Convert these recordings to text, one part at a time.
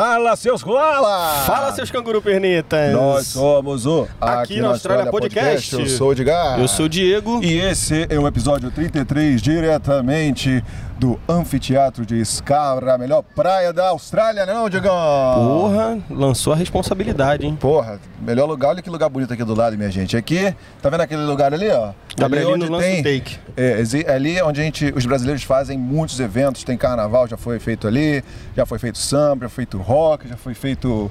Fala, seus koala! Fala, seus canguru pernitas! Nós somos o Aqui, na Austrália, Podcast. Eu sou o Edgar. Eu sou o Diego. E esse é o episódio 33, diretamente do Anfiteatro de Scarborough, a melhor praia da Austrália, não, Diegão? Porra, lançou a responsabilidade, hein? Porra, melhor lugar, olha que lugar bonito aqui do lado, minha gente. Aqui, tá vendo aquele lugar ali, ó? Gabrielino ali onde tem, take. É, ali onde a gente, os brasileiros fazem muitos eventos, tem carnaval, já foi feito ali, já foi feito samba, já foi feito rock, já foi feito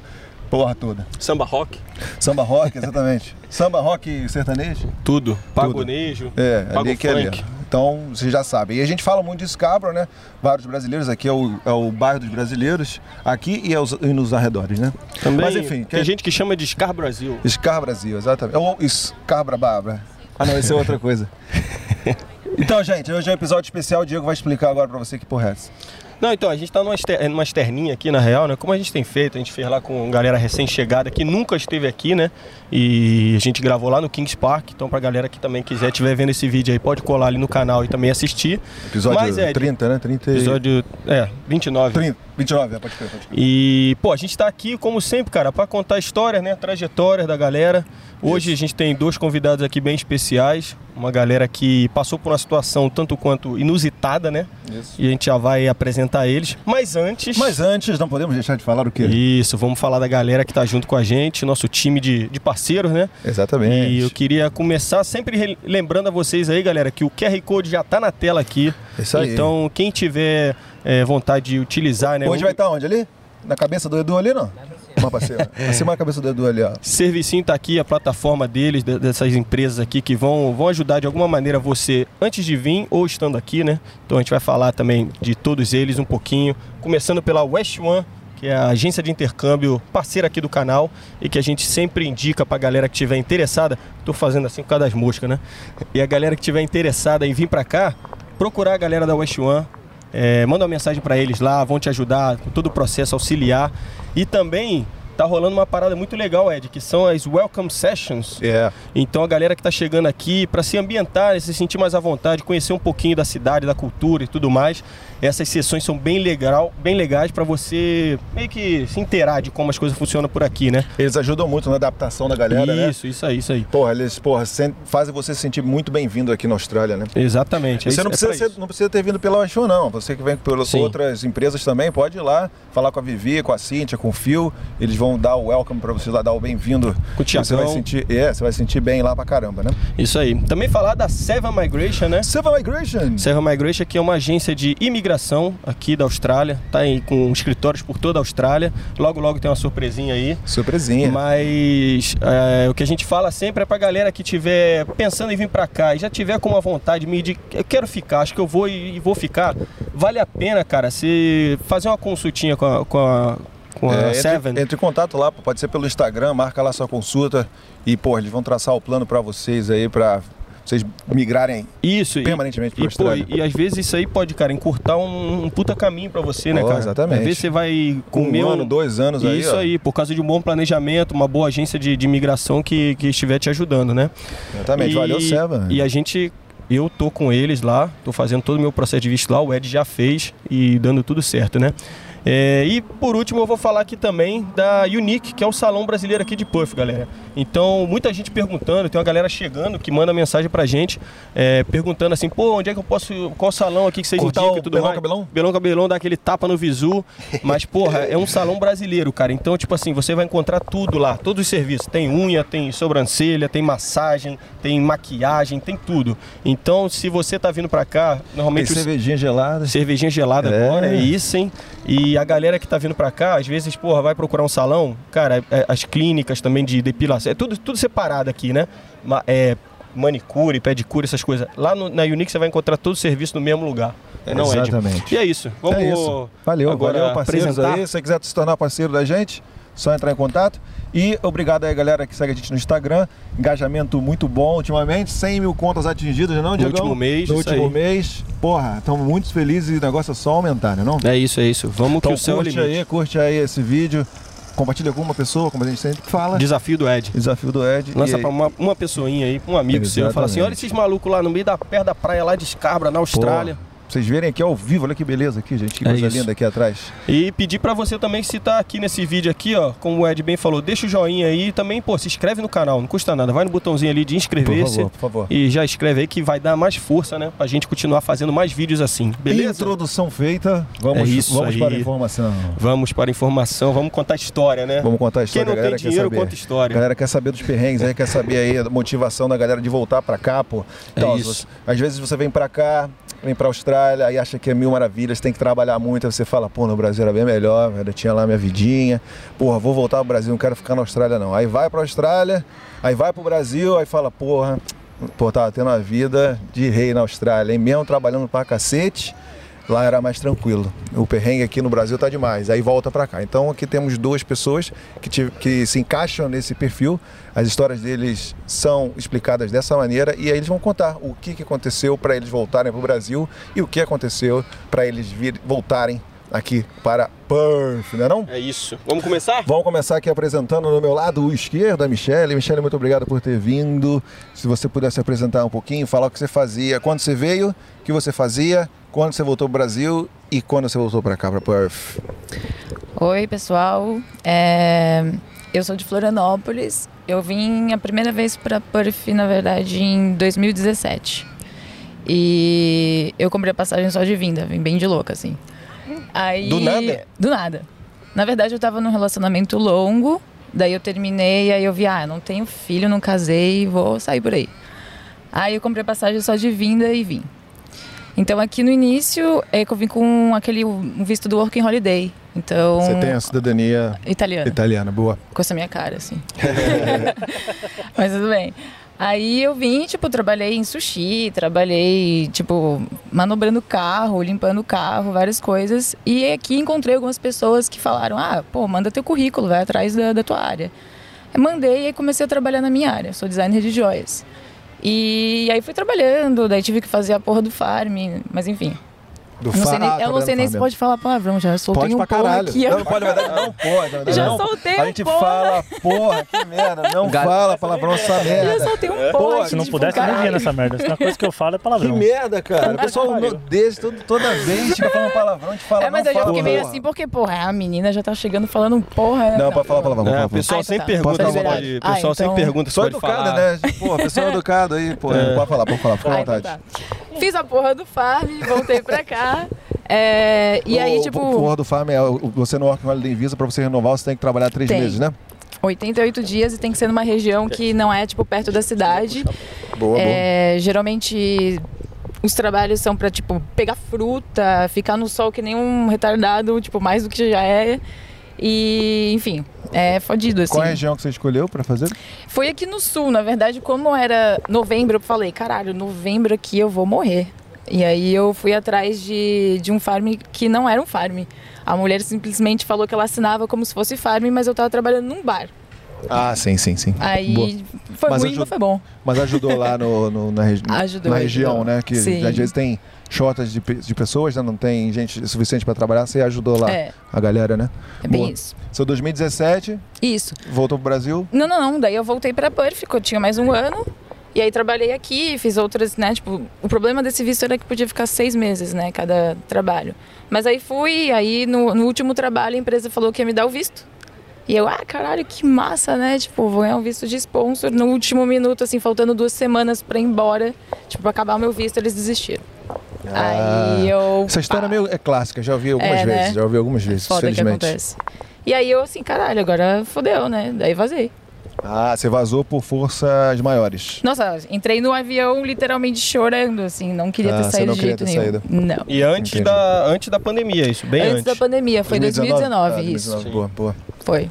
porra toda. Samba rock, Samba rock, exatamente. Samba rock sertanejo? tudo. Pagonejo, É, pago ali que é ali. Então, vocês já sabem. E a gente fala muito de Scarborough, né? Vários brasileiros, aqui é o, é o bairro dos brasileiros, aqui e, aos- e nos arredores, né? Também Mas enfim, tem que- gente que chama de Scar Brasil. Scar Brasil, exatamente. Ou Scarbra Barbara. Ah, não, isso é outra coisa. Então, gente, hoje é um episódio especial. O Diego vai explicar agora pra você que porra é essa. Não, então, a gente tá numa, exter numa externinha aqui, na real, né? Como a gente tem feito, a gente fez lá com galera recém-chegada que nunca esteve aqui, né? E a gente gravou lá no Kings Park. Então, pra galera que também quiser, estiver vendo esse vídeo aí, pode colar ali no canal e também assistir. Episódio Mas, Ed, 30, né? 30 e... Episódio, é, 29. 30, 29, é, pode crer, pode crer. E, pô, a gente tá aqui, como sempre, cara, pra contar histórias, né? Trajetórias da galera. Hoje a gente tem dois convidados aqui bem especiais. Uma galera que passou por uma situação tanto quanto inusitada, né? Isso. E a gente já vai apresentar eles. Mas antes. Mas antes, não podemos deixar de falar o quê? Isso, vamos falar da galera que tá junto com a gente, nosso time de, de parceiros, né? Exatamente. E eu queria começar sempre re- lembrando a vocês aí, galera, que o QR Code já tá na tela aqui. Isso aí. Então, quem tiver é, vontade de utilizar, né? Hoje o- vai estar onde ali? Na cabeça do Edu ali, não? Uma parceira. Acima da cabeça do Edu ali, ó. Servicinho tá aqui, a plataforma deles, de- dessas empresas aqui que vão, vão ajudar de alguma maneira você antes de vir ou estando aqui, né? Então a gente vai falar também de todos eles um pouquinho, começando pela West One, que é a agência de intercâmbio parceira aqui do canal e que a gente sempre indica pra galera que estiver interessada. Tô fazendo assim por causa das moscas, né? E a galera que estiver interessada em vir pra cá, procurar a galera da West One. É, manda uma mensagem pra eles lá, vão te ajudar com todo o processo, auxiliar. E também tá rolando uma parada muito legal, Ed, que são as Welcome Sessions. É. Então a galera que tá chegando aqui para se ambientar, se sentir mais à vontade, conhecer um pouquinho da cidade, da cultura e tudo mais. Essas sessões são bem legal, bem legais para você meio que se inteirar de como as coisas funcionam por aqui, né? Eles ajudam muito na adaptação da galera, né? isso, isso aí, isso aí. Porra, eles porra, fazem você se sentir muito bem-vindo aqui na Austrália, né? Exatamente. é você isso- não é precisa, pra ser- isso. não precisa ter vindo pela Show, não. Você que vem pelas outras empresas também, pode ir lá, falar com a Vivi, com a Cíntia, com o Phil. Eles vão dar o welcome pra você lá, dar o bem-vindo. Com o Você vai sentir, é, você vai sentir bem lá pra caramba, né? Isso aí. Também falar da Seva Migration, né? Civil Migration. Serra Migration que é uma agência de imigração aqui da Austrália, tá aí com escritórios por toda a Austrália. Logo, logo tem uma surpresinha aí. Surpresinha. Mas é, o que a gente fala sempre é pra galera que tiver pensando em vir pra cá e já tiver com uma vontade me de eu quero ficar, acho que eu vou e, e vou ficar. Vale a pena, cara, se fazer uma consultinha com a, com a, com É, Seven. entre, entre em contato lá, pode ser pelo Instagram, marca lá sua consulta e, pô, eles vão traçar o plano pra vocês aí, pra vocês migrarem Isso, permanentemente pra E, pô, Austrália. e às vezes isso aí pode, cara, encurtar um, um puta caminho pra você, né, cara? exatamente. Às vezes você vai comer um ano, dois anos aí, Isso aí, por causa de um bom planejamento, uma boa agência de, de imigração que, que estiver te ajudando, né? Exatamente, E- valeu, Seva. E a gente, eu tô com eles lá, tô fazendo todo o meu processo de visto lá, o Ed já fez e dando tudo certo, né? É, e por último eu vou falar aqui também da Unique, que é o salão brasileiro aqui de Puff, galera. Então, muita gente perguntando, tem uma galera chegando que manda mensagem pra gente, é, perguntando assim, pô, onde é que eu posso, qual salão aqui que vocês indicam e tudo Belão mais? Cabelão? Belão Cabelão dá aquele tapa no visu, mas porra, é um salão brasileiro, cara. Então, tipo assim, você vai encontrar tudo lá, todos os serviços. Tem unha, tem sobrancelha, tem massagem, tem maquiagem, tem tudo. Então, se você tá vindo pra cá, Tem normalmente os- cervejinha gelada. cervejinha gelada É. agora, é isso, hein? E a galera que tá vindo pra cá, às vezes, porra, vai procurar um salão, cara, é- as clínicas também de depilação, é tudo, tudo separado aqui, né? É, manicure, pedicure, essas coisas. Lá no- na Unique você vai encontrar todo o serviço no mesmo lugar. Não é, Ed? Exatamente. E é isso. Vamos é isso. Valeu, agora valeu, parceiros apresentar. aí. Se você quiser se tornar parceiro da gente, só entrar em contato. E obrigado aí, galera, que segue a gente no Instagram. Engajamento muito bom ultimamente. 100 mil contas atingidas, não, Diegão? último mês, No último aí. mês. Porra, estamos muito felizes e o negócio é só aumentar, né? Não? É isso, é isso. Vamos Então que o céu é curte aí, curte aí esse vídeo. Compartilha com uma pessoa, como a gente sempre fala. Desafio do Ed. Desafio do Ed. Lança pra uma, uma pessoinha aí, um amigo seu. Fala assim: Exatamente. olha esses malucos lá no meio da perto da praia lá de Scarborough, na Austrália. Vocês verem aqui ao vivo, olha que beleza aqui, gente. Que É coisa linda aqui atrás. E pedir pra você também, se tá aqui nesse vídeo aqui, ó, como o Ed bem falou, deixa o joinha aí e também, pô, se inscreve no canal, não custa nada. Vai no botãozinho ali de Por inscrever-se. favor, por favor. E já escreve aí que vai dar mais força, né? Pra gente continuar fazendo mais vídeos assim, beleza? Introdução feita. Vamos, É isso vamos aí. para a informação. Vamos para a informação, vamos contar a história, né? Vamos contar a Quem história. não a tem galera quer dinheiro saber. conta história. A galera quer saber dos perrengues, aí quer saber aí a motivação da galera de voltar pra cá, pô. Então, É isso. às vezes você vem pra cá, vem pra Austrália, aí acha que é mil maravilhas, tem que trabalhar muito, aí você fala, pô, no Brasil era bem melhor, eu tinha lá minha vidinha, porra, vou voltar ao Brasil, não quero ficar na Austrália não. Aí vai pra Austrália, aí vai pro Brasil, aí fala, porra, pô, tava tendo uma vida de rei na Austrália, hein? mesmo trabalhando pra cacete, lá era mais tranquilo. O perrengue aqui no Brasil tá demais, aí volta pra cá. Então aqui temos duas pessoas que, tive- que se encaixam nesse perfil. As histórias deles são explicadas dessa maneira e aí eles vão contar o que, que aconteceu para eles voltarem para o Brasil e o que aconteceu para eles vir, voltarem aqui para Perth, não é não? É isso. Vamos começar? Vamos começar aqui apresentando no meu lado esquerdo a Michelle. Michelle, muito obrigado por ter vindo. Se você pudesse apresentar um pouquinho, falar o que você fazia, quando você veio, o que você fazia, quando você voltou para o Brasil e quando você voltou para cá, para Perth. Oi, pessoal. É, Eu sou de Florianópolis. Eu vim a primeira vez para Perth, na verdade, em 2017. E eu comprei a passagem só de vinda, vim bem de louca, assim. Aí, Do nada? Do nada. Na verdade, eu tava num relacionamento longo, daí eu terminei, aí eu vi, ah, não tenho filho, não casei, vou sair por aí. Aí eu comprei a passagem só de vinda e vim. Então aqui no início é que eu vim com aquele um visto do Working Holiday. Então. Você tem a cidadania Italiana. italiana, boa. Com essa minha cara, assim. Mas tudo bem. Aí eu vim, tipo, trabalhei em sushi, trabalhei, tipo, manobrando carro, limpando carro, várias coisas. E aqui encontrei algumas pessoas que falaram: ah, pô, manda teu currículo, vai atrás da, da tua área. Eu mandei e comecei a trabalhar na minha área. Sou designer de joias. E aí fui trabalhando, daí tive que fazer a porra do farm, mas enfim. Do Eu não sei nem, ah, eu não sei nem se pode falar palavrão, já soltei Pode um pra porra caralho. aqui. Não, pode, na verdade, não pode. verdade, Já não. soltei A um gente porra. fala, porra, que merda. Não Gal- fala palavrão essa Já merda. soltei um porra. Porra, Se não pudesse, eu não caralho. via nessa merda. Se uma coisa que eu falo é Que palavrão. merda, cara. O pessoal todo, toda vez fica falando palavrão, a gente fala É, mas não eu já fiquei meio porra. assim, porque, porra, a menina já tá chegando falando um porra. né? Não, pode falar palavrão. É, o pessoal Ah, então sempre tá. pergunta Pode Ah, pessoal então- sempre pergunta se Sou pode educado, né? Pô, pessoal educado aí, pô. É. Pode falar, pode falar, fica à Ah, vontade. então tá. Fiz a porra do farm, voltei pra cá. é, e aí, O- tipo, O do farm é você no Working Holiday Visa, pra você renovar, você tem que trabalhar três Tem. meses, né? 88 dias e tem que ser numa região que não é, tipo, perto da cidade. Boa, boa. É, geralmente os trabalhos são pra, tipo, pegar fruta, ficar no sol que nem um retardado, tipo, mais do que já é. E, enfim, é fodido, assim. Qual é a região que você escolheu pra fazer? Foi aqui no sul, na verdade, como era novembro, eu falei, caralho, novembro aqui eu vou morrer. E aí eu fui atrás de, de um farm que não era um farm. A mulher simplesmente falou que ela assinava como se fosse farm, mas eu tava trabalhando num bar. Ah, sim, sim, sim. Aí Boa. foi Mas ruim, aju- mas foi bom. Mas ajudou lá no, no- na, regi- Ajudou, na região, ajudou. né? Que Sim. às vezes tem shotas de, de pessoas, né? Não tem gente suficiente pra trabalhar, você ajudou lá É, a galera, né? é bem Boa. isso. Seu 2017, Isso. voltou pro Brasil. Não, não, não. Daí eu voltei pra Perth, eu tinha mais um ano. E aí trabalhei aqui, fiz outras, né? Tipo, o problema desse visto era que podia ficar seis meses, né? Cada trabalho. Mas aí fui, aí no, no último trabalho a empresa falou que ia me dar o visto. E eu, ah, caralho, que massa, né? Tipo, vou ganhar um visto de sponsor. No último minuto, assim, faltando duas semanas pra ir embora, tipo, pra acabar o meu visto, eles desistiram. Aí eu. Ah. Essa história é meio é clássica, já ouvi algumas É, né? vezes, já ouvi algumas vezes, Foda que felizmente. acontece. E aí eu, assim, caralho, agora fodeu, né? Daí vazei. Ah, você vazou por forças maiores. Nossa, entrei no avião literalmente chorando, assim, não queria Ah, ter saído não de queria jeito ter nenhum. saído. Não. E antes Entendi. da, antes da pandemia, isso, bem antes, antes. da pandemia, foi 2019, Ah, isso. 2019, Boa, boa. Foi.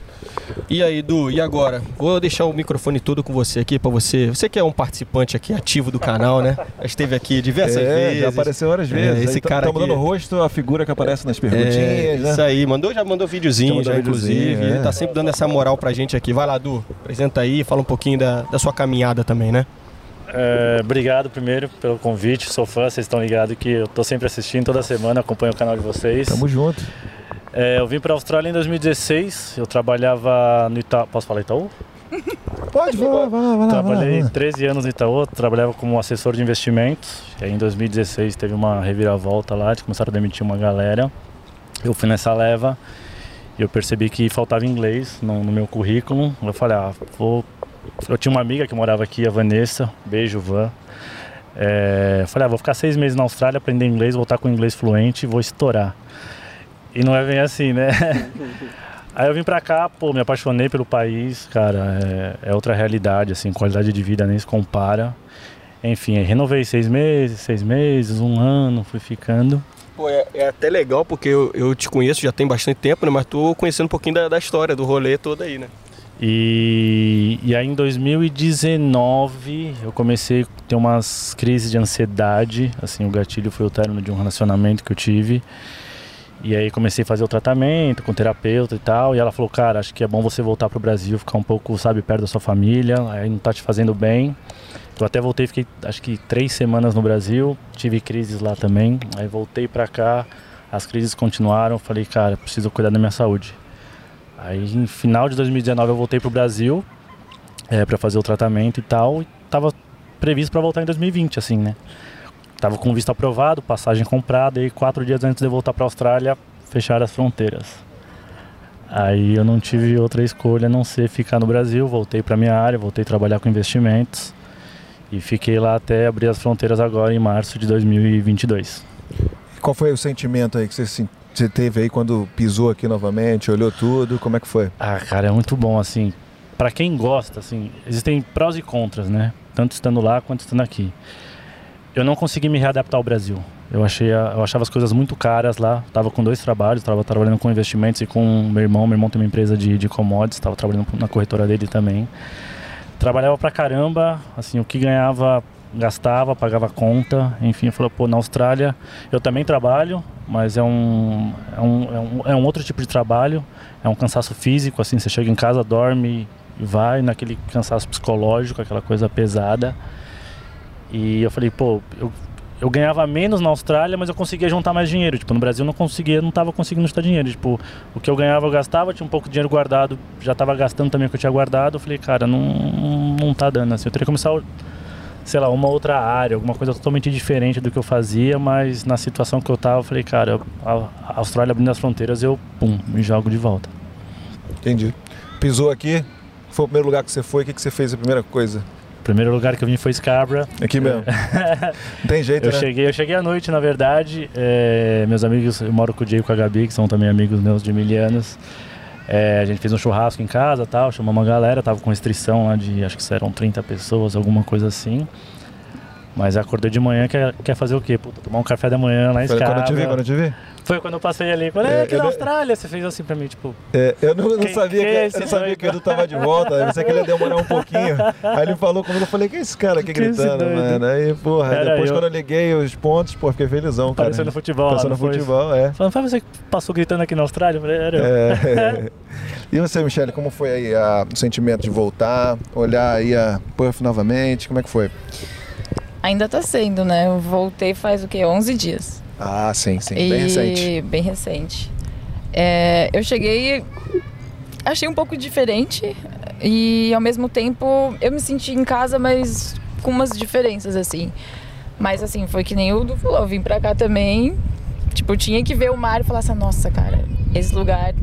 E aí, Du, e agora? Vou deixar o microfone todo com você aqui pra você. Você que é um participante aqui ativo do canal, né? Já esteve aqui diversas é, vezes. já apareceu várias É, vezes. esse Aí cara Estamos aqui- dando rosto à figura que aparece nas É, perguntinhas, né? isso aí, mandou, já mandou videozinho, Já já, mandou videozinho, inclusive. é. Ele tá sempre dando essa moral pra gente aqui. Vai lá, Du, apresenta aí, fala um pouquinho da, da sua caminhada também, né? É, obrigado primeiro pelo convite, sou fã, vocês estão ligados que eu tô sempre assistindo toda semana, acompanho o canal de vocês. Tamo junto. É, eu vim para a Austrália em 2016, eu trabalhava no Itaú. Posso falar Itaú? Pode, vai lá, vai lá, vai lá. Trabalhei vai lá. 13 anos no Itaú, trabalhava como assessor de investimentos. E aí em 2016 teve uma reviravolta lá, eles começaram a demitir uma galera. Eu fui nessa leva e eu percebi que faltava inglês no, no meu currículo. Eu falei, ah, vou. Eu tinha uma amiga que morava aqui, a Vanessa. Beijo, Van. É, falei, ah, vou ficar seis meses na Austrália, aprender inglês, voltar com inglês fluente e vou estourar. E não é bem assim, né? Aí eu vim pra cá, pô, me apaixonei pelo país, cara, é, é outra realidade, assim, qualidade de vida nem se compara. Enfim, aí renovei seis meses, seis meses, um ano, fui ficando. Pô, é, é até legal porque eu, eu te conheço já tem bastante tempo, né? Mas tô conhecendo um pouquinho da, da história, do rolê todo aí, né? E, e aí em 2019 eu comecei a ter umas crises de ansiedade, assim, o gatilho foi o término de um relacionamento que eu tive. E aí comecei a fazer o tratamento com terapeuta e tal, e ela falou, cara, acho que é bom você voltar pro Brasil, ficar um pouco, sabe, perto da sua família, aí não tá te fazendo bem. Eu até voltei, fiquei acho que três semanas no Brasil, tive crises lá também, aí voltei pra cá, as crises continuaram, falei, cara, preciso cuidar da minha saúde. Aí em final de 2019 eu voltei pro Brasil é, para fazer o tratamento e tal, e tava previsto para voltar em 2020, assim, né? Tava com visto aprovado, passagem comprada, e quatro dias antes de eu voltar para a Austrália, fecharam as fronteiras. Aí eu não tive outra escolha a não ser ficar no Brasil, voltei para minha área, voltei a trabalhar com investimentos e fiquei lá até abrir as fronteiras agora em março de 2022. Qual foi o sentimento aí que você, você teve aí quando pisou aqui novamente, olhou tudo? Como é que foi? Ah, cara, é muito bom, assim. Pra quem gosta, assim, existem prós e contras, né? Tanto estando lá quanto estando aqui. Eu não consegui me readaptar ao Brasil. Eu achei, eu achava as coisas muito caras lá. Tava com dois trabalhos, tava trabalhando com investimentos e com meu irmão. Meu irmão tem uma empresa de, de commodities, tava trabalhando na corretora dele também. Trabalhava pra caramba, assim, o que ganhava, gastava, pagava conta. Enfim, falei, pô, na Austrália eu também trabalho, mas é um, é um, é um, é um outro tipo de trabalho. É um cansaço físico, assim, você chega em casa, dorme e vai naquele cansaço psicológico, aquela coisa pesada. E eu falei, pô, eu, eu ganhava menos na Austrália, mas eu conseguia juntar mais dinheiro. Tipo, no Brasil eu não conseguia, não tava conseguindo juntar dinheiro. Tipo, o que eu ganhava eu gastava, tinha um pouco de dinheiro guardado, já tava gastando também o que eu tinha guardado. Eu falei, cara, não, não tá dando assim. Eu teria que começar, sei lá, uma outra área, alguma coisa totalmente diferente do que eu fazia, mas na situação que eu tava, eu falei, cara, a Austrália abrindo as fronteiras, eu, pum, me jogo de volta. Entendi. Pisou aqui, foi o primeiro lugar que você foi, o que, que você fez a primeira coisa? O primeiro lugar que eu vim foi Scarborough. Aqui mesmo. Não tem jeito, Eu né? cheguei, eu cheguei à noite, na verdade. é, meus amigos, eu moro com o Diego e com a Gabi, que são também amigos meus de mil anos. É, a gente fez um churrasco em casa tal, chamamos uma galera, tava com restrição lá de acho que eram 30 pessoas, alguma coisa assim. Mas acordei de manhã, quer, quer fazer o quê? Puta, tomar um café da manhã lá em Foi quando eu te vi, quando eu te vi? Foi quando eu passei ali. Quando, É, é, aqui na Austrália, você fez assim pra mim, tipo, É, eu não, não Quem- sabia, quem que, é eu não sabia que o Edu tava de volta, eu pensei que ele ia demorar um pouquinho. Aí ele falou comigo, eu falei, que é esse cara aqui Que esse gritando, mano? Aí, porra, Era depois eu. quando eu liguei os pontos, pô, fiquei felizão, cara. parecendo futebol. foi? futebol, é. Falando, foi você que passou gritando aqui na Austrália? Eu falei, era eu. É. E você, Michele, como foi aí a- o sentimento de voltar, olhar aí a Puff novamente, como é que foi? Ainda tá sendo, né? Eu voltei faz o quê? 11 dias. Ah, sim, sim, E- bem recente. Bem recente. É, eu cheguei, achei um pouco diferente e ao mesmo tempo eu me senti em casa, mas com umas diferenças assim. Mas assim, foi que nem o Du falou, eu vim pra cá também, tipo, tinha que ver o mar e falar assim, nossa, cara, esse lugar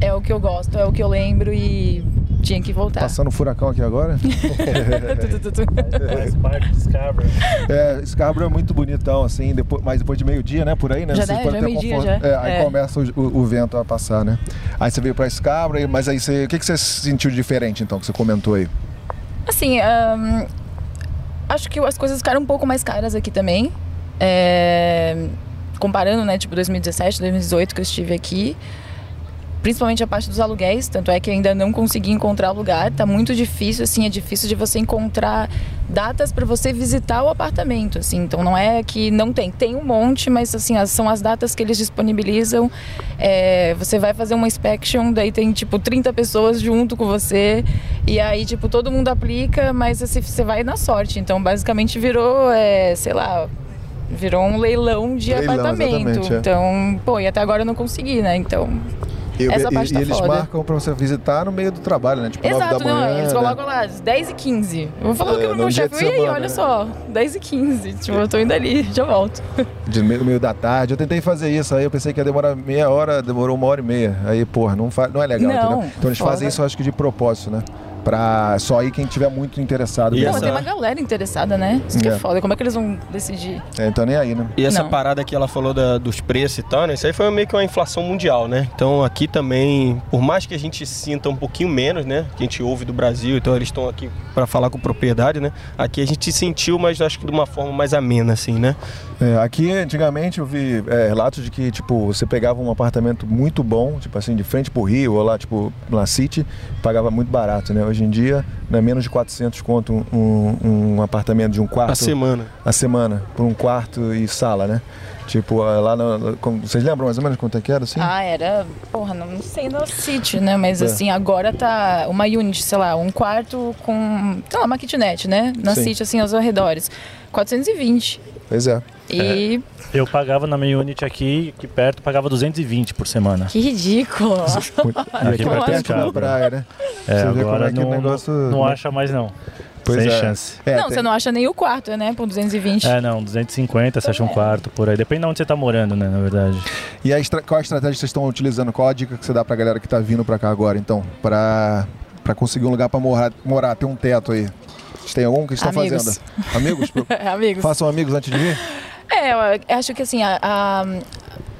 é o que eu gosto, é o que eu lembro e tinha que voltar. Passando um furacão aqui agora? Faz parte de Scarborough. É, Scarborough é muito bonitão, assim, depois, mas depois de meio-dia, né, por aí, né? Já Você pode já é ter meio-dia, conforto- já. É, aí É. começa o, o- o vento a passar, né? Aí você veio pra Scarborough, mas aí você, o que, que você sentiu de diferente, então, que você comentou aí? Assim, ahn, acho que as coisas ficaram um pouco mais caras aqui também. É, comparando, né, tipo 2017, 2018 que eu estive aqui. Principalmente a parte dos aluguéis, tanto é que ainda não consegui encontrar lugar, tá muito difícil, assim, é difícil de você encontrar datas para você visitar o apartamento, assim. Então não é que não tem, tem um monte, mas assim, as- são as datas que eles disponibilizam. É, você vai fazer uma inspection, daí tem tipo 30 pessoas junto com você, e aí tipo todo mundo aplica, mas assim, você vai na sorte. Então basicamente virou, é, sei lá, virou um leilão de Leilão, apartamento. é. Então, pô, e até agora eu não consegui, né? Então E, Essa e- parte e tá eles foda. marcam pra você visitar no meio do trabalho, né? Tipo, Exato, da não, manhã. eles né? colocam lá às 10 e 15. Eu vou falar É, que no meu chefe, e aí, olha né? só, 10 e 15. Tipo, eu tô indo ali, já volto. De meio, meio da tarde. Eu tentei fazer isso, aí eu pensei que ia demorar meia hora, demorou uma hora e meia. Aí, porra, não, fa- não é legal, Não, entendeu? Então eles foda. fazem isso, acho que de propósito, né? Pra só ir quem tiver muito interessado. E essa- tem uma galera interessada, né? Isso que é É. foda. Como é que eles vão decidir? É, então nem aí, né? E essa Não. parada que ela falou da- dos preços e tal, né? Isso aí foi meio que uma inflação mundial, né? Então aqui também, por mais que a gente sinta um pouquinho menos, né? Que a gente ouve do Brasil, então eles estão aqui para falar com propriedade, né? Aqui a gente sentiu, mas acho que de uma forma mais amena, assim, né? É, aqui, antigamente, eu vi é, relatos de que, tipo, você pegava um apartamento muito bom, tipo assim, de frente pro Rio, ou lá, tipo, na City, pagava muito barato, né? Hoje em dia, não é menos de 400 conto um, um apartamento de um quarto A semana. a semana, por um quarto e sala, né? Tipo, ah, lá no, Vocês lembram mais ou menos quanto é que era, assim? Ah, era. Porra, não sei no City, né? Mas É. assim, agora tá uma unit, sei lá, um quarto com. Sei lá, uma kitnet, né? Na. City, assim, aos arredores. 420. Pois é. E Eu pagava na minha unit aqui, aqui perto, pagava 220 por semana. que ridículo. E aqui Como perto da praia, né? É, agora é não, negócio- não acha mais não. Pois Sem é. chance. É, não, tem- você não acha nem o quarto, né? Por 220. É, não, 250, você acha um quarto por aí. Depende de onde você tá morando, né, na verdade. E a estra... qual a estratégia que vocês estão utilizando? Qual a dica que você dá pra galera que tá vindo pra cá agora, então? Pra, pra conseguir um lugar pra morar, morar, ter um teto aí. Vocês têm algum que estão Amigos. fazendo? Amigos? Amigos. Façam amigos antes de vir? É, acho que assim, a, a-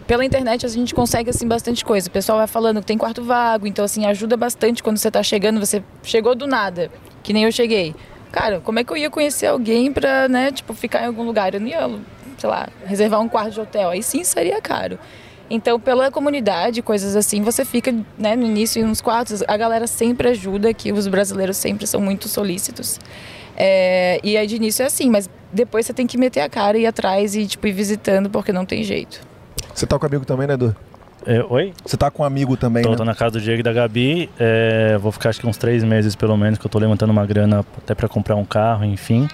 pela internet a gente consegue assim bastante coisa. O pessoal vai falando que tem quarto vago, então assim ajuda bastante quando você tá chegando, você chegou do nada, que nem eu cheguei. Cara, como é que eu ia conhecer alguém pra, né, tipo, ficar em algum lugar? Eu não ia, sei lá, reservar um quarto de hotel. Aí sim seria caro. Então, pela comunidade, coisas assim, você fica, né, no início nos quartos, a galera sempre ajuda, que os brasileiros sempre são muito solícitos. É, e aí de início é assim, mas depois você tem que meter a cara e ir atrás e tipo ir visitando porque não tem jeito. Você tá com amigo também, né, Edu? É, oi? Você tá com um amigo também, Tô, né? tô na casa do Diego e da Gabi. é, vou ficar acho que uns três meses pelo menos, que eu tô levantando uma grana até pra comprar um carro, enfim.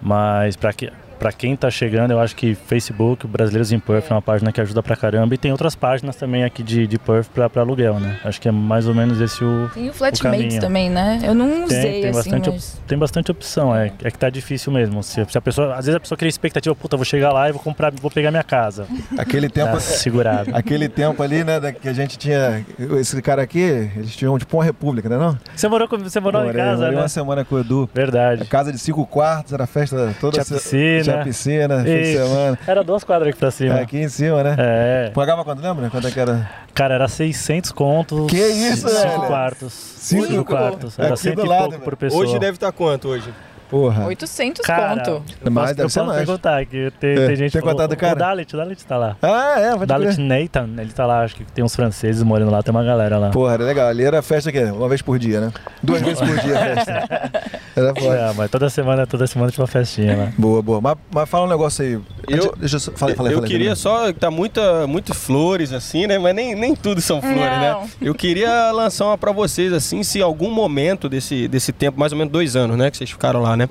Mas pra, que, pra quem tá chegando, eu acho que Facebook, Brasileiros em Perth, é uma página que ajuda pra caramba. E tem outras páginas também aqui de, de Perth pra, pra aluguel, né? Acho que é mais ou menos esse o. Tem o Flatmates caminho. também, né? Eu não usei Tem, tem, assim, bastante, mas... tem bastante opção, é, é que tá difícil mesmo. Se, se a pessoa, às vezes a pessoa cria expectativa, puta, vou chegar lá e vou comprar, vou pegar minha casa. Aquele tempo. Tá segurado. Aquele tempo ali, né, que a gente tinha. Esse cara aqui, eles tinham tipo uma república, né? Não? Você morou, com, você morou Morei- em casa, morei né? uma semana com o Edu. A Verdade. casa de cinco quartos, era festa toda Tinha se- piscina. Tinha piscina, fim de semana. Era duas quadras aqui pra cima. Aqui em cima, né? É. Pagava quanto, lembra? Quanto é que era? Cara, era 600 contos. Que isso, Cinco velho? quartos. Cinco? Cinco quartos. Era Aqui cento e lado, pouco velho. por pessoa. Hoje deve estar quanto hoje? Porra. 800 Cara, conto. eu Mais, posso, deve eu ser posso mais. perguntar, que tem, É, tem gente... tem contato do o, cara? O Dalit, o Dalit tá lá. Ah, é, O pode Dalit. Nathan, ele tá lá, acho que tem uns franceses morando lá, tem uma galera lá. Porra, era legal. Ali era festa que uma vez por dia, né? Duas vezes por dia a festa. Era foda. É, mas toda semana, toda semana tinha uma festinha lá. Boa, boa. Mas, mas fala um negócio aí. Eu- deixa eu só. Falei, falei, eu falei. queria só. Tá muita, muito flores, assim, né? Mas nem, nem tudo são flores, né? Não. Eu queria lançar uma pra vocês, assim, se algum momento desse, desse tempo, mais ou menos dois anos, né? Que vocês ficaram lá, né?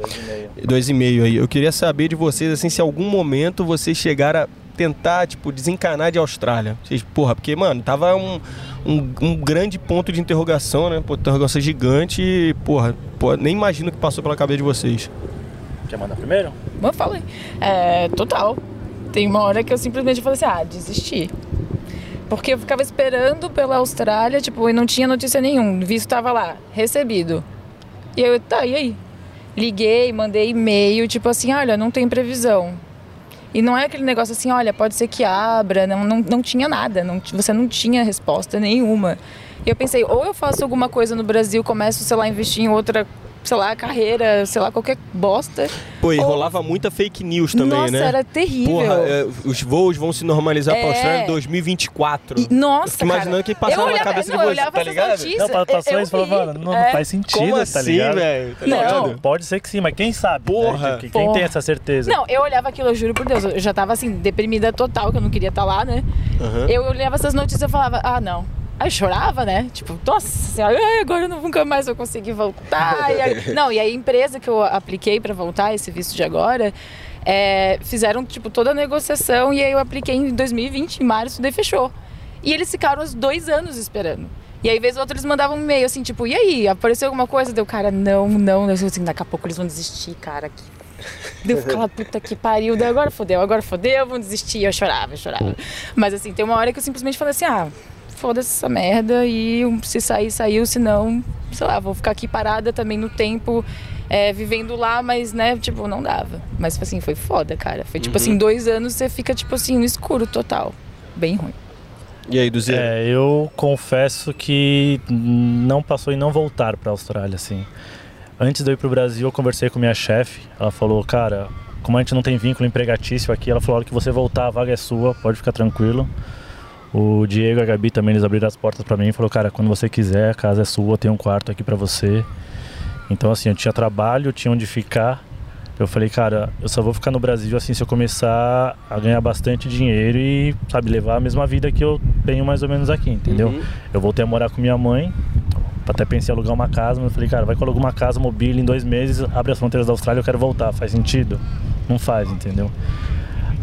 Dois e meio aí. Eu queria saber de vocês, assim, se algum momento vocês chegaram a tentar, tipo, desencanar de Austrália. Vocês, porra, porque, mano, tava um, um, um grande ponto de interrogação, né? Pô, interrogação gigante e, porra, pô, nem imagino o que passou pela cabeça de vocês. Quer mandar primeiro? Mas eu falei. É, total. Tem uma hora que eu simplesmente falei assim, ah, desisti. Porque eu ficava esperando pela Austrália, tipo, e não tinha notícia nenhuma. O visto tava lá, recebido. E eu, tá, e aí? Liguei, mandei e-mail, tipo assim, olha, não tem previsão. E não é aquele negócio assim, olha, pode ser que abra, não, não, não tinha nada, não, você não tinha resposta nenhuma. E eu pensei, ou eu faço alguma coisa no Brasil, começo, sei lá, a investir em outra, sei lá, carreira, sei lá, qualquer bosta. Pô, e Ou- rolava muita fake news também, Nossa, né? era terrível. Porra, é, os voos vão se normalizar pra É. Austrália em 2024. E- nossa, Eu fico imaginando cara, que passava eu na olhava, cabeça de não, eu vocês, olhava tá ligado? notícias, Não, pa- passou eu isso e falou, vi. mano, não, É. não faz sentido, Como tá assim, ligado? velho? Tá Não. ligado? Não, pode ser que sim, mas quem sabe? né? Porra. Que- Quem Porra. tem essa certeza? Não, eu olhava aquilo, eu juro por Deus, eu já tava assim, deprimida total, que eu não queria estar lá, né? Aham. Eu olhava essas notícias e falava, ah, não. Aí eu chorava, né? Tipo, nossa senhora, agora eu nunca mais vou conseguir voltar. E aí- não, e aí a empresa que eu apliquei pra voltar, esse visto de agora, é, fizeram, tipo, toda a negociação e aí eu apliquei em 2020, em março, daí fechou. E eles ficaram os dois anos esperando. E aí, vez ou outra, eles mandavam um e-mail assim, tipo, e aí, apareceu alguma coisa? Deu, cara, não, não. Eu assim, daqui a pouco eles vão desistir, cara. Que... Deu aquela puta que pariu, daí agora fodeu, agora fodeu, vão desistir. Eu chorava, eu chorava. Mas assim, tem uma hora que eu simplesmente falei assim, ah, foda-se essa merda e se sair, saiu, senão, sei lá, vou ficar aqui parada também no tempo, é, vivendo lá, mas, né, tipo, não dava. Mas, assim, foi foda, cara. Foi, tipo Uhum. assim, dois anos você fica, tipo assim, no escuro total. Bem ruim. E aí, do Zé? É, eu confesso que não passou em não voltar para a Austrália, assim. Antes de eu ir pro Brasil, eu conversei com minha chefe. Ela falou, cara, como a gente não tem vínculo empregatício aqui, ela falou, a hora que você voltar, a vaga é sua, pode ficar tranquilo. O Diego e a Gabi também, eles abriram as portas para mim e falou, cara, quando você quiser, a casa é sua, tem um quarto aqui para você. Então, assim, eu tinha trabalho, tinha onde ficar. Eu falei, cara, eu só vou ficar no Brasil assim se eu começar a ganhar bastante dinheiro e, sabe, levar a mesma vida que eu tenho mais ou menos aqui, entendeu? Uhum. Eu voltei a morar com minha mãe, até pensei em alugar uma casa, mas eu falei, cara, vai que eu alugo uma casa mobília em dois meses, abre as fronteiras da Austrália, eu quero voltar, faz sentido? Não faz, entendeu?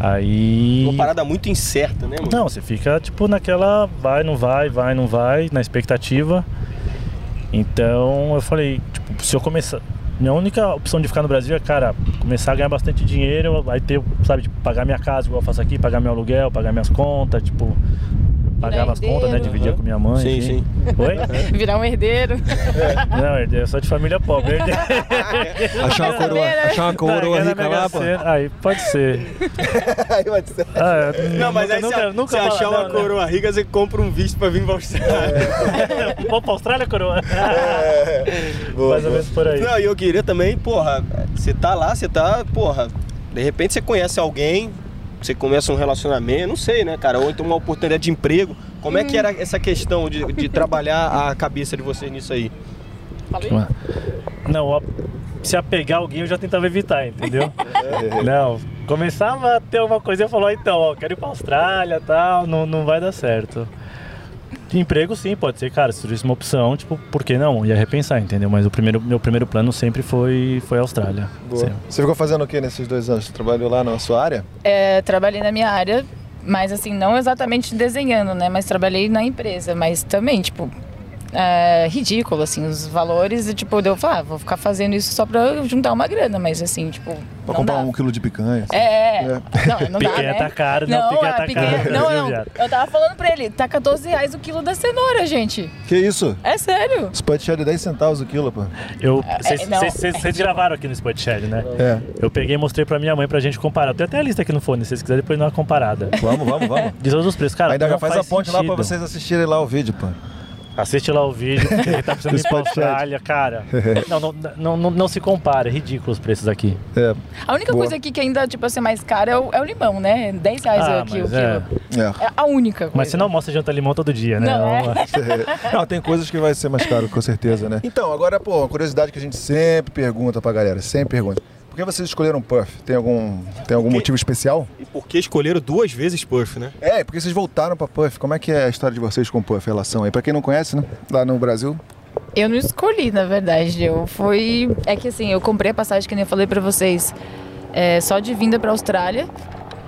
Aí. Uma parada muito incerta, né, mano? Não, você fica tipo naquela vai, não vai, vai, não vai, na expectativa. Então eu falei, tipo, se eu começar. Minha única opção de ficar no Brasil é, cara, começar a ganhar bastante dinheiro, vai ter, sabe, tipo, pagar minha casa igual eu faço aqui, pagar meu aluguel, pagar minhas contas, tipo, pagar as contas, né? herdeiro. Dividir com minha mãe. Sim, enfim. sim. Oi? Virar um herdeiro. Não, herdeiro, eu sou de família pobre. herdeiro. Achar uma coroa, achar uma coroa Tá, rica lá, pô. Aí, pode ser. Aí vai ser. Ah, Não, mas aí nunca, se, nunca, se achar uma não, não. coroa rica, você compra um visto pra vir pra Austrália. Vamos pra Austrália, coroa? Boa, Mais ou menos por aí. Não, e eu queria também, porra, você tá lá, você tá, porra, de repente você conhece alguém, você começa um relacionamento, não sei, né, cara? Ou então uma oportunidade de emprego. Como é que era essa questão de, de trabalhar a cabeça de vocês nisso aí? Não, se apegar alguém eu já tentava evitar, entendeu? não, começava a ter uma coisa e eu falava, então, ó, quero ir pra Austrália e tal, não, não vai dar certo. De emprego sim, pode ser, cara, se surgisse uma opção, tipo, por que não? Ia repensar, entendeu? Mas o primeiro, meu primeiro plano sempre foi, foi a Austrália. Você ficou fazendo o que nesses dois anos? Você trabalhou lá na sua área? É, trabalhei na minha área, mas assim, não exatamente desenhando, né? Mas trabalhei na empresa, mas também, tipo, é, ridículo, assim, os valores, e tipo, eu falei, ah, vou ficar fazendo isso só pra juntar uma grana, mas assim, tipo, Pra não comprar dá. um quilo de picanha? É, é. É. Não, não dá, Picanha né? tá caro, não, picanha a tá caro. Não, não. Eu tava falando pra ele, tá 14 reais o quilo da cenoura, gente. Que isso? É sério. Spot de 10 centavos o quilo, pô. Eu, É, não. Vocês gravaram aqui no Spotify, né? É. Eu peguei e mostrei pra minha mãe pra gente comparar. Tem até a lista aqui no fone, se vocês quiserem depois dar uma comparada. Vamos, vamos, vamos. De todos os preços, cara. Ainda já não faz, a ponte lá sentido. pra vocês assistirem lá o vídeo, pô. Assiste lá o vídeo, porque ele tá precisando ir pra. Austrália, cara. Não, não, não, não, não se compara, é ridículo os preços aqui. É. A única Boa. coisa aqui que ainda, tipo assim, mais cara é o, é o limão, né? 10 reais Ah, aqui o mas quilo. é. É. É a única coisa. Mas você não almoça e janta limão todo dia, né? Não, é. Não, tem coisas que vai ser mais caro, com certeza, né? Então, agora, pô, uma curiosidade que a gente sempre pergunta pra galera, sempre pergunta. Por que vocês escolheram Puff? Tem algum, tem algum Porque- motivo especial? E por que escolheram duas vezes Puff, né? É, porque vocês voltaram pra Puff. Como é que é a história de vocês com o Puff, a relação aí? Pra quem não conhece, né? Lá no Brasil. Eu não escolhi, na verdade. Eu fui. É que assim, eu comprei a passagem que nem eu falei pra vocês, é, só de vinda pra Austrália.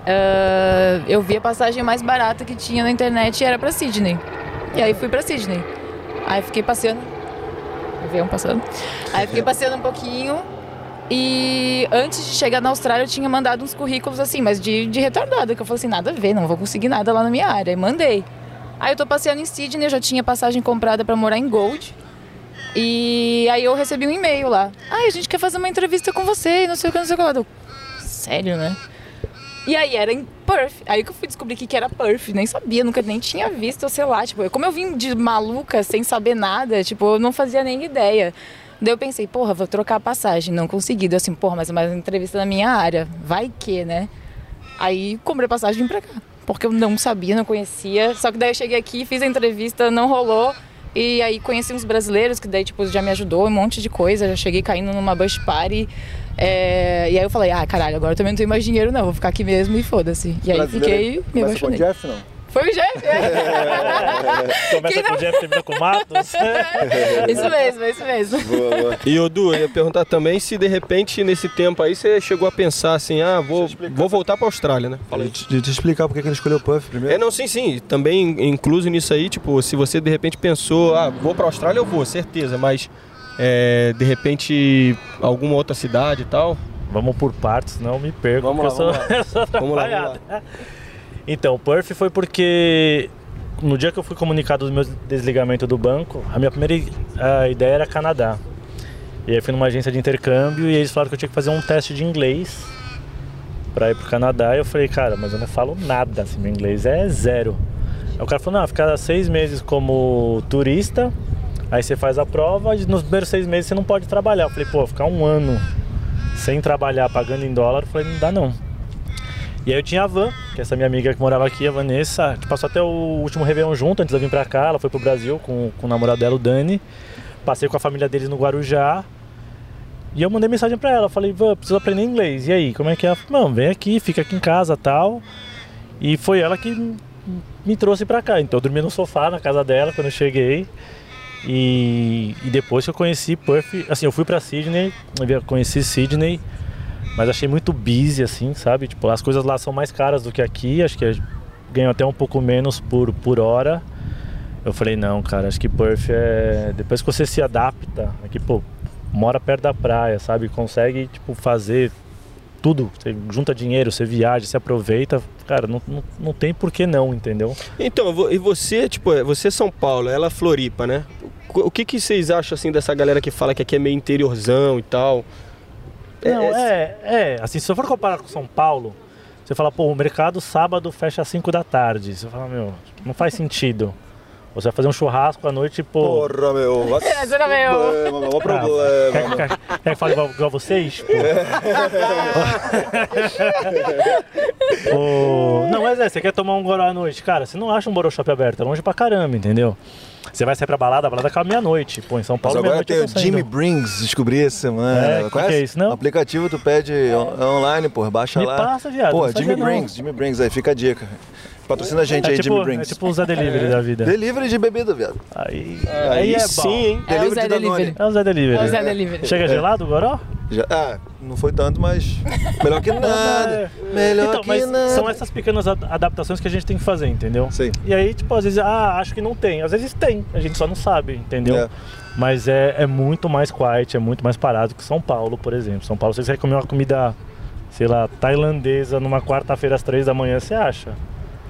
Ah, eu vi a passagem mais barata que tinha na internet e era pra Sydney. E aí fui pra Sydney. Aí fiquei passeando. Avião passando. Aí fiquei passeando um pouquinho. E antes de chegar na Austrália, eu tinha mandado uns currículos assim, mas de, de retardada, que eu falei assim, nada a ver, não vou conseguir nada lá na minha área. E mandei. Aí eu tô passeando em Sydney, eu já tinha passagem comprada pra morar em Gold. E aí eu recebi um e-mail lá. Ai, a gente quer fazer uma entrevista com você não sei o que, não sei o que lá. Eu, Sério, né? E aí era em Perth. Aí que eu fui descobrir que que era Perth. Nem sabia, nunca nem tinha visto, sei lá. Tipo, como eu vim de maluca, sem saber nada, tipo, eu não fazia nem ideia. Daí eu pensei, porra, vou trocar a passagem. Não consegui. Daí assim, porra, mas é uma entrevista na minha área. Vai que, né? Aí comprei passagem pra cá. Porque eu não sabia, não conhecia. Só que daí eu cheguei aqui, fiz a entrevista, não rolou. E aí conheci uns brasileiros que daí, tipo, já me ajudou um monte de coisa. Já cheguei caindo numa bush party. É, E aí eu falei, ah, caralho, agora eu também não tenho mais dinheiro, não. Vou ficar aqui mesmo e foda-se. E aí fiquei, me Começa com apaixonei. Jeff, não? Foi o Jeff, é. Começa Quem com não- o Jeff, termina com o Matos. isso mesmo, isso mesmo. Boa, boa. E Odu, eu ia perguntar também se de repente nesse tempo aí você chegou a pensar assim, ah, vou, vou voltar pra Austrália, né? Fala aí. De, te explicar por que ele escolheu o Puff primeiro. É, não, sim, sim. Também incluso nisso aí, tipo, se você de repente pensou, ah, vou pra Austrália, eu vou, certeza, mas é, de repente alguma outra cidade e tal. Vamos por partes, senão eu me perco. Vamos lá, eu sou, eu sou Vamos lá, atrapalhado. Então, o Perf foi porque no dia que eu fui comunicado do meu desligamento do banco, a minha primeira ah, ideia era Canadá. E aí fui numa agência de intercâmbio e eles falaram que eu tinha que fazer um teste de inglês pra ir pro Canadá. E eu falei, cara, mas eu não falo nada, assim, meu inglês é zero. Aí o cara falou, não, ficar seis meses como turista, aí você faz a prova e nos primeiros seis meses você não pode trabalhar. Eu falei, pô, ficar um ano sem trabalhar, pagando em dólar, eu falei, não dá não. E aí eu tinha a Van, que é essa minha amiga que morava aqui, a Vanessa, a gente passou até o último Réveillon junto, antes de eu vir pra cá, ela foi pro Brasil com, com o namorado dela, o Dani. Passei com a família deles no Guarujá. E eu mandei mensagem pra ela, falei, Van, preciso aprender inglês. E aí, como é que é? Não, vem aqui, fica aqui em casa tal. E foi ela que me trouxe pra cá. Então eu dormi no sofá na casa dela quando eu cheguei. E, e depois que eu conheci Perth, assim, eu fui pra Sydney, conheci Sydney, mas achei muito busy, assim, sabe? Tipo, as coisas lá são mais caras do que aqui, acho que ganho até um pouco menos por, por hora. Eu falei, não, cara, acho que Perth é. Depois que você se adapta, aqui, pô, mora perto da praia, sabe? Consegue, tipo, fazer tudo. Você junta dinheiro, você viaja, você aproveita. Cara, não, não, não tem por que não, entendeu? Então, e você, tipo, é, você é São Paulo, ela é Floripa, né? O que, que vocês acham assim dessa galera que fala que aqui é meio interiorzão e tal? Não, é, é, assim, se eu for comparar com São Paulo, você fala, pô, o mercado sábado fecha às 5 da tarde. Você fala, meu, não faz sentido. Você vai fazer um churrasco à noite, pô. Porra, meu. Nossa, era meu. problema, maior Ah, problema. Quer, quer, quer que fale igual, igual vocês? Pô. Pô, Não, mas é, você quer tomar um goró à noite, cara, você não acha um Boroshop aberto, é longe pra caramba, entendeu? Você vai sair pra balada, a balada acaba meia-noite. Pô, em São Mas Paulo, agora meia-noite tem eu o. Jimmy Brings, descobri essa semana. É, que que é isso, não? O aplicativo tu pede on- online, pô, baixa Me lá. passa, viado, Pô, Jimmy não. Brings, Jimmy Brings, aí fica a dica. Patrocina a gente É aí, tipo, Jimmy é Brings. tipo o Zé Delivery da vida. Delivery de bebida, viado. Aí, Aí, aí é bom. sim, hein? É o Delivery Zé de. Delivery. É o Zé Delivery. É o Zé Delivery. Chega gelado o goró? Já, ah, não foi tanto, mas melhor que nada. Melhor Então, que mas nada. são essas pequenas ad- adaptações que a gente tem que fazer, entendeu? Sei. E aí, tipo, às vezes, ah, acho que não tem. Às vezes tem, a gente só não sabe, entendeu? É. Mas é, é muito mais quiet, é muito mais parado que São Paulo, por exemplo. São Paulo, se você quer comer uma comida, sei lá, tailandesa numa quarta-feira às três da manhã, você acha.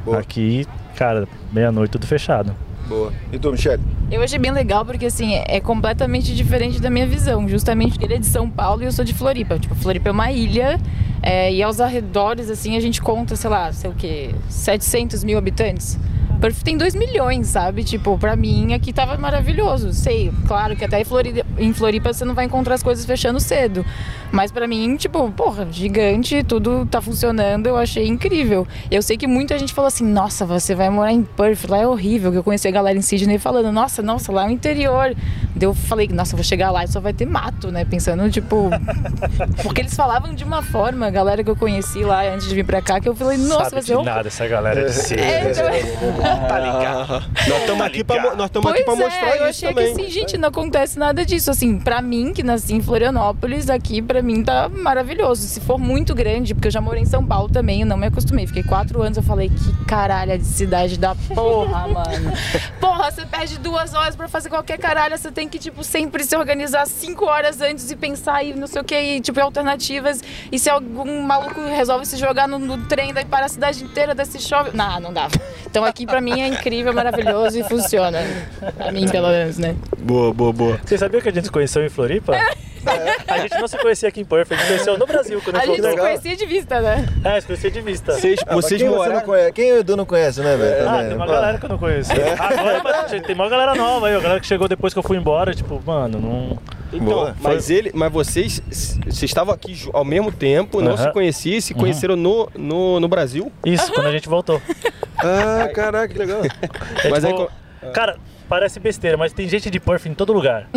Boa. Aqui, cara, meia-noite tudo fechado. Boa. E tu, Michele? Eu achei bem legal porque, assim, é completamente diferente da minha visão. Justamente ele é de São Paulo e eu sou de Floripa. Tipo, Floripa é uma ilha é, e aos arredores, assim, a gente conta, sei lá, sei o quê, 700 mil habitantes. Perth tem 2 milhões, sabe? Tipo, pra mim aqui tava maravilhoso. Sei, claro que até em Floripa, em Floripa você não vai encontrar as coisas fechando cedo. Mas pra mim, tipo, porra, gigante, tudo tá funcionando, eu achei incrível. Eu sei que muita gente falou assim, nossa, você vai morar em Perth, lá é horrível. Que eu conheci a galera em Sydney falando, nossa, nossa, lá é o interior. Daí eu falei, nossa, eu vou chegar lá e só vai ter mato, né? Pensando, tipo. Porque eles falavam de uma forma, a galera que eu conheci lá antes de vir pra cá, que eu falei, nossa, Sabe vai de ser horrível. nada essa galera de si. É, então- Tá ligado? Nós estamos aqui pra, mo- nós estamos aqui pra Pois mostrar é, eu isso achei também. que assim, gente, não acontece nada disso. Assim, pra mim, que nasci em Florianópolis, aqui pra mim tá maravilhoso. Se for muito grande, porque eu já morei em São Paulo também, eu não me acostumei. Fiquei quatro anos, eu falei, que caralho de cidade da porra, mano. Porra, você perde duas horas pra fazer qualquer caralho, você tem que, tipo, sempre se organizar cinco horas antes e pensar e não sei o que, e, tipo, alternativas. E se algum maluco resolve se jogar no, no trem, daí para a cidade inteira, daí se chove. Não, não dá. Então aqui pra mim é incrível, maravilhoso e funciona. Pra mim, pelo menos, né? Boa, boa, boa. Você sabia que a gente se conheceu em Floripa? A gente não se conhecia aqui em Perth, a gente conheceu no Brasil quando a A gente se conhecia de vista, né? É, se conhecia de vista. Vocês, Ah, vocês quem você moraram... não conhece? Quem o Edu não conhece, né, velho? Ah, tem uma galera que eu não conheço. Agora, mas tem uma galera nova aí, a galera que chegou depois que eu fui embora, tipo, mano, não. Então, Boa. mas ele, mas vocês, vocês estavam aqui ao mesmo tempo, não se conheciam, se conheceram no, no, no Brasil. Isso, quando a gente voltou. Ah, caraca, que legal. É, Mas tipo, aí Cara, parece besteira, mas tem gente de Perth em todo lugar.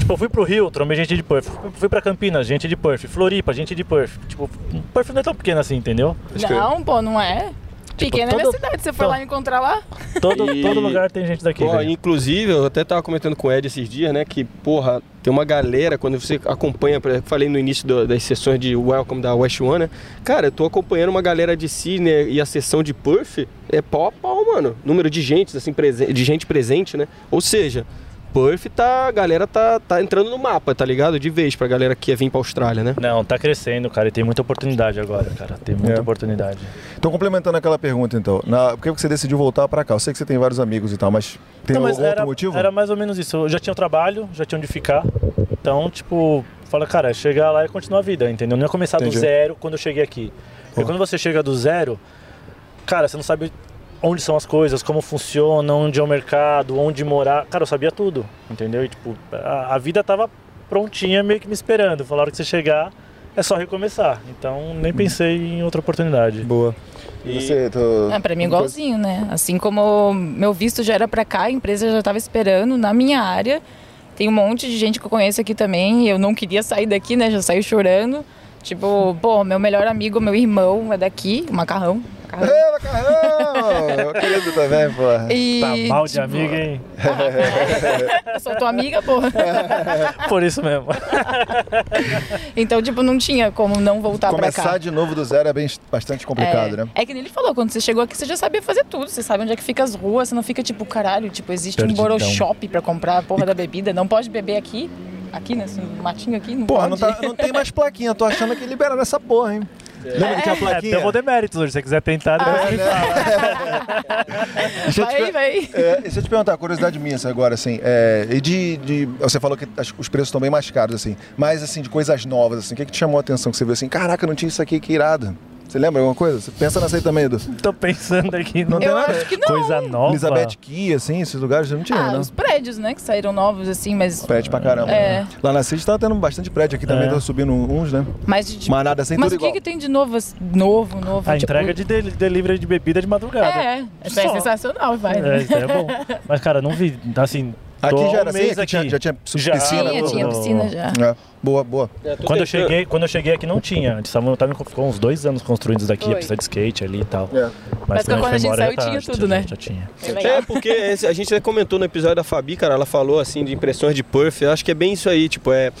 Tipo, eu fui pro Rio, trombei gente de Perth. Fui- pra Campinas, gente de Perth. Floripa, gente de Perth. Tipo, Perth não é tão pequeno assim, entendeu? Não, pô, não é. Pequena é todo- minha cidade, você foi todo- lá encontrar lá? Todo, E- todo lugar tem gente daqui. Pô, velho. inclusive, eu até tava comentando com o Ed esses dias, né? Que, porra, tem uma galera, quando você acompanha, por exemplo, falei no início do- das sessões de Welcome da West One, né? Cara, eu tô acompanhando uma galera de Sydney e a sessão de Perth é pau a pau, mano. Número de gente, assim, presen- de gente presente, né? Ou seja, Perth tá. A galera tá, tá entrando no mapa, tá ligado? De vez pra galera que quer vir pra Austrália, né? Não, tá crescendo, cara, e tem muita oportunidade agora, cara. Tem muita É. oportunidade. Então, complementando aquela pergunta, então, na, por que você decidiu voltar pra cá? Eu sei que você tem vários amigos e tal, mas tem Não, mas algum era, outro motivo? Era mais ou menos isso. Eu já tinha um trabalho, já tinha onde ficar. Então, tipo, fala, cara, é chegar lá e continuar a vida, entendeu? Não ia começar Entendi. do zero quando eu cheguei aqui. Porque Pô. quando você chega do zero, cara, você não sabe onde são as coisas, como funciona, onde é o mercado, onde morar. Cara, eu sabia tudo, entendeu? E, tipo, a, a vida tava prontinha, meio que me esperando. Falaram que você chegar, é só recomeçar. Então, nem pensei em outra oportunidade. Boa. E você, tô... Ah, pra mim igualzinho, né? Assim como meu visto já era pra cá, a empresa já tava esperando na minha área. Tem um monte de gente que eu conheço aqui também, e eu não queria sair daqui, né? Já saiu chorando. Tipo, pô, meu melhor amigo, meu irmão é daqui, o macarrão. Macarrão. Ê, macarrão! Querido também, porra. E, Tá mal de tipo, amiga, hein? Eu sou tua amiga, porra. Por isso mesmo. Então, tipo, não tinha como não voltar pra cá. Começar de novo do zero é bem, bastante complicado, é, né? é que nem ele falou, quando você chegou aqui, você já sabia fazer tudo. Você sabe onde é que fica as ruas, você não fica tipo, caralho, tipo, existe Perdidão. um boroshop pra comprar a porra da bebida. Não pode beber aqui, aqui nesse matinho aqui, não Porra, não, pode. tá- não tem mais plaquinha, tô achando que liberaram essa porra, hein? Lembra que tinha É, plaquinha? deu deméritos hoje. Se você quiser tentar, depois É, me fala. Deixa eu te Vai, vai. É, deixa eu te perguntar, curiosidade minha assim, agora, assim, é, e de, de- Você falou que as- os preços estão bem mais caros, assim, mas assim, de coisas novas, assim, o que, que te chamou a atenção? Que você viu assim, caraca, não tinha isso aqui, que irado. Você lembra alguma coisa? Você pensa nessa aí também, Edu. Tô pensando aqui Não tem Eu nada? acho que não. Coisa nova. Elizabeth Key, assim, esses lugares não tinha, Ah, né? os prédios, né, que saíram novos, assim, mas. Prédio pra caramba. É. né? Lá na City tá tendo bastante prédio aqui também, É. tá subindo uns, né? Mas, de, Mas nada assim, mas o que, que tem de novo, novo, novo? A tipo- entrega de del- delivery de bebida de madrugada. É, isso é Só. sensacional, vai. né? É, isso é bom. Mas, cara, não vi, assim... Aqui tô já era um assim? Aqui tinha- já tinha Já. piscina? Tinha, no- tinha no- piscina já. É, boa, boa. É, Quando eu, cheguei, quando eu cheguei aqui não tinha. Estavam, estavam- ficou uns dois anos construindo isso daqui, Foi. a pista de skate ali e tal. É. Mas quando quando a foi gente embora, saiu, já tá- tinha já tudo, né? Já tinha. É. É, porque esse- a gente comentou no episódio da Fabi, cara, ela falou assim de impressões de Perth, eu acho que é bem isso aí, tipo, é.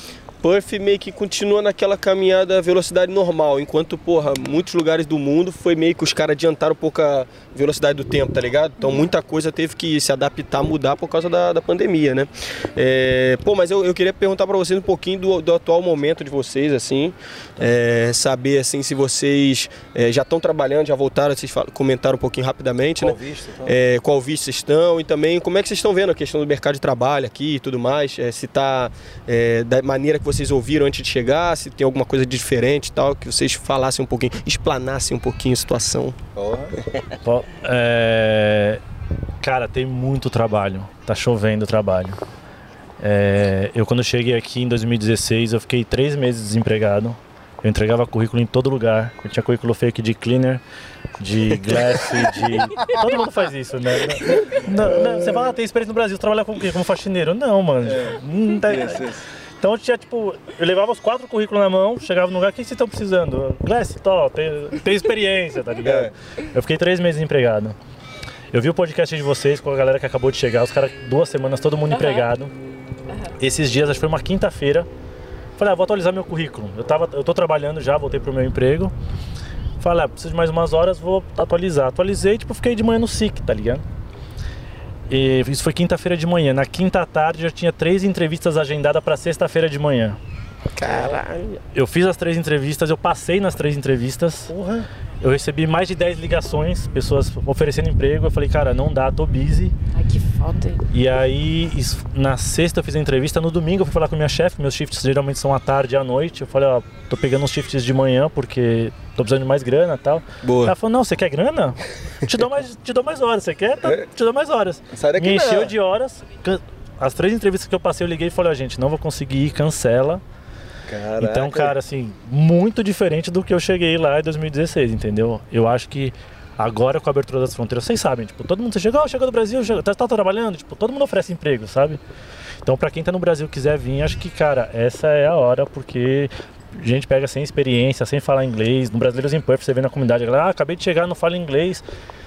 Perth meio que continua naquela caminhada velocidade normal, enquanto, porra, muitos lugares do mundo foi meio que os caras adiantaram um pouco a velocidade do tempo, tá ligado? Então muita coisa teve que se adaptar, mudar por causa da, da pandemia, né? É, pô, mas eu, eu queria perguntar pra vocês um pouquinho do, do atual momento de vocês, assim, é, saber, assim, se vocês é, já estão trabalhando, já voltaram, vocês fal- comentaram um pouquinho rapidamente, né? é, qual visto vocês estão e também como é que vocês estão vendo a questão do mercado de trabalho aqui e tudo mais, é, se está da maneira que vocês ouviram antes de chegar, se tem alguma coisa de diferente e tal, que vocês falassem um pouquinho, explanassem um pouquinho a situação. Pô, é, Cara, tem muito trabalho. Tá chovendo trabalho. É, Eu, quando cheguei aqui em 2016, eu fiquei três meses desempregado. Eu entregava currículo em todo lugar. Eu tinha currículo fake de cleaner, de glass, de. Todo mundo faz isso, né? Não, não, você fala, ah, tem experiência no Brasil, trabalhar com o quê? Como faxineiro? Não, mano. Não tá- Então eu tinha, tipo, eu levava os quatro currículos na mão, chegava no lugar, o que vocês estão precisando? Glass, tó, tem, tem experiência, tá ligado? Eu fiquei três meses empregado. Eu vi o podcast de vocês com a galera que acabou de chegar, os caras, duas semanas, todo mundo empregado. Esses dias, acho que foi uma quinta-feira. Falei, ah, vou atualizar meu currículo. Eu, tava, eu tô trabalhando já, voltei pro meu emprego. Falei, ah, preciso de mais umas horas, vou atualizar. Atualizei, tipo, fiquei de manhã no SIC, tá ligado? E isso foi quinta-feira de manhã. Na quinta tarde já tinha três entrevistas agendadas para sexta-feira de manhã. Caralho. Eu fiz as três entrevistas, eu passei nas três entrevistas. Porra. Eu recebi mais de 10 ligações, pessoas oferecendo emprego. Eu falei, cara, não dá, tô busy. Ai, que foda. E aí, na sexta eu fiz a entrevista, no domingo eu fui falar com minha chefe, meus shifts geralmente são à tarde e à noite. Eu falei, ó, tô pegando uns shifts de manhã porque tô precisando de mais grana e tal. Boa. Ela falou, não, você quer grana? Te dou mais, te dou mais horas, você quer? Tá, te dou mais horas. Sai daqui Me encheu não. de horas. As três entrevistas que eu passei, eu liguei e falei, ó, gente, não vou conseguir ir, cancela. Caraca. Então, cara, assim, muito diferente do que eu cheguei lá em 2016, entendeu? Eu acho que agora com a abertura das fronteiras, vocês sabem, tipo, todo mundo você chega, ó, chega do Brasil, chega, tá, tá trabalhando, tipo, todo mundo oferece emprego, sabe? Então, pra quem tá no Brasil quiser vir, acho que, cara, essa é a hora, porque gente pega sem experiência, sem falar inglês. No Brasileiros em Perth, você vê na comunidade, a galera, ah, acabei de chegar, não falo inglês.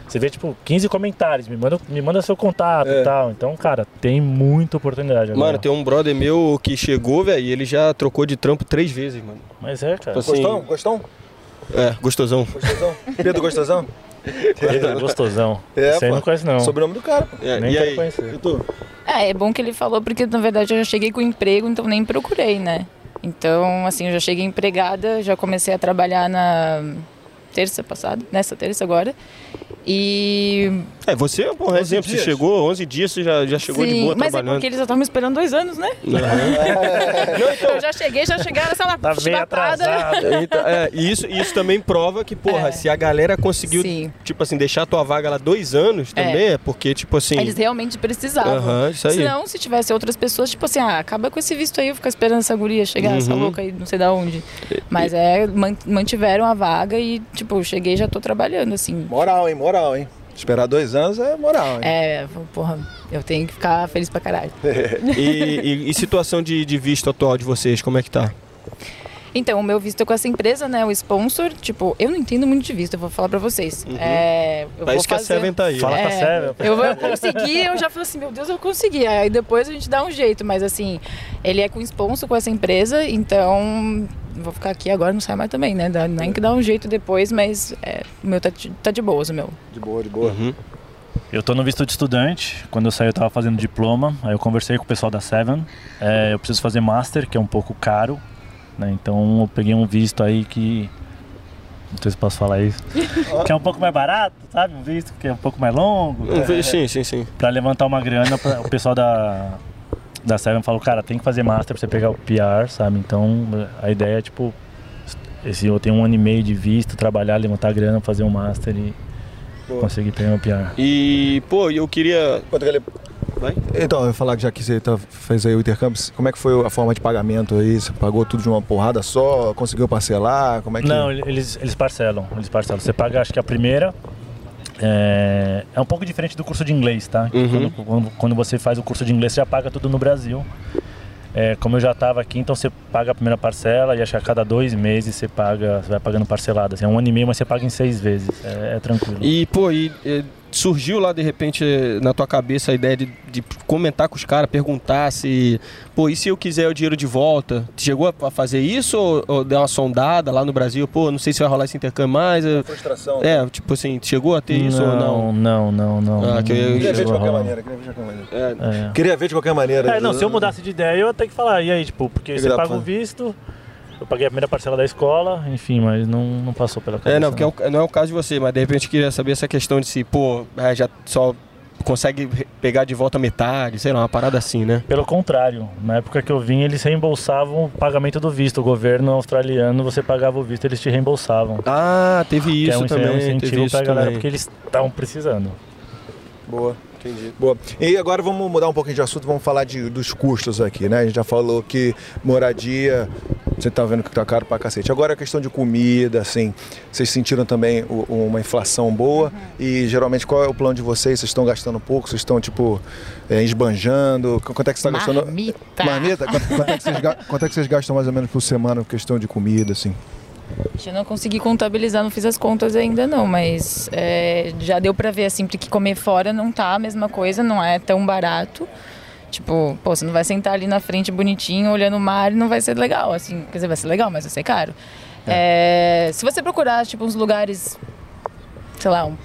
Você vê, tipo, 15 comentários, me manda, me manda seu contato É. e tal. Então, cara, tem muita oportunidade agora. Mano, tem um brother meu que chegou, velho, e ele já trocou de trampo três vezes, mano. Mas é, cara. Assim, Gostão? Gostão? É, gostosão. Gostosão? Pedro Gostosão? É gostosão. É, Esse aí pô. não conhece, não. Sobrenome do cara. É, Nem e quero aí? conhecer. E tu? É, é bom que ele falou, porque na verdade eu já cheguei com emprego, então nem procurei, né? Então, assim, eu já cheguei empregada, já comecei a trabalhar na terça passada, nessa terça agora. E. É, você, por exemplo, você chegou 11 dias, você já, já chegou de Sim, boa mas é trabalhando. porque eles já estavam me esperando dois anos, né? Eu já cheguei, já chegaram, sei lá, Tá chibatada. atrasado. Então, é, e isso, isso também prova que, porra, É. se a galera conseguiu, Sim. tipo assim, deixar a tua vaga lá dois anos também, é, porque, tipo assim. Eles realmente precisavam. Aham, isso aí. Senão, se tivesse outras pessoas, tipo assim, ah, acaba com esse visto aí, eu ficar esperando essa guria chegar, essa Uhum. louca aí, não sei da onde. Mas é, man- mantiveram a vaga e, tipo, eu cheguei e já tô trabalhando, assim. Moral, hein? Moral, hein? Esperar dois anos é moral, hein? É, porra, eu tenho que ficar feliz pra caralho. E, e- e situação de, de visto atual de vocês, como é que tá? Então, o meu visto é com essa empresa, né, o sponsor, tipo, eu não entendo muito de visto, eu vou falar pra vocês. É, eu Pra vou isso que a fazer- Seven tá aí. Fala né? com a Seven. Eu vou conseguir, eu já falei assim, meu Deus, eu consegui. Aí depois a gente dá um jeito, mas assim, ele é com sponsor com essa empresa, então vou ficar aqui agora, não sai mais também, né? Dá, nem que dá um jeito depois, mas é, o meu tá, de- tá de boas, o meu. De boa, de boa. Uhum. Eu tô no visto de estudante. Quando eu saí, eu tava fazendo diploma. Aí eu conversei com o pessoal da Seven. É, eu preciso fazer master, que é um pouco caro. Né? Então eu peguei um visto aí que. Não sei se posso falar isso. que é um pouco mais barato, sabe? Um visto que é um pouco mais longo. Um vi- Sim, sim, sim. Pra levantar uma grana, pra- o pessoal da, da Seven falou: cara, tem que fazer master pra você pegar o PR, sabe? Então a ideia é tipo. Esse, eu tenho um ano e meio de visto, trabalhar, levantar grana, fazer um master e Boa. conseguir pegar o PR. E, pô, eu queria. Quanto que ele... Vai? Então, eu ia falar que já que você tá- fez aí o intercâmbio, como é que foi a forma de pagamento aí? Você pagou tudo de uma porrada só? Conseguiu parcelar? Como é que... Não, eles, eles parcelam, eles parcelam. Você paga, acho que a primeira. É, é um pouco diferente do curso de inglês, tá? Uhum. Quando, quando- quando você faz o curso de inglês, você já paga tudo no Brasil. É, como eu já estava aqui, então você paga a primeira parcela e acho que a cada dois meses você paga, você vai pagando parcelado. Assim, é um ano e meio, mas você paga em seis vezes. É, é tranquilo. E, pô, e, surgiu lá de repente na tua cabeça a ideia de, de comentar com os caras, perguntar se, pô, e se eu quiser o dinheiro de volta? Chegou a fazer isso ou, ou deu uma sondada lá no Brasil? Pô, não sei se vai rolar esse intercâmbio mais. eh, Frustração. É, tipo assim, chegou a ter isso ou não? Não, não, não. Ah, que eu- não Queria ver de qualquer rolar. maneira, queria ver de qualquer maneira. É, É. Queria ver de qualquer maneira. É, não, se eu mudasse de ideia, eu ia ter que falar. E aí, tipo, porque que você paga o visto, eu paguei a primeira parcela da escola, enfim, mas não, não passou pela cabeça. É, não, porque é o- não é o caso de você, mas de repente queria saber essa questão de se, pô, é, já só consegue pegar de volta metade, sei lá, uma parada assim, né? Pelo contrário, na época que eu vim, eles reembolsavam o pagamento do visto. O governo australiano, você pagava o visto, eles te reembolsavam. Ah, teve que é isso um, também, é um teve incentivo isso pra galera, também. porque eles estavam precisando. Boa. Entendi. Boa. E agora vamos mudar um pouquinho de assunto, vamos falar de, dos custos aqui, né? A gente já falou que moradia, você tá vendo que tá caro pra cacete. Agora a questão de comida, assim, vocês sentiram também o- uma inflação boa e geralmente qual é o plano de vocês? Vocês estão gastando pouco? Vocês estão, tipo, é, esbanjando? Qu- Quanto é que você tá gastando? Marmita. Marmita? Quanto, quanto é que vocês, quanto é que vocês gastam mais ou menos por semana por questão de comida, assim? Eu não consegui contabilizar, não fiz as contas ainda não, mas é, já deu pra ver assim, porque comer fora não tá a mesma coisa, não é tão barato. Tipo, pô, você não vai sentar ali na frente bonitinho, olhando o mar e não vai ser legal, assim, quer dizer, vai ser legal, mas vai ser caro. É, se você procurar, tipo, uns lugares, sei lá, um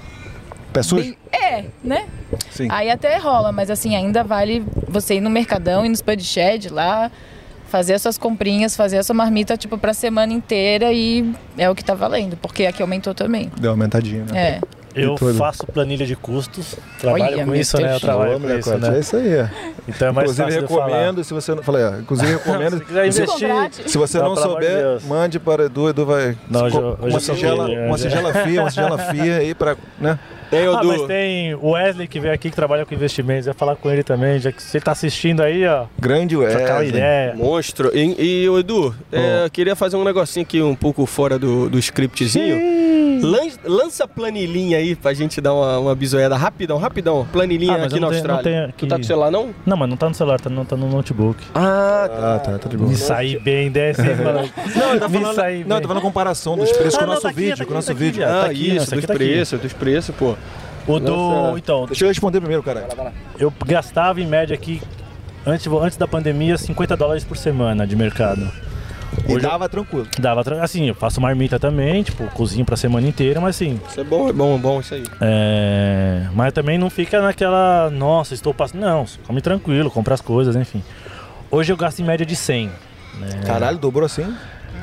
Pé sujo? bem- é, né? Sim. Aí até rola, mas assim, ainda vale você ir no Mercadão, ir no Spud Shed lá, fazer as suas comprinhas, fazer a sua marmita, tipo, pra semana inteira e é o que tá valendo, porque aqui aumentou também. Deu uma aumentadinha, né? É. Eu faço planilha de custos, trabalho Olha, com isso, né? Eu trabalho com isso, Cote, É né? isso aí. Então é mais inclusive fácil de falar. recomendo, se você não. Falei, ó, inclusive recomendo. Se quiser se, investir, se você Não, não, de souber, Deus. mande para Edu, Edu vai. Não, hoje hoje uma sou sigela, uma é. sigela fia, uma sigela fia aí para, né? Tem o Ah, do... mas tem o Wesley que veio aqui que trabalha com investimentos. Eu ia falar com ele também, já que você tá assistindo aí, ó. Grande Wesley. ideia. Monstro. E, e o Edu, é, eu queria fazer um negocinho aqui um pouco fora do, do scriptzinho. Lan- lança a planilhinha aí pra gente dar uma, uma bisoiada rapidão, rapidão. Planilhinha Ah, aqui eu na não tenho- não Austrália. tenho Tu tá com aqui. o celular não? Não, mas não tá no celular, tá no, tá no notebook. Ah, Ah, tá, tá de boa. Me saí bem dessa, hein, mano? Não, tá Me falando, saí não, bem. tá falando comparação dos preços Ah, com o não, nosso tá aqui, vídeo, tá com o aqui, nosso tá vídeo. aqui, ah tá aqui, isso, aqui dos tá aqui. preços, dos preços, pô. O do. Então, Deixa eu responder primeiro, cara. eu gastava em média aqui, antes, antes da pandemia, 50 dólares por semana de mercado. E Hoje eu- dava tranquilo. Dava, assim, eu faço marmita também, tipo, cozinho pra semana inteira, mas assim, Isso é bom, é bom, é bom isso aí. é... Mas também não fica naquela, nossa, estou passando. Não, come tranquilo, compra as coisas, enfim. Hoje eu gasto em média de 100. né? Caralho, dobrou assim?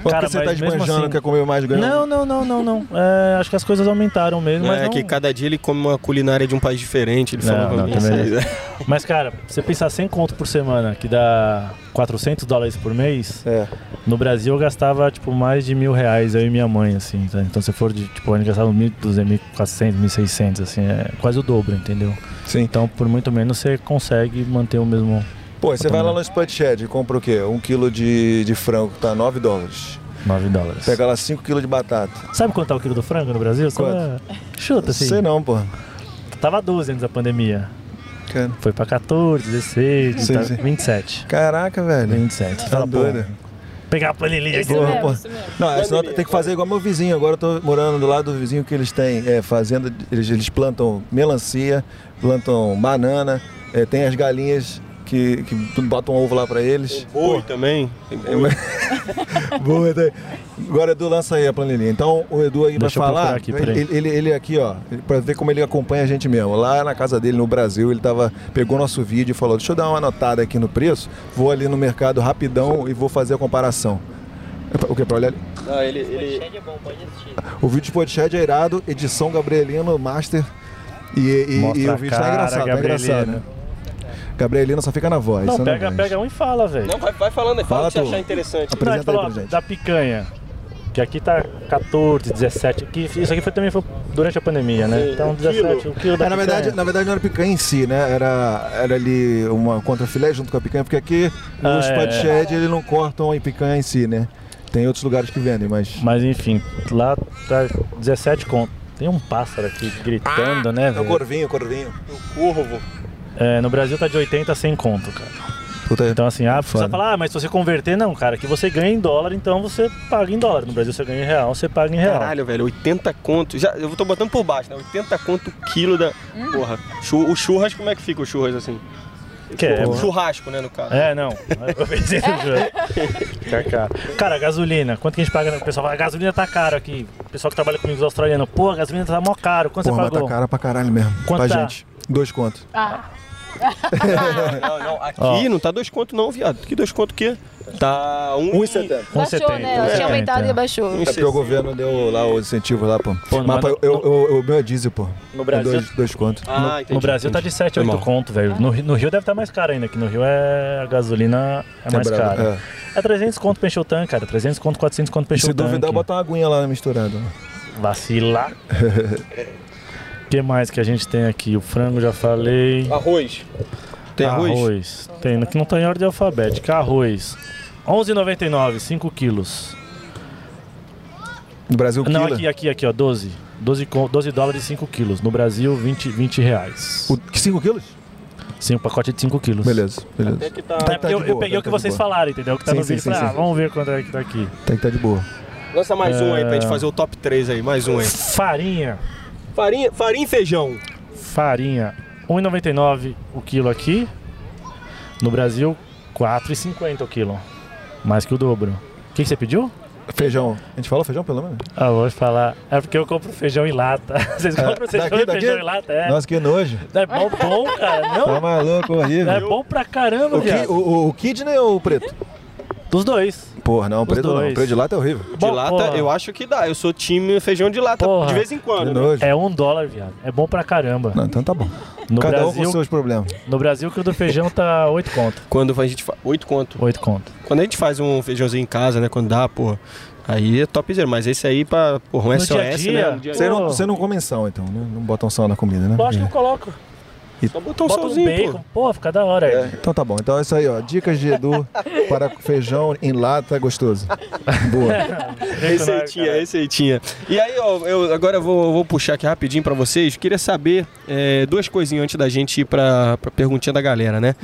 Ou Cara, porque você tá esbanjando, assim- quer comer mais ganhando? Não, não, não, não, não. É, acho que as coisas aumentaram mesmo, mas é não... que cada dia ele come uma culinária de um país diferente. Ele Não, não, também aí. Mas, cara, você pensar 100 conto por semana, que dá 400 dólares por mês, É. no Brasil eu gastava, tipo, mais de mil reais, eu e minha mãe, assim. tá? Então, se for de, tipo, gente gastava 1.200, 1.400, 1.600, assim, é quase o dobro, entendeu? Sim. Então, por muito menos, você consegue manter o mesmo Pô, você vai lá no Split Shed e compra o quê? Um quilo de, de frango, tá 9 dólares. 9 dólares. Pega lá 5 quilos de batata. Sabe quanto tá o quilo do frango no Brasil? Quanto? é- Chuta, assim. Sei não, pô. Tava 12 antes da pandemia. Cara. Foi pra 14, 16, Sim, tá- sim. 27. Caraca, velho. 27. Tá doido. Pegar a planilha aqui. Porra, mesmo. Não, é, senão tem que fazer igual meu vizinho. Agora eu tô morando do lado do vizinho que eles têm é, fazenda. Eles, eles plantam melancia, plantam banana, é, tem as galinhas que, que botam ovo lá pra eles. Boi também. Tem É, boi. Boa, Edu. Agora, Edu, lança aí a planilha. Então, o Edu aí Deixa vai falar. aqui, ele, ele, ele aqui, ó, pra ver como ele acompanha a gente mesmo. Lá na casa dele, no Brasil, ele tava, pegou nosso vídeo e falou: Deixa eu dar uma anotada aqui no preço, vou ali no mercado rapidão e vou fazer a comparação. É O que? Pra olhar ali? Não, ele, ele... O vídeo de podcast é irado, edição Gabrielino, Master. E, e, e o vídeo tá cara, engraçado, tá engraçado. Né? Gabrielino só fica na voz. Não, pega, pega um e fala, velho. Não, vai, vai falando aí. Fala, Fala o que você achar interessante. Apresenta Não, a gente falou, aí pra gente. Da picanha. Que aqui tá 14, 17. Que isso aqui foi, também foi durante a pandemia, né? Então um 17, quilo. o quilo da É, na, picanha. verdade, na verdade não era picanha em si, né? Era, era ali uma contrafilé junto com a picanha, porque aqui Ah, Spot é. Shed eles não cortam a picanha em si, né? Tem outros lugares que vendem, mas. Mas enfim, lá tá 17 conto. Tem um pássaro aqui gritando, né, É o corvinho, o corvinho. Curvo. É, no Brasil tá de 80 a 100 conto, cara. Puta, Então assim, ah, Foda. você fala, ah, mas se você converter, não, cara, que você ganha em dólar, então você paga em dólar. No Brasil você ganha em real, você paga em real. Caralho, velho, 80 conto. Já, eu tô botando por baixo, né? 80 conto o quilo da. Porra. Chu- o churras, como é que fica o churras assim? Que é, o churrasco, né, no caso. É, não. Eu pensei no. Fica caro. Cara, gasolina. Quanto que a gente paga? O pessoal fala, a gasolina tá caro aqui. O pessoal que trabalha comigo, os australianos. Pô, a gasolina tá mó caro. Quanto Porra, você mas pagou? tá cara pra caralho mesmo. Quanto pra tá? gente. Dois contos. Ah, Não, não, aqui Ó. não tá dois conto não, viado. Que dois conto o quê? Tá um... 1,70. baixou, 1,70, né? Tinha 1,70. aumentado e abaixou. Um É porque o governo deu lá o incentivo lá, pô. Pô, mas no- eu, eu, eu- o meu é diesel, pô. No É Brasil, dois, dois contos. Ah, entendi. no Brasil tá entendi. de 7, Foi 8 mal. conto, velho. No, Rio- no Rio deve estar mais caro ainda, que no Rio é a gasolina é mais brabo, cara. é. É. 300 conto pra encher o tanque, cara. 300 conto, 400 conto pra encher se o tanque. duvidar, bota uma aguinha lá misturada. Vacilar. O que mais que a gente tem aqui? O frango já falei. Arroz. Tem arroz? Arroz. Tem, que não tá em ordem alfabética. Arroz. 11,99, 5 quilos. No Brasil, Não, quilo. aqui, aqui, aqui, ó, 12. 12, co- 12 dólares e 5 quilos. No Brasil, 20, 20 reais. O, que 5 quilos? Sim, um pacote de 5 quilos. Beleza, beleza. Até que tá... Tá- É, tá eu, de eu boa, peguei tá o que de vocês boa. falaram, entendeu? Que tá Sim, no sim, vídeo. sim, Falei, ah, sim. vamos ver quanto é que tá aqui. Tem que estar de boa. Lança mais um aí pra gente É. fazer o top 3 aí. Mais um aí. Farinha. Farinha, farinha e feijão. Farinha. 1,99 o quilo aqui. No Brasil, 4,50 o quilo. Mais que o dobro. O que, que você pediu? Feijão. A gente falou feijão pelo menos? Ah, vou falar. É porque eu compro feijão em lata. Vocês É, compram feijão, daqui, feijão em lata? É. Nossa, que nojo. É bom, bom, cara. Tá Não, maluco, horrível. é bom pra caramba, O, o, o, o Kidney ou o preto? Dos dois. Porra, não, o preto não. dois. O preto de lata é horrível. De Bom, lata, porra. eu acho que dá. Eu sou time feijão de lata Porra. de vez em quando. Que né? É um dólar, viado. É bom pra caramba. Não, então tá bom. No Cada um com Brasil, seus problemas. no Brasil, o quilo do feijão tá 8 conto. Quando a gente faz. 8 conto. 8 conto. Quando a gente faz um feijãozinho em casa, né? Quando dá, pô. Aí é topzera. Mas esse aí pra. Porra, um No SOS, dia dia. né? Você não, você não come sal, então, né? Não botam sal na comida, né? Lógico que eu coloco. Só botar um Bota um salzinho, bacon, pô. pô, fica da hora. É, então tá bom. Então é isso aí, ó. Dicas de Edu para feijão em lata gostoso. Boa. Receitinha, receitinha. E aí, ó, eu agora eu vou, vou puxar aqui rapidinho pra vocês. Queria saber é, duas coisinhas antes da gente ir pra, pra perguntinha da galera, né?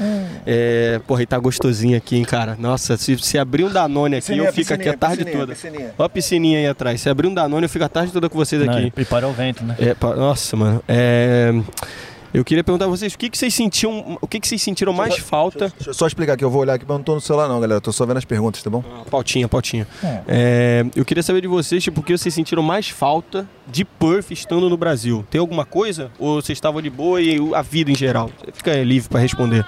É, porra, e tá gostosinho aqui, hein, cara? Nossa, se, se abrir um Danone aqui, eu fico aqui a tarde toda. Ó a piscininha aí atrás. Se abrir um Danone, eu fico a tarde toda com vocês Não, aqui. e parou o vento, né? É, pa- nossa, mano. É, eu queria perguntar a vocês o que, que vocês sentiam, o que, que vocês sentiram mais falta. Deixa eu só explicar aqui, eu vou olhar aqui, mas eu não tô no celular não, galera. Tô só vendo as perguntas, tá bom? Ah, Pautinha, pautinha. É, eu queria saber de vocês, tipo, o que vocês sentiram mais falta de Perth estando no Brasil. Tem alguma coisa? Ou vocês estavam de boa e a vida em geral? Fica livre pra responder.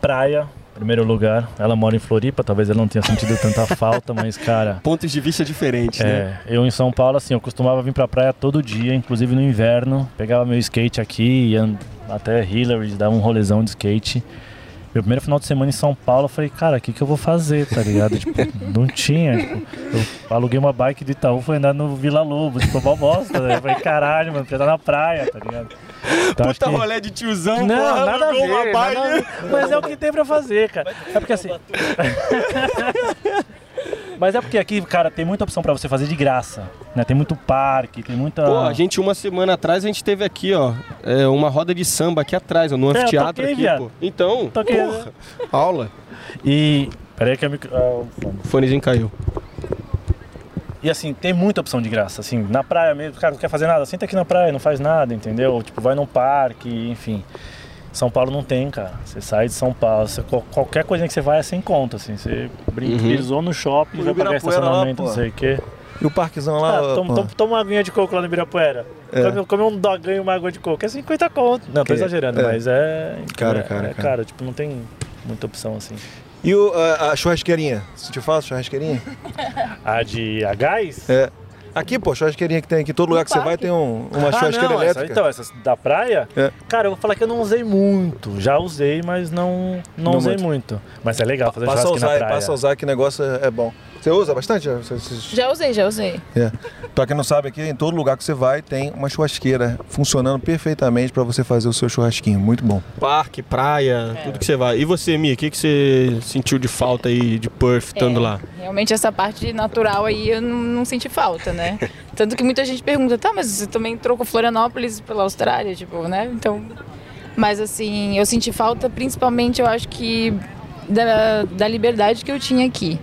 Praia, primeiro lugar. Ela mora em Floripa, talvez ela não tenha sentido tanta falta, mas, cara. Pontos de vista diferentes, né? É, eu em São Paulo, assim, eu costumava vir pra praia todo dia, inclusive no inverno. Pegava meu skate aqui, ia até Hillary, dava um rolezão de skate. Meu primeiro final de semana em São Paulo, eu falei, cara, o que, que eu vou fazer, tá ligado? tipo, não tinha. Tipo, eu aluguei uma bike do Itaú, fui andar no Vila Lobos, tipo, mó bosta. Né? Eu falei, caralho, mano, estar na praia, tá ligado? Então, Puta que- rolé de tiozão, não, porra, nada a ver, uma nada bike. a ver. Mas é o que tem pra fazer, cara. É porque assim. Mas é porque aqui, cara, tem muita opção pra você fazer de graça. Né? Tem muito parque, tem muita. Pô, a gente uma semana atrás a gente teve aqui, ó, é, uma roda de samba aqui atrás, ó, no É, anfiteatro toquei, aqui, viado. pô. Então, Toquei, porra, aula. E. Peraí que eu me. ah, o fone. O fonezinho caiu. E assim, tem muita opção de graça. Assim, na praia mesmo, cara, não quer fazer nada, senta aqui na praia, não faz nada, entendeu? Tipo, vai num parque, enfim. São Paulo não tem, cara. Você sai de São Paulo, você- qual- qualquer coisa que você vai é sem conta, assim. Você brin- Uhum. brisou no shopping, vai pagar Ibirapuera lá, estacionamento, não sei o quê. E o parquezão lá, Ah, toma, toma- toma uma aguinha de coco lá no Ibirapuera. É. Come, come um doganho e uma água de coco. É 50 conto. Não, tô Que- exagerando, é. mas é. Cara, é, cara, é cara. cara, tipo, não tem muita opção assim. E o, a, a churrasqueirinha? Sentiu falta, churrasqueirinha? A de a gás? É. Aqui, pô, churrasqueirinha que tem aqui. Todo lugar que você vai tem um- uma Ah, churrasqueira não, essa- elétrica. então, essas da praia, É. cara, eu vou falar que eu não usei muito. Já usei, mas não, não, Não usei muito. muito. Mas é legal fazer passa na praia. passa a usar que negócio é, é bom. Você usa bastante? Você- você- Já usei, já usei. É. Pra quem não sabe, aqui em todo lugar que você vai tem uma churrasqueira funcionando perfeitamente pra você fazer o seu churrasquinho. Muito bom. Parque, praia, tudo que você vai. E você, Mia, o que, que você sentiu de falta aí de Perth estando É, lá? Realmente essa parte natural aí eu não, não senti falta, né? Tanto que muita gente pergunta, tá, mas você também trocou Florianópolis pela Austrália, tipo, né? Então. Mas assim, eu senti falta principalmente, eu acho que da, da liberdade que eu tinha aqui.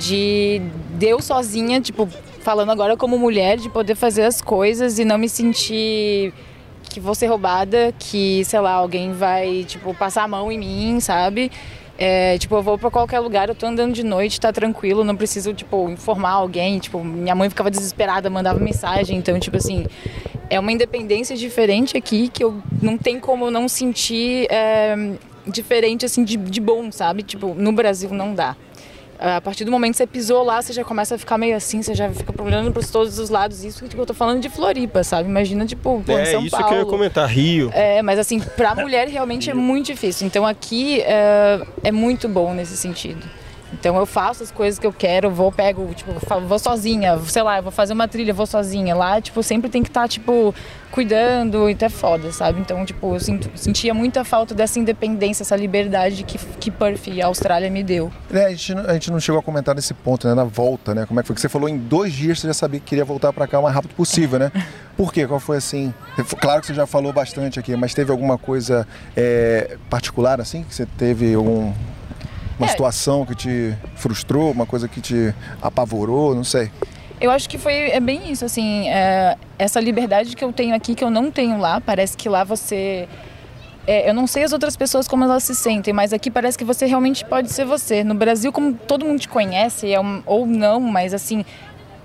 De, de eu sozinha, tipo, falando agora como mulher, de poder fazer as coisas e não me sentir que vou ser roubada, que, sei lá, alguém vai, tipo, passar a mão em mim, sabe? É, tipo, eu vou pra qualquer lugar, eu tô andando de noite, tá tranquilo, não preciso, tipo, informar alguém. Tipo, minha mãe ficava desesperada, mandava mensagem. Então, tipo assim, é uma independência diferente aqui que eu não tem como não sentir é, diferente, assim, de, de bom, sabe? Tipo, no Brasil não dá. A partir do momento que você pisou lá, você já começa a ficar meio assim, você já fica olhando para todos os lados. Isso que tipo, eu tô falando de Floripa, sabe? Imagina, tipo, pô, é São isso Paulo. que eu ia comentar, Rio. É, mas assim, pra mulher realmente é muito difícil. Então aqui é, é muito bom nesse sentido. Então eu faço as coisas que eu quero, vou, pego, tipo, vou sozinha, sei lá, vou fazer uma trilha, vou sozinha. Lá, tipo, sempre tem que estar, tipo, cuidando, então é foda, sabe? Então, tipo, eu sinto- sentia muita falta dessa independência, essa liberdade que, que Perth e a Austrália me deu. É, a, gente, não- a gente não chegou a comentar nesse ponto, né? Na volta, né? Como é que foi? Que você falou em dois dias você já sabia que queria voltar pra cá o mais rápido possível, né? Por quê? Qual foi assim? Claro que você já falou bastante aqui, mas teve alguma coisa é, particular assim? Que você teve algum. Uma É. situação que te frustrou, uma coisa que te apavorou, não sei. Eu acho que foi é bem isso, assim, é, essa liberdade que eu tenho aqui que eu não tenho lá. Parece que lá você é, eu não sei as outras pessoas como elas se sentem, mas aqui parece que você realmente pode ser você. No Brasil, como todo mundo te conhece, é um- ou não, mas assim,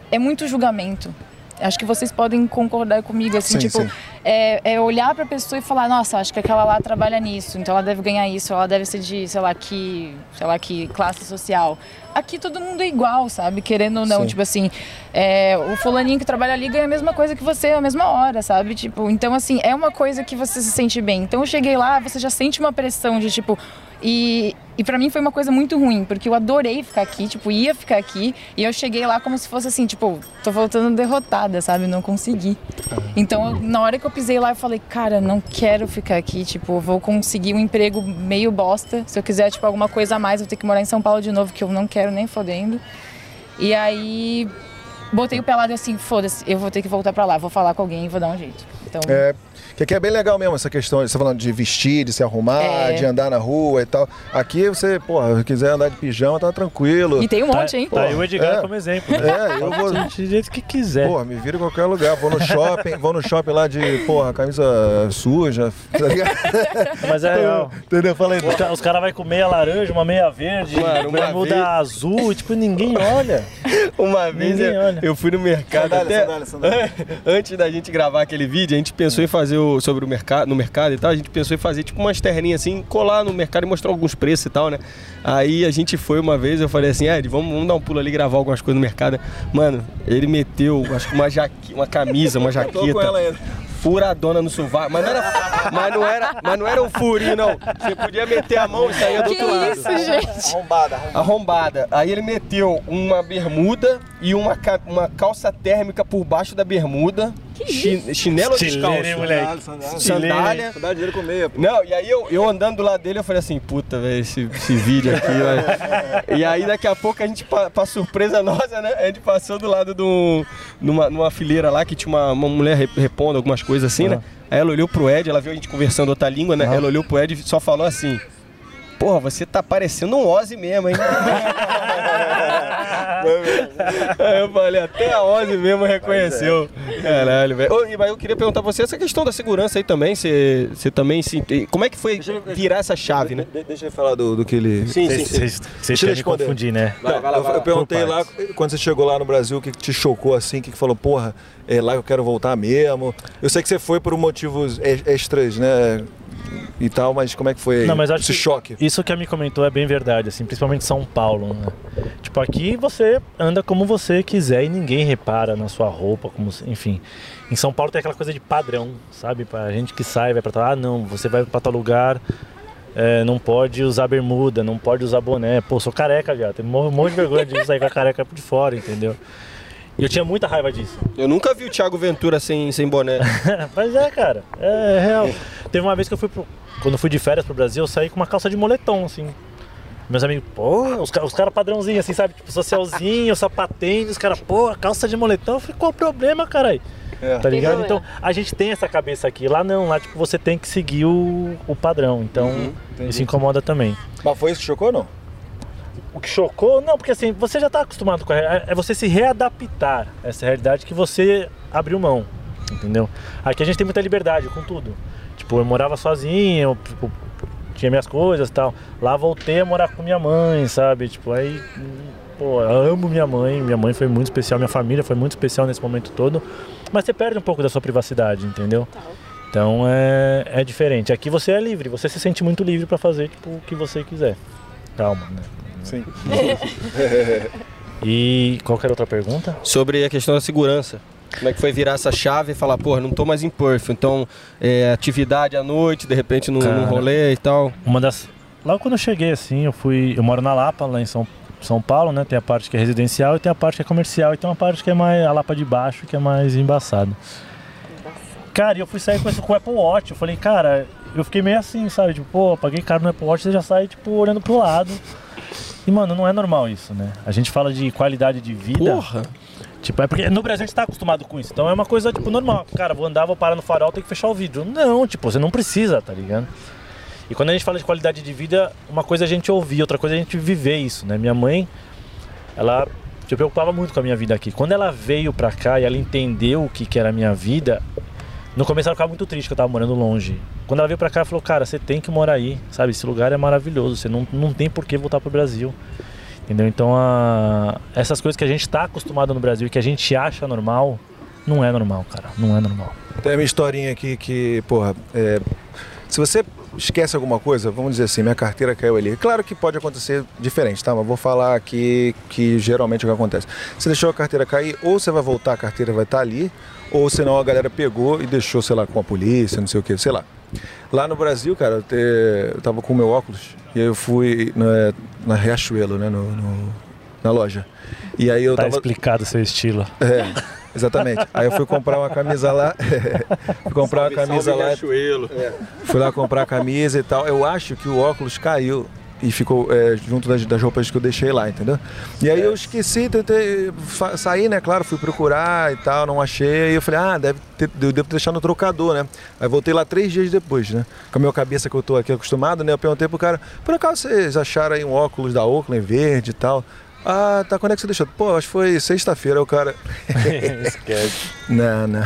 é muito julgamento. Acho que vocês podem concordar comigo, assim, Sim, tipo, sim. É, é olhar pra pessoa e falar, nossa, acho que aquela lá trabalha nisso, então ela deve ganhar isso, ela deve ser de, sei lá, que, sei lá, que classe social. Aqui todo mundo é igual, sabe? Querendo ou não, Sim. tipo assim, é, o fulaninho que trabalha ali ganha a mesma coisa que você, a mesma hora, sabe? Tipo, então assim, é uma coisa que você se sente bem. Então eu cheguei lá, você já sente uma pressão de tipo, e e para mim foi uma coisa muito ruim, porque eu adorei ficar aqui, tipo, ia ficar aqui, e eu cheguei lá como se fosse assim, tipo, tô voltando derrotada, sabe? Não consegui. Então, eu, na hora que eu pisei lá, eu falei, cara, não quero ficar aqui, tipo, vou conseguir um emprego meio bosta. Se eu quiser, tipo, alguma coisa a mais, vou ter que morar em São Paulo de novo, que eu não quero nem fodendo. E aí, botei o pelado assim, foda-se, eu vou ter que voltar para lá, vou falar com alguém e vou dar um jeito. Então, É, que aqui é bem legal mesmo essa questão, você falando de vestir, de se arrumar, É. de andar na rua e tal. Aqui você, porra, quiser andar de pijama, tá tranquilo. e tem um Tá, monte, hein? tá aí o Edgar É. como exemplo. Né? É, eu vou. De jeito que quiser. Porra, me vira em qualquer lugar. Vou no shopping, vou no shopping lá de, porra, camisa suja, tá ligado? Mas é real. Entendeu? Falei, Os, ca- os caras vão com meia laranja, uma meia verde, Mano, uma bermuda vez- azul, e, tipo, ninguém olha. Uma vez Ninguém eu, olha. eu fui no mercado Sandália, até sandália, antes da gente gravar aquele vídeo, a gente pensou em fazer o, sobre o mercado, no mercado e tal, a gente pensou em fazer tipo umas terninhas assim, colar no mercado e mostrar alguns preços e tal, né? Aí a gente foi uma vez, eu falei assim, Ed, vamos, vamos dar um pulo ali gravar algumas coisas no mercado. Mano, ele meteu, acho que uma jaque, uma camisa, uma jaqueta. Furadona no sovaco, mas não era, mas não era, mas não era um furinho não. Você podia meter a mão e saía do Que outro lado. isso, gente? Arrombada, arrombada. Arrombada. Aí ele meteu uma bermuda e uma, ca- uma calça térmica por baixo da bermuda. Chi- chinelo ou Estileiro, descalço? moleque? Sandália. Dá dinheiro com meia, pô. Não, e aí eu, eu andando do lado dele, eu falei assim, puta, velho, esse, esse vídeo aqui, velho. E aí daqui a pouco a gente, pra, pra surpresa nossa, né, a gente passou do lado do, numa, numa fileira lá que tinha uma, uma mulher re- repondo algumas coisas assim, né? Aí ela olhou pro Ed, ela viu a gente conversando outra língua, né? Ela olhou pro Ed e só falou assim, porra, você tá parecendo um Ozzy mesmo, hein? Aí eu falei, até a Ozzy mesmo reconheceu. Caralho, velho. Ô, e- Mas eu queria perguntar pra você essa questão da segurança aí também. Você, você também se. Como é que foi virar essa chave, né? De- Deixa eu falar do, do que ele. Sim, Vocês vocês- querem me confundir, né? Vai, vai lá, eu, vai lá. eu perguntei Por lá, quando você chegou lá no Brasil, o que te chocou assim, o que que falou, porra, é lá que eu quero voltar mesmo. Eu sei que você foi por motivos ex- extras, né? E tal, mas como é que foi Não, mas acho esse que choque? Isso que a me comentou é bem verdade, assim, principalmente em São Paulo, né? Tipo, aqui você anda como você quiser e ninguém repara na sua roupa, como, enfim. Em São Paulo tem aquela coisa de padrão, sabe? Pra gente que sai, vai pra tal, ah, não, você vai pra tal lugar, é, não pode usar bermuda, não pode usar boné. Pô, sou careca, viado, tem um monte de vergonha de sair com a careca de fora, entendeu? E eu tinha muita raiva disso. Eu nunca vi o Thiago Ventura sem, sem boné. Mas é, cara, é real. Teve uma vez que eu fui pro, quando eu fui de férias pro Brasil, eu saí com uma calça de moletom, assim. Meus amigos, pô, os, os caras padrãozinhos, assim, sabe? Tipo, socialzinho, sapatênis, os caras, pô, calça de moletom. Eu falei, qual o problema, caralho? É. Tá ligado? Tem Então, a gente tem essa cabeça aqui. Lá não, lá, tipo, você tem que seguir o, o padrão. Então, entendi. isso incomoda também. Mas foi isso que chocou ou não? O que chocou, não, porque assim, você já tá acostumado com a é é você se readaptar a essa realidade que você abriu mão, entendeu? Aqui a gente tem muita liberdade com tudo. Tipo, eu morava sozinho, eu, tipo, tinha minhas coisas e tal. Lá voltei a morar com minha mãe, sabe? Tipo, aí, pô, eu amo minha mãe, minha mãe foi muito especial, minha família foi muito especial nesse momento todo. Mas você perde um pouco da sua privacidade, entendeu? Então é, é diferente. Aqui você é livre, você se sente muito livre pra fazer tipo, o que você quiser. Calma, né? Sim. E qual que era a outra pergunta? Sobre a questão da segurança. Como é que foi virar essa chave e falar, porra, não tô mais em Perth, então é, atividade à noite, de repente num, Cara. num rolê e tal. Uma das. Logo quando eu cheguei, assim, eu fui. Eu moro na Lapa, lá em São, São Paulo, né? Tem a parte que é residencial e tem a parte que é comercial e tem uma parte que é mais. a Lapa de baixo, que é mais embaçada. Cara, e eu fui sair com, esse, com o Apple Watch. Eu falei, cara, eu fiquei meio assim, sabe? Tipo, pô, paguei caro no Apple Watch, você já sai, tipo, olhando pro lado. E, mano, não é normal isso, né? A gente fala de qualidade de vida. Porra! Tipo, é porque no Brasil a gente tá acostumado com isso. Então é uma coisa, tipo, normal. Cara, vou andar, vou parar no farol, tem que fechar o vidro. Não, tipo, você não precisa, tá ligado? E quando a gente fala de qualidade de vida, uma coisa é a gente ouvir, outra coisa é a gente viver isso, né? Minha mãe, ela se preocupava muito com a minha vida aqui. Quando ela veio pra cá e ela entendeu o que, que era a minha vida, no começo ela ficava muito triste que eu tava morando longe. Quando ela veio pra cá, ela falou, cara, você tem que morar aí, sabe? Esse lugar é maravilhoso, você não, não tem por que voltar pro Brasil. Entendeu? Então, a... essas coisas que a gente tá acostumado no Brasil e que a gente acha normal, não é normal, cara. Não é normal. Tem a minha historinha aqui que, porra, é, se você esquece alguma coisa, vamos dizer assim, minha carteira caiu ali. Claro que pode acontecer diferente, tá? Mas vou falar aqui que geralmente é o que acontece. Você deixou a carteira cair, ou você vai voltar, a carteira vai estar ali, ou senão a galera pegou e deixou, sei lá, com a polícia, não sei o que, sei lá. Lá no Brasil, cara, eu, te, eu tava com o meu óculos e aí eu fui na, na Riachuelo, né, no, no- na loja. E aí eu Tá tava... explicado o seu estilo. É, exatamente. Aí eu fui comprar uma camisa lá, fui comprar uma camisa lá, Riachuelo. fui lá comprar a camisa e tal. Eu acho que o óculos caiu e ficou é, junto das, das roupas que eu deixei lá, entendeu? E aí eu esqueci, tentei sair, né? Claro, fui procurar e tal, não achei. E eu falei, ah, deve ter, eu devo deixar no trocador, né? Aí voltei lá três dias depois, né? Com a minha cabeça que eu tô aqui acostumado, né? Eu perguntei pro cara, por acaso vocês acharam aí um óculos da Oakland verde e tal? Ah, tá, quando é que você deixou? Pô, acho que foi sexta-feira, o cara. Esquece. Não, não,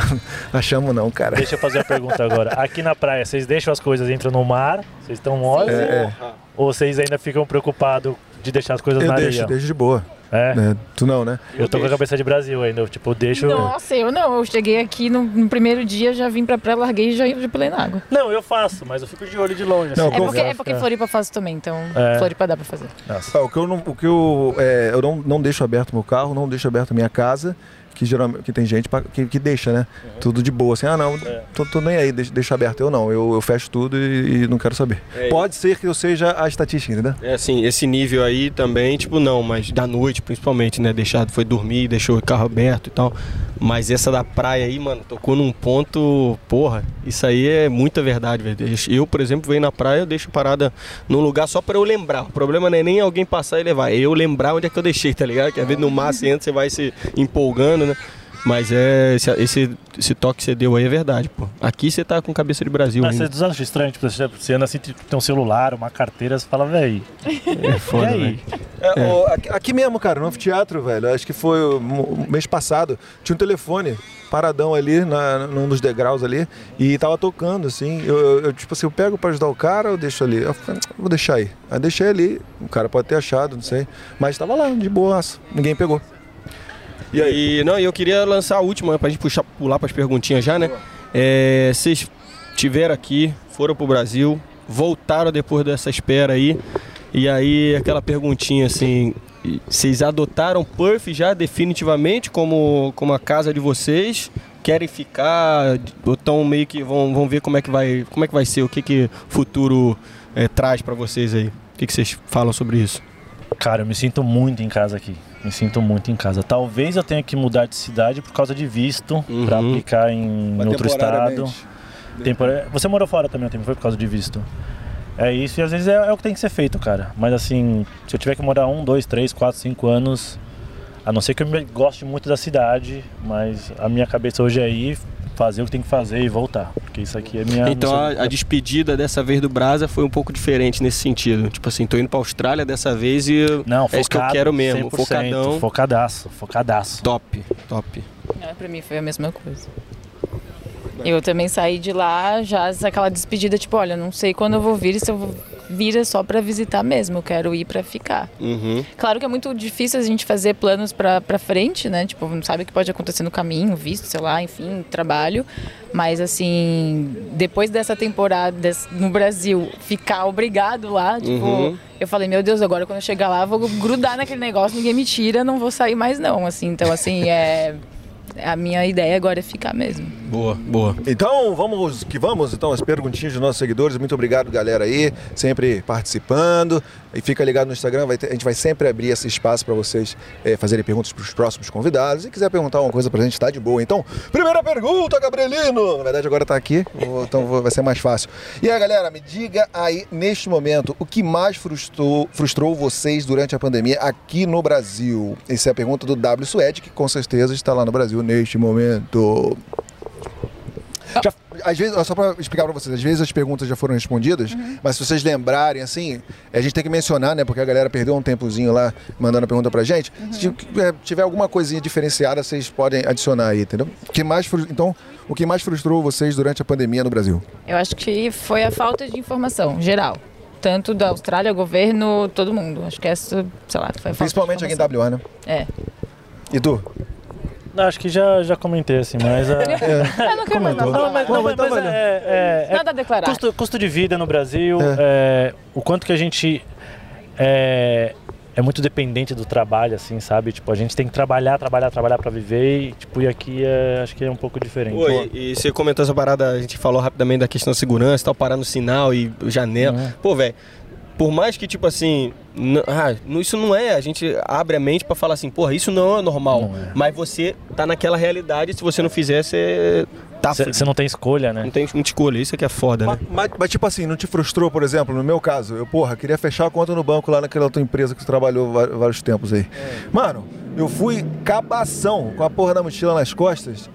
achamos não, cara. Deixa eu fazer a pergunta agora. Aqui na praia, vocês deixam as coisas entram no mar? Vocês estão mole? É, Ou vocês ainda ficam preocupados de deixar as coisas Eu na deixo, areia? deixo de boa. É. né? Tu não, né? Eu tô com a cabeça de Brasil ainda. eu, Tipo, eu deixo. Nossa, eu não. Eu cheguei aqui no, no primeiro dia, já vim pra praia, larguei e já, já pulei na água. Não, eu faço, mas eu fico de olho de longe. Não, assim. É porque, é porque Floripa faz também, então É. Floripa dá pra fazer. Nossa. Ah, o que eu, não, o que eu, é, eu não, não deixo aberto meu carro, não deixo aberto a minha casa, que geralmente que tem gente pra- que, que deixa, né? Tudo de boa, assim, ah não, É. tô, tô nem aí, deixa, deixa aberto. Eu não, eu, eu fecho tudo e, e não quero saber. É, Pode ser que eu seja a estatística, entendeu? É assim, esse nível aí também, tipo, não, mas da noite principalmente, né? Deixar, foi dormir, deixou o carro aberto e tal. Mas essa da praia aí, mano, tocou num ponto, porra, isso aí é muita verdade, velho. Eu, por exemplo, venho na praia, eu deixo parada num lugar só pra eu lembrar. O problema não é nem alguém passar e levar, é eu lembrar onde é que eu deixei, tá ligado? Que às vezes no mar você entra, você vai se empolgando, né? Mas é, esse, esse, esse toque que você deu aí é verdade, pô. Aqui você tá com cabeça de Brasil Mas ainda. você acha estranho, tipo, você anda assim, tipo, tem um celular, uma carteira, você fala, véi. É foda, aí? velho. É, ó, aqui, mesmo, cara, no anfiteatro, velho, acho que foi mês passado, tinha um telefone paradão ali, na, num dos degraus ali, e tava tocando, assim, eu, eu- eu, tipo assim, eu pego pra ajudar o cara ou deixo ali? Eu falei, vou deixar aí. Aí deixei ali, o cara pode ter achado, não sei, mas tava lá, de boaça, ninguém pegou. E aí? não, e eu queria lançar a última, pra gente puxar, pular pras perguntinhas já, né? É, vocês estiveram aqui, foram pro Brasil, voltaram depois dessa espera aí. E aí, aquela perguntinha assim: vocês adotaram Perth já definitivamente como, como a casa de vocês? Querem ficar? Ou tão meio que vão, vão ver como é que vai, como é que vai ser, o que que o futuro é, traz pra vocês aí? O que, que vocês falam sobre isso? Cara, eu me sinto muito em casa aqui. Me sinto muito em casa. Talvez eu tenha que mudar de cidade por causa de visto Uhum. pra aplicar em Mas outro estado. Tempora- Você morou fora também um tempo, foi por causa de visto. É isso, e às vezes é, é o que tem que ser feito, cara. Mas assim, se eu tiver que morar um, dois, três, quatro, cinco anos, a não ser que eu goste muito da cidade, mas a minha cabeça hoje é ir, fazer o que tem que fazer e voltar. Porque isso aqui é minha. Então minha- a, a despedida dessa vez do Brasa foi um pouco diferente nesse sentido. Tipo assim, tô indo pra Austrália dessa vez e Não, é isso que eu quero mesmo. 100%, Focadão. Focadaço, focadaço. Top, top. É, pra mim foi a mesma coisa. Eu também saí de lá já aquela despedida, tipo, olha, não sei quando eu vou vir, e se eu vou vir é só pra visitar mesmo, eu quero ir pra ficar. Uhum. Claro que é muito difícil a gente fazer planos pra, pra frente, né? Tipo, não sabe o que pode acontecer no caminho, visto, sei lá, enfim, trabalho. Mas, assim, depois dessa temporada no Brasil, ficar obrigado lá, tipo, Uhum. eu falei, meu Deus, agora quando eu chegar lá, vou grudar naquele negócio, ninguém me tira, não vou sair mais não, assim. Então, assim, é... A minha ideia agora é ficar mesmo. Boa, boa. Então, vamos que vamos. Então, as perguntinhas dos nossos seguidores. Muito obrigado, galera aí, sempre participando. E fica ligado no Instagram, ter- a gente vai sempre abrir esse espaço para vocês eh, fazerem perguntas para os próximos convidados. E quiser perguntar alguma coisa pra gente, tá de boa. Então, primeira pergunta, Gabrielino. Na verdade, agora tá aqui, então vai ser mais fácil. E aí, galera, me diga aí, neste momento, o que mais frustrou, frustrou vocês durante a pandemia aqui no Brasil? Essa é a pergunta do W Suede, que com certeza está lá no Brasil neste momento. Já, às vezes, só pra explicar pra vocês, às vezes as perguntas já foram respondidas, mas se vocês lembrarem, assim, a gente tem que mencionar, né? Porque a galera perdeu um tempozinho lá mandando a pergunta pra gente. Se tiver- tiver alguma coisinha diferenciada, vocês podem adicionar aí, entendeu? O que mais, então, o que mais frustrou vocês durante a pandemia no Brasil? Eu acho que foi a falta de informação geral. Tanto da Austrália, governo, todo mundo. Acho que essa, sei lá, foi a falta Principalmente aqui em. WA, né? É. E tu? Acho que já, já comentei assim, mas. é- Eu não quero mais Comentou. falar. Não, mas, Não, não, mas mas, valendo. é, é- é Nada a declarar. custo, custo de vida no Brasil, É. é, o quanto que a gente é, é muito dependente do trabalho, assim, sabe? Tipo, a gente tem que trabalhar, trabalhar, trabalhar para viver e, tipo, e aqui é, acho que é um pouco diferente. Pô, e, e você comentou essa parada, a gente falou rapidamente da questão da segurança, tal, parar no sinal e janela. Uhum. Pô, velho, por mais que, tipo assim, n- ah, não- isso não é, a gente abre a mente pra falar assim, porra, isso não é normal. Não é. Mas você tá naquela realidade, se você não fizer, você tá. Você não tem escolha, né? Não tem muita escolha, isso é que é foda, né? Mas, mas- mas, tipo assim, não te frustrou, por exemplo, no meu caso, eu, porra, queria fechar a conta no banco lá naquela tua empresa que você trabalhou vários tempos aí. Mano, eu fui cabação com a porra da mochila nas costas.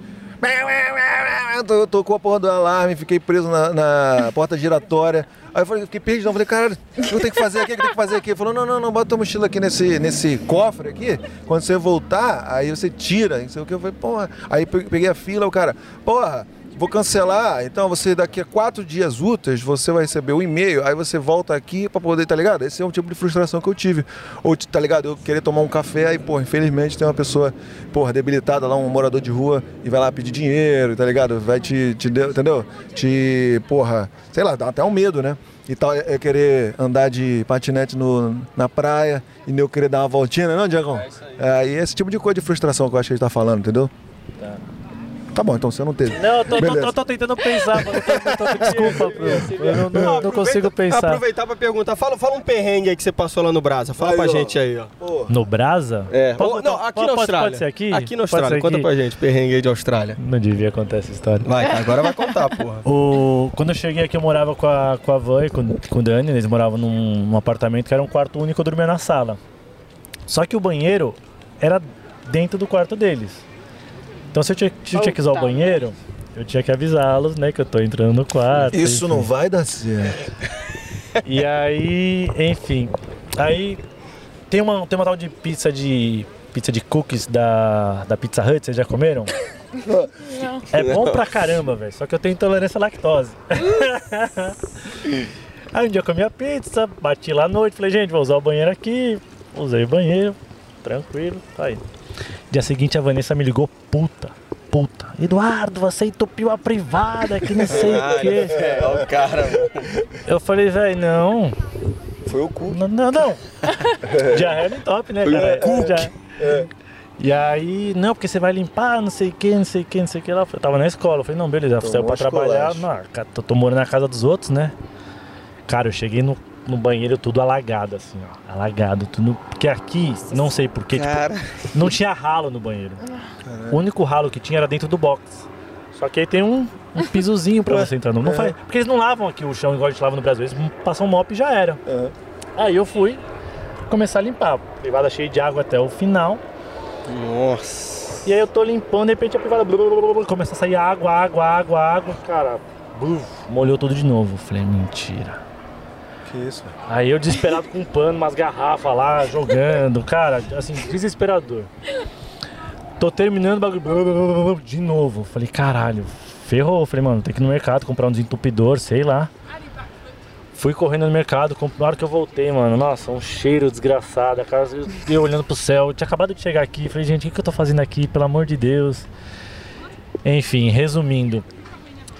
Com a porra do alarme, fiquei preso na, na porta giratória. Aí eu falei, fiquei perdido, falei, caralho, o que eu tenho que fazer aqui? O que eu tenho que fazer aqui? Ele falou, não, não, não, bota tua mochila aqui nesse, nesse cofre aqui. Quando você voltar, aí você tira, não sei o que. Eu falei, porra. Aí pe- peguei a fila, o cara, porra, vou cancelar. Então você daqui a quatro dias úteis você vai receber um e-mail, aí você volta aqui pra poder, tá ligado? Esse é um tipo de frustração que eu tive. Ou, tá ligado? Eu querer tomar um café, aí, pô, infelizmente tem uma pessoa, porra, debilitada lá, um morador de rua, e vai lá pedir dinheiro, tá ligado? Vai te, te deu- entendeu? Te, porra, sei lá, dá até um medo, né? E tal, é é querer andar de patinete no, na praia e eu querer dar uma voltinha, não, Diagão? É, e esse tipo de coisa de frustração que eu acho que a gente tá falando, entendeu? Tá bom, então você não teve. Não, eu tô, tô, tô- tô tentando pensar, mano. Eu tô- tô- desculpa, bro. Eu não, não- não consigo pensar. Aproveitar pra perguntar, fala, fala um perrengue aí que você passou lá no Brasa, fala Aí, pra ó. gente aí, ó. No Brasa? É, Pode ou- não, aqui pode- na Austrália. Pode ser aqui? Aqui na Austrália, conta aqui? pra gente, perrengue aí de Austrália. Não devia contar essa história. Vai, agora vai contar, porra. O, quando eu cheguei aqui, eu morava com a, com a Van e com, com o Dani. Eles moravam num, num apartamento que era um quarto único, eu dormia na sala. Só que o banheiro era dentro do quarto deles. Então, se eu tinha, se eu tinha que usar o banheiro, eu tinha que avisá-los, né, que eu tô entrando no quarto. isso enfim. não vai dar certo. E aí, enfim. Aí tem uma, tem uma tal de pizza de. Pizza de cookies da, da Pizza Hut, vocês já comeram? É bom pra caramba, velho. Só que eu tenho intolerância à lactose. aí um dia eu comi a pizza, bati lá à noite, falei, gente, vou usar o banheiro aqui. Usei o banheiro, tranquilo, tá aí. Dia seguinte a Vanessa me ligou, puta, puta. Eduardo, você entupiu a privada, que não sei o quê. É, o cara, mano. Eu falei, velho, não, Foi o cu. não, não, não. Diarreia no top, né, cara? Já- E aí, não, porque você vai limpar, não sei o que, não sei o que, não sei o que lá. Eu tava na escola, eu falei, não, beleza, saiu pra trabalhar. Não, tô, tô morando na casa dos outros, né? Cara, eu cheguei no, no banheiro tudo alagado, assim, ó. Alagado, tudo. Porque aqui, não sei porquê, tipo, não tinha ralo no banheiro. O único ralo que tinha era dentro do box. Só que aí tem um, um pisozinho pra você entrar. Não, não faz, porque eles não lavam aqui o chão igual a gente lava no Brasil. Eles passam um mop e já era. Aí eu fui começar a limpar. Privada cheia de água até o final. nossa. E aí eu tô limpando, de repente a privada blu, blu, blu, começa a sair água, água, água, água. Cara, molhou tudo de novo. Falei, mentira. Que isso. Aí eu desesperado com um pano, umas garrafas lá, jogando. Cara, assim, desesperador. Tô terminando o bagulho. De novo. Falei, caralho, ferrou. Falei, mano, tem que ir no mercado comprar um desentupidor, sei lá. Fui correndo no mercado, comp- na hora que eu voltei, mano, nossa, um cheiro desgraçado. A casa, eu, eu olhando pro céu, eu tinha acabado de chegar aqui. Falei, gente, o que, que eu tô fazendo aqui, pelo amor de Deus? Enfim, resumindo,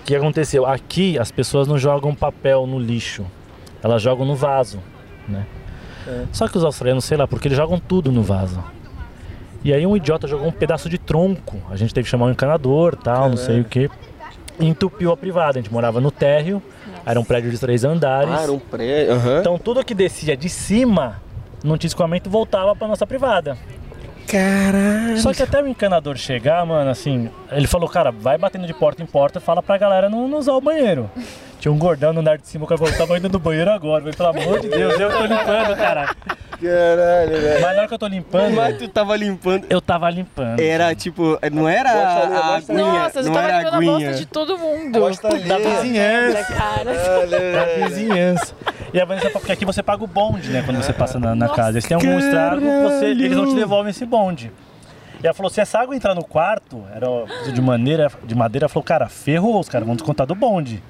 o que aconteceu? Aqui as pessoas não jogam papel no lixo, elas jogam no vaso, né? Só que os australianos, sei lá, porque eles jogam tudo no vaso. E aí um idiota jogou um pedaço de tronco. A gente teve que chamar um encanador, tal, não sei o que. Entupiu a privada. A gente morava no térreo, era um prédio de três andares. Ah, era um prédio. Aham. Então tudo que descia de cima, não tinha escoamento, voltava pra nossa privada. Caralho. Só que até o encanador chegar, mano, assim, ele falou, cara, vai batendo de porta em porta e fala pra galera não, não usar o banheiro. Tinha um gordão no andar de cima, o cara falou, tava indo no banheiro agora. Falei, pelo amor de Deus, eu tô limpando, cara. Caralho, velho. Mas na hora que eu tô limpando, Mas tu tava limpando. eu tava limpando. Era tipo, não era a aguinha, Nossa, não tava era a limpando a bosta aguinha. de todo mundo. Ali. Da vizinhança. Cara. Da vizinhança. E a Vanessa, porque aqui você paga o bonde, né? Quando você passa na, na casa. Eles têm algum estrago, você, eles não te devolvem esse bonde. E ela falou, se essa água entrar no quarto, era de maneira, de madeira, ela falou, cara, ferrou, os caras vão descontar do bonde.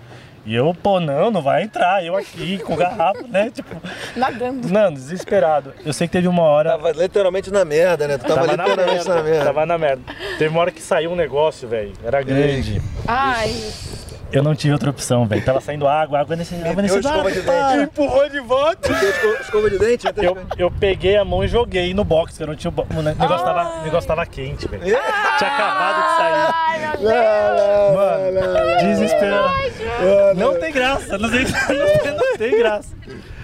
E eu, pô, não, não vai entrar. Eu aqui com garrafa, né? Tipo, Nadando. mano, desesperado. Eu sei que teve uma hora. Tava literalmente na merda, né? Tu tava, Tava na literalmente merda, na merda. Tava na merda. Teve uma hora que saiu um negócio, velho. Era grande. Ai, Eu não tive outra opção, velho. Tava saindo água, água nesse. Água nesse escova de dente. Empurrou de volta. Esco- Escova de dente? Eu, eu peguei a mão e joguei no box, que eu não tinha o bo- o negócio, tava, o negócio tava quente, velho. Tinha acabado de sair. Ai, meu Deus. Mano, desesperado. Não tem graça, não tem, não tem, não tem graça.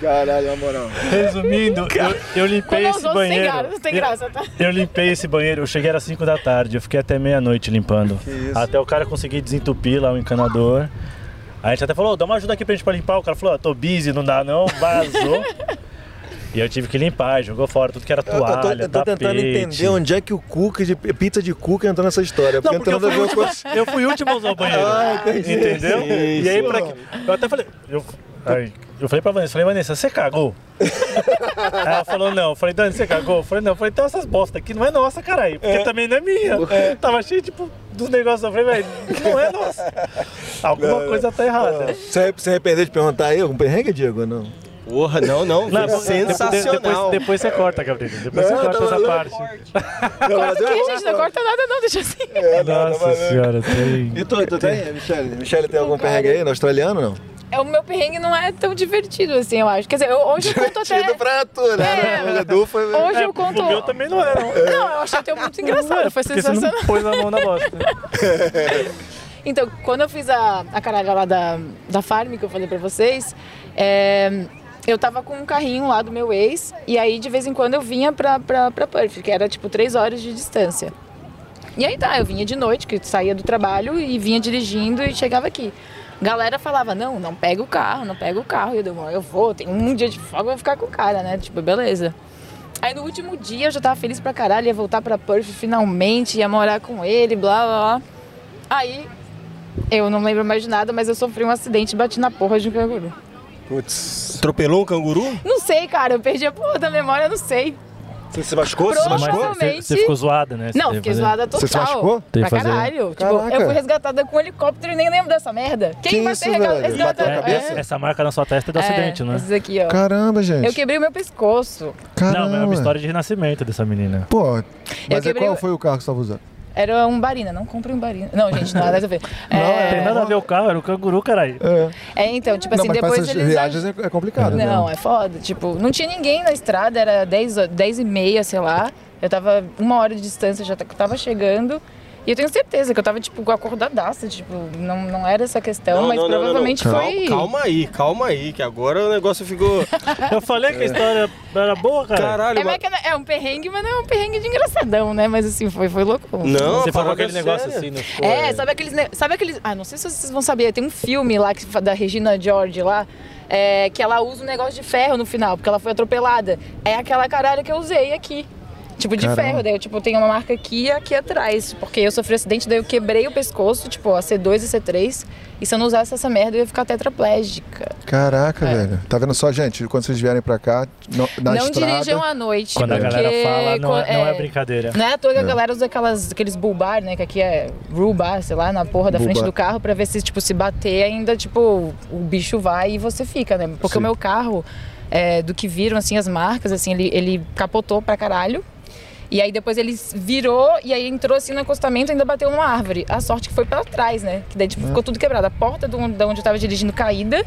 Caralho, na moral. Resumindo, eu, eu limpei esse banheiro. graça, não tem graça, tá? Eu, eu limpei esse banheiro, eu cheguei às 5 da tarde, eu fiquei até meia-noite limpando. isso. Até o cara conseguir desentupir lá o encanador. Aí a gente até falou, "Ô, dá uma ajuda aqui pra gente pra limpar. O cara falou, "Ó, tô busy, não dá não, vazou. e eu tive que limpar, jogou fora tudo que era Eu, eu tô, toalha, eu tô tentando entender onde é que o cookie de pizza de cookie entrou nessa história. Não, porque eu fui, ver com eu fui o último a usar o banheiro. Ah, entendi. Entendeu? Sim, e aí, pra quê? Eu até falei. Eu, aí, eu falei pra Vanessa, falei, Vanessa, você cagou? aí ela falou, não. Eu falei, Dani, você cagou? Eu falei, não. Eu falei, então essas bosta aqui não é nossa, caralho. Porque também não é minha. Tava cheio, tipo, dos negócios. Eu falei, velho, não é nossa. Alguma Não, coisa tá errada. Você se arrependeu de perguntar aí algum perrengue, Diego? ou Não. Porra, não, não. Não, sensacional. Depois, depois você corta, Gabriel. Depois Não, você corta essa parte. Não, Corta aqui, gente, não corta nada não, deixa assim. É, Nossa senhora, tem. E tu, tu tem, Michele? Michele tem algum perrengue aí no australiano não? É, o meu perrengue não é tão divertido assim, eu acho. Quer dizer, eu- hoje eu conto até... Divertido pra tu, né? É. O Edu foi... Hoje eu conto... O meu também não é, não. Não, eu achei até muito engraçado, foi Porque você sensacional. não pôs a mão na bosta. Então, quando eu fiz a, a caralha lá da, da Farm, que eu falei pra vocês, é, eu tava com um carrinho lá do meu ex, e aí de vez em quando eu vinha pra, pra, pra Perth, que era tipo três horas de distância. E aí tá, eu vinha de noite, que eu saía do trabalho e vinha dirigindo e chegava aqui. Galera falava, não, não pega o carro, não pega o carro. E eu, deu, eu vou, tem um dia de folga, eu vou ficar com o cara, né? Tipo, beleza. Aí no último dia eu já tava feliz pra caralho, ia voltar pra Perth finalmente, ia morar com ele, blá blá blá. Aí eu não lembro mais de nada, mas eu sofri um acidente e bati na porra de um canguru. Putz. Atropelou um canguru? Não sei, cara, eu perdi a porra da memória, eu não sei. Você se machucou? Você se machucou? Mas você, você ficou zoada, né? Não, fiquei que fazer- zoada total. Você se machucou? Pra que fazer- caralho. Tipo, eu fui resgatada com um helicóptero e nem lembro dessa merda. Quem Que vai isso, ser resgatada? É. Essa marca na sua testa é do acidente, é, né? Esses aqui, ó. Caramba, gente. Eu quebrei o meu pescoço. Caramba. Não, mas é uma história de renascimento dessa menina. Pô, mas quebrei qual o- foi o carro que você tava usando? Era um barina, não compre um barina. Não, gente, nada a ver. Não, É, Tem nada a ver o carro, era o canguru, caralho. É. é, então, tipo não, assim, mas depois essas eles... viagens é, é complicado. né? Não, é foda. Tipo, não tinha ninguém na estrada, era 10, ho- 10 e meia, sei lá. Eu tava uma hora de distância, já tava chegando. E eu tenho certeza que eu tava, tipo, acordadaça. Tipo, não, não era essa questão, mas provavelmente Calma- foi. Calma aí, calma aí, que agora o negócio ficou. Eu falei que a história era boa, cara. Caralho, É, mas... mas que é um perrengue, mas não é um perrengue de engraçadão, né? Mas assim, foi, foi louco. Não, Você falou aquele negócio assim, não? É, sabe aqueles, sabe aqueles. Ah, não sei se vocês vão saber. Tem um filme lá que, da Regina George lá. é, que ela usa um negócio de ferro no final, porque ela foi atropelada. É aquela caralho que eu usei aqui. Tipo, de Caramba. ferro. Daí eu tipo, tenho uma marca aqui e aqui atrás. Porque eu sofri um acidente, daí eu quebrei o pescoço, tipo, a C2 e C3. E se eu não usasse essa merda, eu ia ficar tetraplégica. Caraca, velho. Tá vendo só, gente? Quando vocês vierem pra cá, no- na não estrada... dirijam à noite. Quando a porque galera fala, não é, não é é- brincadeira. Não é à toa que a galera usa aquelas, aqueles bull bar, né? Que aqui é rule bar, sei lá, na porra da Bull frente bar. do carro pra ver se, tipo, se bater ainda, tipo, o bicho vai e você fica, né? Porque Sim. o meu carro, é, do que viram, assim, as marcas, assim, ele, ele capotou pra caralho. E aí depois ele virou e aí entrou assim no acostamento e ainda bateu numa árvore. A sorte que foi pra trás, né? Que daí tipo, ficou tudo quebrado. A porta do, da onde eu tava dirigindo caída.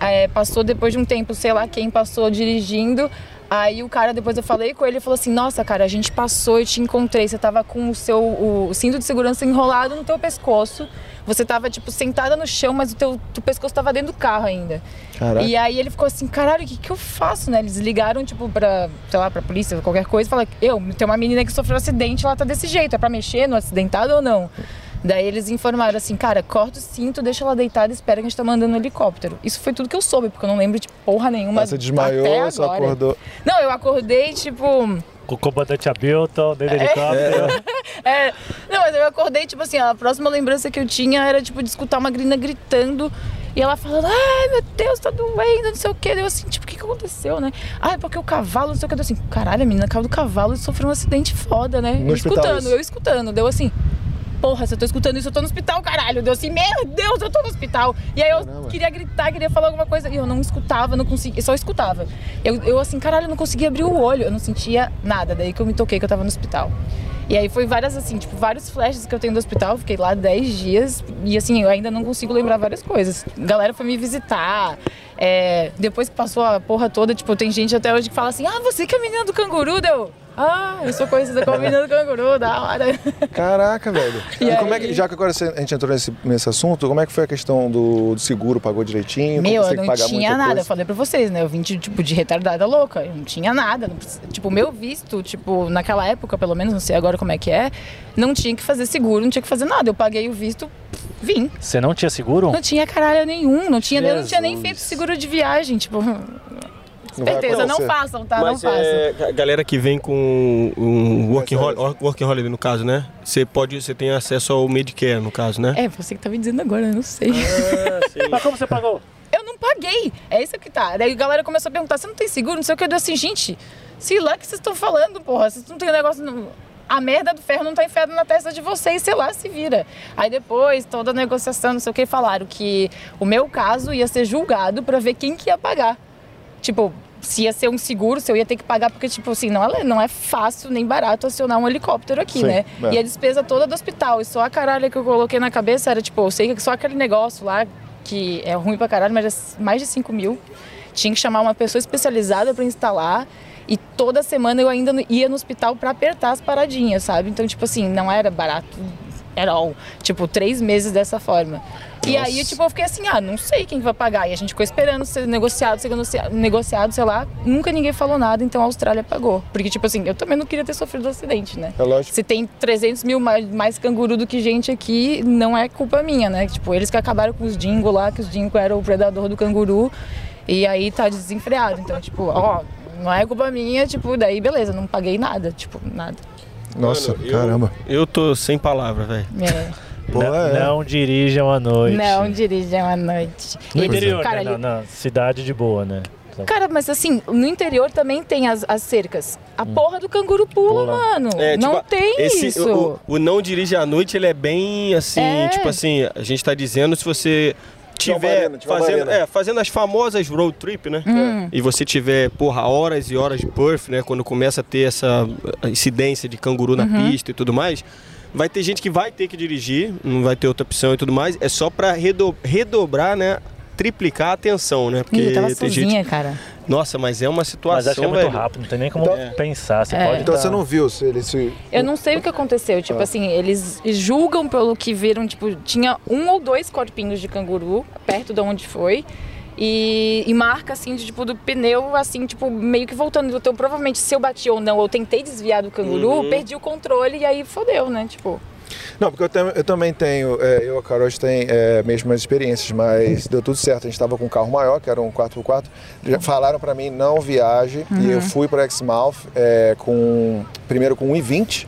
É, passou depois de um tempo, sei lá quem passou dirigindo. Aí o cara, depois eu falei com ele e falou assim: Nossa, cara, a gente passou, eu te encontrei. Você tava com o seu o, cinto de segurança enrolado no teu pescoço. Você tava, tipo, sentada no chão, mas o teu, teu pescoço tava dentro do carro ainda. Caraca. E aí ele ficou assim, caralho, o que, que eu faço, né? Eles ligaram, tipo, pra, sei lá, pra polícia, qualquer coisa, e falaram, eu, tem uma menina que sofreu um acidente, ela tá desse jeito, é pra mexer no acidentado ou não? Daí eles informaram assim, cara, corta o cinto, deixa ela deitada e espera que a gente tá mandando um helicóptero. Isso foi tudo que eu soube, porque eu não lembro de porra nenhuma. Você desmaiou, até só agora. acordou. Não, eu acordei, tipo. Com o comandante Hamilton, dentro do helicóptero. É, não, mas eu acordei, tipo assim, a próxima lembrança que eu tinha era, tipo, de escutar uma grina gritando e ela falando, ai meu Deus, tá doendo, não sei o quê. Deu assim, tipo, o que, que aconteceu, né? Ah, é porque o cavalo, não sei o que. Deu assim, caralho, a menina caiu do cavalo e sofreu um acidente foda, né? No eu escutando, isso. eu escutando. Deu assim, porra, se eu tô escutando isso, eu tô no hospital, caralho. Deu assim, meu Deus, eu tô no hospital. E aí eu Caramba. queria gritar, queria falar alguma coisa. E eu não escutava, não conseguia, eu só escutava. Eu, eu assim, caralho, eu não conseguia abrir o olho, eu não sentia nada. Daí que eu me toquei que eu tava no hospital. E aí foi várias, assim, tipo, vários flashes que eu tenho do hospital. Fiquei lá 10 dias e, assim, eu ainda não consigo lembrar várias coisas. A galera foi me visitar. É, depois que passou a porra toda, tipo, tem gente até hoje que fala assim: ah, você que é a menina do canguru, deu. Ah, eu sou conhecida como menina do canguru, da hora. Caraca, velho. E E, como é que, já que agora a gente entrou nesse, nesse assunto, como é que foi a questão do, do seguro? Pagou direitinho? Meu, eu não tinha nada, coisa? eu falei pra vocês, né? Eu vim de, tipo, de retardada louca, eu não tinha nada. não precis- tipo, meu visto, tipo, naquela época, pelo menos, não sei agora como é que é, não tinha que fazer seguro, não tinha que fazer nada. Eu paguei o visto, vim. Você não tinha seguro? Não tinha caralho nenhum, não tinha, eu não tinha nem feito seguro de viagem, tipo. Certeza, não façam, tá? Mas não façam. é, a galera que vem com um working, Mas, hol working holiday, no caso, né? Você pode, você tem acesso ao Medicare, no caso, né? É, você que tá me dizendo agora, eu não sei. É, sim. Mas como você pagou? Eu não paguei. É isso que tá. Daí a galera começou a perguntar: você não tem seguro? Não sei o que. Eu disse assim, gente, sei lá o que vocês estão falando, porra. Vocês não tem negócio. Não... A merda do ferro não tá enfiada na testa de vocês, sei lá, se vira. Aí depois, toda a negociação, não sei o que, falaram que o meu caso ia ser julgado pra ver quem que ia pagar. Tipo, se ia ser um seguro, se eu ia ter que pagar, porque, tipo assim, não é, não é fácil nem barato acionar um helicóptero aqui, Sim, né? é. E a despesa toda do hospital. E só a caralho que eu coloquei na cabeça era, tipo, eu sei que só aquele negócio lá, que é ruim pra caralho, mas é mais de 5 mil. Tinha que chamar uma pessoa especializada pra instalar. E toda semana eu ainda ia no hospital pra apertar as paradinhas, sabe? Então, tipo assim, não era barato at all. Tipo, três meses dessa forma. E aí, tipo, eu fiquei assim, ah, não sei quem vai pagar. E a gente ficou esperando ser negociado, ser negocia- negociado, sei lá. Nunca ninguém falou nada, então a Austrália pagou. Porque, tipo assim, eu também não queria ter sofrido um acidente, né? É lógico. Se tem 300 mil mais, mais canguru do que gente aqui, não é culpa minha, né? Tipo, eles que acabaram com os dingo lá, que os dingo eram o predador do canguru. E aí tá desenfreado. Então, tipo, ó, não é culpa minha, tipo, daí beleza, não paguei nada, tipo, nada. Nossa, Mano, eu- caramba. Eu tô sem palavra, velho. É. Pô, não, é. não dirijam à noite. Não dirijam à noite. No interior, cara, né? ele- Na, na cidade de boa, né? Cara, mas assim, no interior também tem as, as cercas. A porra do canguru pula, Pula. mano. não tipo, tem esse, isso. O, o não dirige à noite, ele é bem assim, É. tipo assim, a gente tá dizendo se você tiver fazendo, é, fazendo as famosas road trip, né? Hum. E você tiver, porra, horas e horas de Perth, né? Quando começa a ter essa incidência de canguru na Uhum. pista e tudo mais, vai ter gente que vai ter que dirigir, não vai ter outra opção e tudo mais. É só pra redo- redobrar, né? Triplicar a atenção, né? Porque Ih, eu tava tem sozinha, gente. cara. Nossa, mas é uma situação. Mas acho que é muito velho. rápido, não tem nem como Então- pensar. Você É. pode Então tá- você não viu se ele se. Eu não sei o que aconteceu. Tipo Ah. assim, eles julgam pelo que viram. Tipo, tinha um ou dois corpinhos de canguru perto de onde foi. E, e marca, assim, de, tipo, do pneu, assim, tipo, meio que voltando. Então, provavelmente, se eu bati ou não, ou tentei desviar do canguru, Uhum. perdi o controle e aí fodeu, né? Tipo, Não, porque eu, eu também tenho, é, eu e a Carol a gente tem é, mesmas experiências, mas deu tudo certo. A gente estava com um carro maior, que era um 4x4. Já falaram para mim, não viaje. E eu fui para Exmouth é, com, primeiro com um i20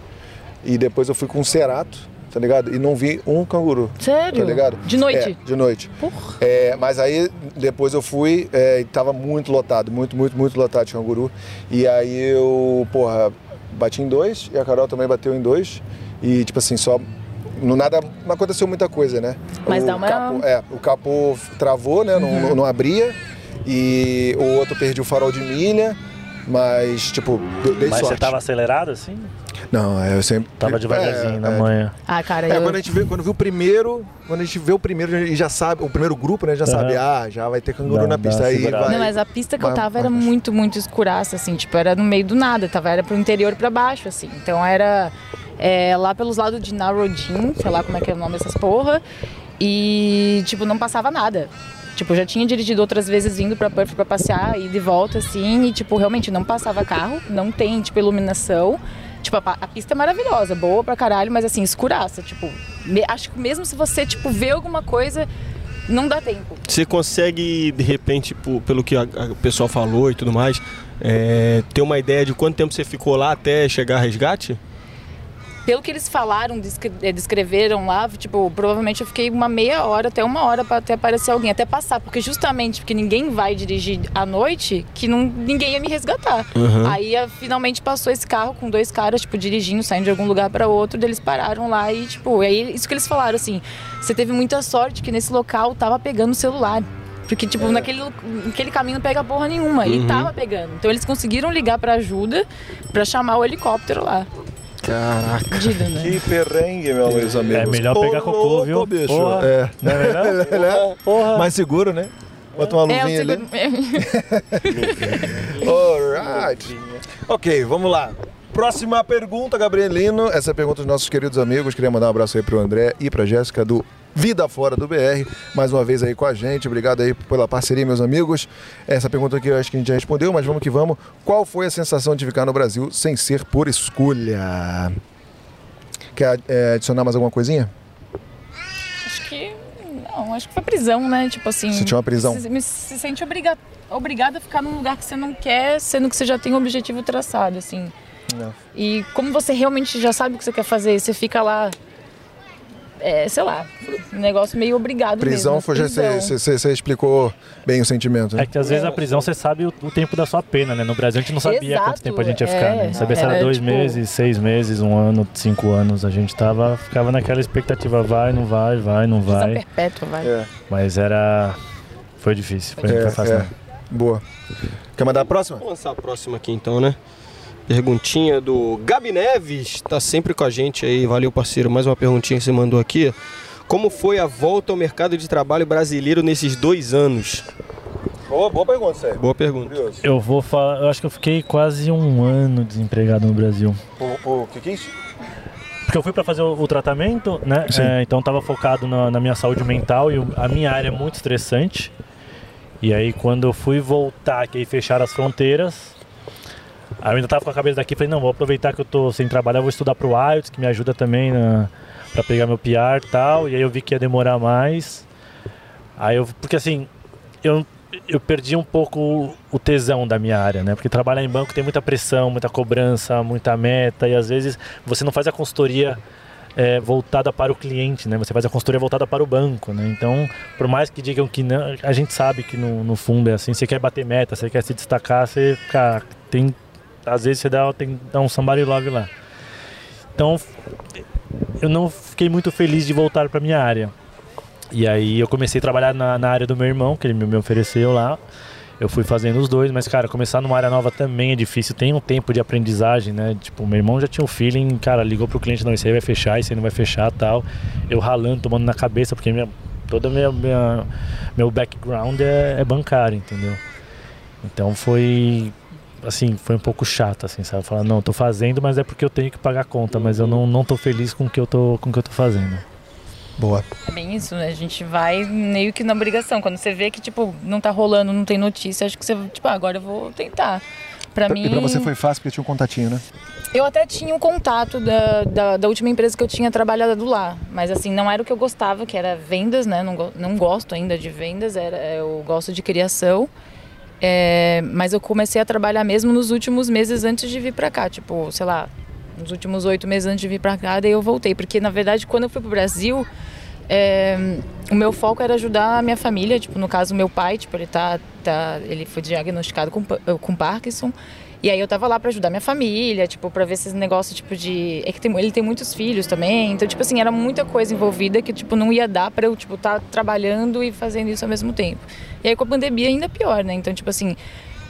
e depois eu fui com um Cerato, tá ligado? E não vi um canguru. sério? Tá ligado? De noite? É, de noite. Porra. É, mas aí depois eu fui é, e tava muito lotado, muito, muito, muito lotado de canguru. E aí eu, porra, bati em dois e a Carol também bateu em dois. E tipo assim, só. No nada, não aconteceu muita coisa, né? Mas o dá uma- Capô, é, o capô travou, né? Uhum. Não, não abria. E o outro perdi o farol de milha. Mas, tipo, dei Mas sorte. você tava acelerado assim? Não, é, eu sempre. Tava devagarzinho é, na é, manhã. Ah, cara, é, eu... quando a gente vê, quando viu o primeiro, quando a gente vê o primeiro e já sabe, o primeiro grupo, né, já sabe, ah, já vai ter canguru Dá- na pista aí vai. Não, mas a pista que eu vai- tava era vai- muito, muito escuraça, assim, tipo, era no meio do nada, tava, era pro interior pra baixo, assim. Então era é, lá pelos lados de Narodin, sei lá como é que é o nome dessas porra, e, tipo, não passava nada. Tipo, eu já tinha dirigido outras vezes vindo pra Perth pra passear e de volta, assim, e, tipo, realmente não passava carro, não tem, tipo, iluminação. Tipo, a, a pista é maravilhosa, boa pra caralho, mas assim, escuraça, tipo, me- acho que mesmo se você, tipo, vê alguma coisa, não dá tempo. Você consegue, de repente, pelo que o pessoal falou e tudo mais, é, ter uma ideia de quanto tempo você ficou lá até chegar a resgate? Pelo que eles falaram, descre- eh, descreveram lá, tipo, provavelmente eu fiquei uma meia hora até uma hora para até aparecer alguém, até passar, porque justamente porque ninguém vai dirigir à noite, que não, ninguém ia me resgatar. Uhum. Aí eh, finalmente passou esse carro com dois caras, tipo, dirigindo, saindo de algum lugar para outro, eles pararam lá e, tipo, aí isso que eles falaram assim, você teve muita sorte que nesse local tava pegando o celular. Porque, tipo, naquele, naquele caminho não pega porra nenhuma. E Uhum. tava pegando. Então eles conseguiram ligar pra ajuda pra chamar o helicóptero lá. Caraca. Né? Que perrengue, meu, meus amigos. É melhor Ô, pegar cocô, louco, viu? bicho. Porra. É. Não é melhor? Porra. Mais seguro, né? Bota uma É, o luvinha ali. Alright. Ok, vamos lá. Próxima pergunta, Gabrielino. Essa é pergunta dos nossos queridos amigos. Queria mandar um abraço aí pro André e pra Jéssica do Vida Fora do BR. Mais uma vez aí com a gente. Obrigado aí pela parceria, meus amigos. Essa pergunta aqui eu acho que a gente já respondeu, mas vamos que vamos. Qual foi a sensação de ficar no Brasil sem ser por escolha? Quer é, adicionar mais alguma coisinha? Acho que. Não, acho que foi prisão, né? Tipo assim. Sentiu uma prisão? Se, se sente obriga, obrigado a ficar num lugar que você não quer, sendo que você já tem um objetivo traçado, assim. Não. E como você realmente já sabe o que você quer fazer, você fica lá. É, sei lá, um negócio meio obrigado Prisão, mesmo. foi, já prisão. você, você- você explicou bem o sentimento, né? É que às vezes a prisão você sabe o, o tempo da sua pena, né? No Brasil a gente não sabia Exato, quanto tempo a gente ia ficar, né? é. Sabia se era Era, dois tipo- meses, seis meses, um ano, cinco anos. A gente tava, ficava naquela expectativa, vai, não vai, vai, não vai. perpétua, vai. É, Mas era. Foi difícil, foi, é, foi fácil. é. não. Boa. Quer mandar a próxima? Vamos lançar a próxima aqui então, né? Perguntinha do Gabi Neves, tá sempre com a gente aí. Valeu, parceiro. Mais uma perguntinha que você mandou aqui. Como foi a volta ao mercado de trabalho brasileiro nesses dois anos? Boa, boa pergunta, Sérgio. Boa pergunta. Curioso. Eu vou falar, eu acho que eu fiquei quase um ano desempregado no Brasil. O que, que é isso? Porque eu fui para fazer o, o tratamento, né? É, então tava focado na, na minha saúde mental e a minha área é muito estressante. E aí quando eu fui voltar, que aí fecharam as fronteiras, aí eu ainda tava com a cabeça daqui, falei, não, vou aproveitar que eu tô sem trabalhar, vou estudar pro IELTS, que me ajuda também na, para pegar meu PR e tal. E aí eu vi que ia demorar mais. Aí eu, porque assim, eu eu perdi um pouco o tesão da minha área, né? Porque trabalhar em banco tem muita pressão, muita cobrança, muita meta e às vezes você não faz a consultoria é, voltada para o cliente, né? Você faz a consultoria voltada para o banco, né? Então, por mais que digam que não, a gente sabe que no, no fundo é assim. Você quer bater meta, você quer se destacar, você, cara, tem às vezes você dá, tem que dar um somebody love lá. Então, eu não fiquei muito feliz de voltar para minha área. E aí eu comecei a trabalhar na, na área do meu irmão, que ele me ofereceu lá. Eu fui fazendo os dois, mas, cara, começar numa área nova também é difícil. Tem um tempo de aprendizagem, né? Tipo, meu irmão já tinha um feeling, cara, ligou pro cliente, não, isso aí vai fechar, isso aí não vai fechar tal. Eu ralando, tomando na cabeça, porque minha, toda minha, minha meu background é, é bancário, entendeu? Então foi assim, foi um pouco chato, assim, sabe? Falar, não, tô fazendo, mas é porque eu tenho que pagar a conta, mas eu não, não tô feliz com o que eu tô, com o que eu tô fazendo. Boa. É bem isso, né? A gente vai meio que na obrigação. Quando você vê que, tipo, não tá rolando, não tem notícia, acho que você, tipo, ah, agora eu vou tentar. Pra mim. E pra você foi fácil porque tinha um contatinho, né? Eu até tinha um contato da, da, da última empresa que eu tinha trabalhado lá, mas assim, não era o que eu gostava, que era vendas, né? Não, não gosto ainda de vendas, era, eu gosto de criação. É, mas eu comecei a trabalhar mesmo nos últimos meses antes de vir pra cá, tipo, sei lá, nos últimos oito meses antes de vir pra cá, daí eu voltei, porque na verdade quando eu fui pro Brasil, é, o meu foco era ajudar a minha família, tipo, no caso, meu pai, tipo, ele tá, tá ele foi diagnosticado com, com Parkinson. E aí eu tava lá pra ajudar minha família, tipo, pra ver esses negócios, tipo, de... É que tem- ele tem muitos filhos também, então, tipo assim, era muita coisa envolvida que, tipo, não ia dar pra eu, tipo, estar trabalhando e fazendo isso ao mesmo tempo. E aí com a pandemia ainda pior, né? Então, tipo assim...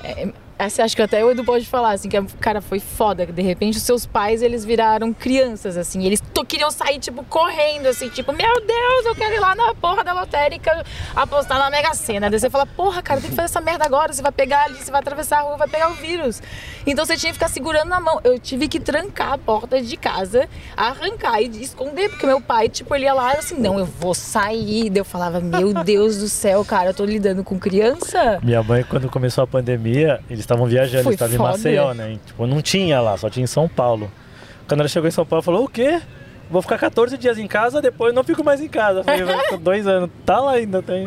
É, essa, acho que até o Edu pode falar, assim, que, cara, foi foda. De repente, os seus pais, eles viraram crianças, assim. Eles queriam sair, tipo, correndo, assim, tipo, meu Deus, eu quero ir lá na porra da lotérica apostar na Mega Sena. Daí você fala, porra, cara, tem que fazer essa merda agora. Você vai pegar ali, você vai atravessar a rua, vai pegar o vírus. Então você tinha que ficar segurando na mão. Eu tive que trancar a porta de casa, arrancar e esconder, porque meu pai, tipo, ele ia lá assim, não, eu vou sair. Daí eu falava, meu Deus do céu, cara, eu tô lidando com criança. Minha mãe, quando começou a pandemia, eles estavam viajando, eles estavam em. Maceió, né? E, tipo, não tinha lá, só tinha em São Paulo. Quando ela chegou em São Paulo, ela falou: o quê? Vou ficar 14 dias em casa, depois não fico mais em casa. Falei, "Vai, tô dois anos. Tá lá ainda, tem,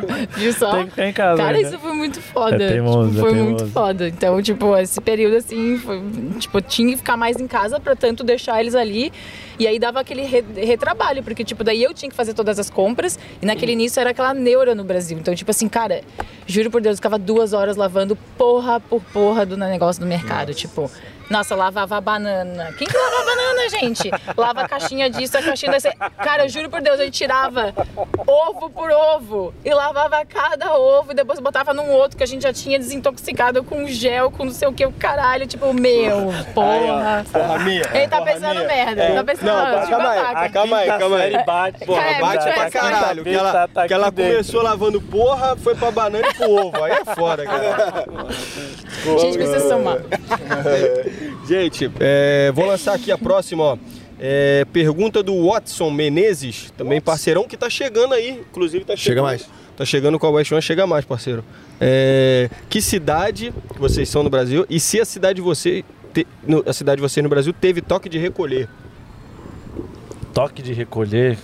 só? tem que ficar em casa. Cara, ainda." isso foi muito foda. É teimoso, tipo, é foi teimoso. muito foda. Então, tipo, esse período assim, foi, tipo, eu tinha que ficar mais em casa pra tanto deixar eles ali. E aí dava aquele re- retrabalho, porque, tipo, daí eu tinha que fazer todas as compras. E naquele início era aquela neura no Brasil. Então, tipo assim, cara, juro por Deus, eu ficava duas horas lavando porra por porra do negócio do mercado. Tipo, Nossa, lavava a banana. Quem que lava a banana, gente? Lava a caixinha disso, a caixinha desse. Cara, eu juro por Deus, a gente tirava ovo por ovo e lavava cada ovo e depois botava num outro que a gente já tinha desintoxicado com gel, com não sei o que, o caralho. Tipo, meu, porra. Porra minha. Ele tá pensando minha. merda. É. Tá pensando, Não, ah, calma tipo, aí, calma aí, calma aí. Série bate, Porra, é bate pra caralho. Que ela, Tá- tá que ela começou lavando porra, foi pra banana e pro ovo. Aí é foda, cara. A gente precisa somar. Gente, é, vou lançar aqui a próxima, ó. É, pergunta do Watson Menezes, também parceirão que tá chegando aí. Inclusive tá Chega chegando. mais. Tá chegando com a West One, chega mais, parceiro. É, que cidade vocês são no Brasil e se a cidade de você te- no- a cidade de vocês no Brasil teve toque de recolher? Toque de recolher.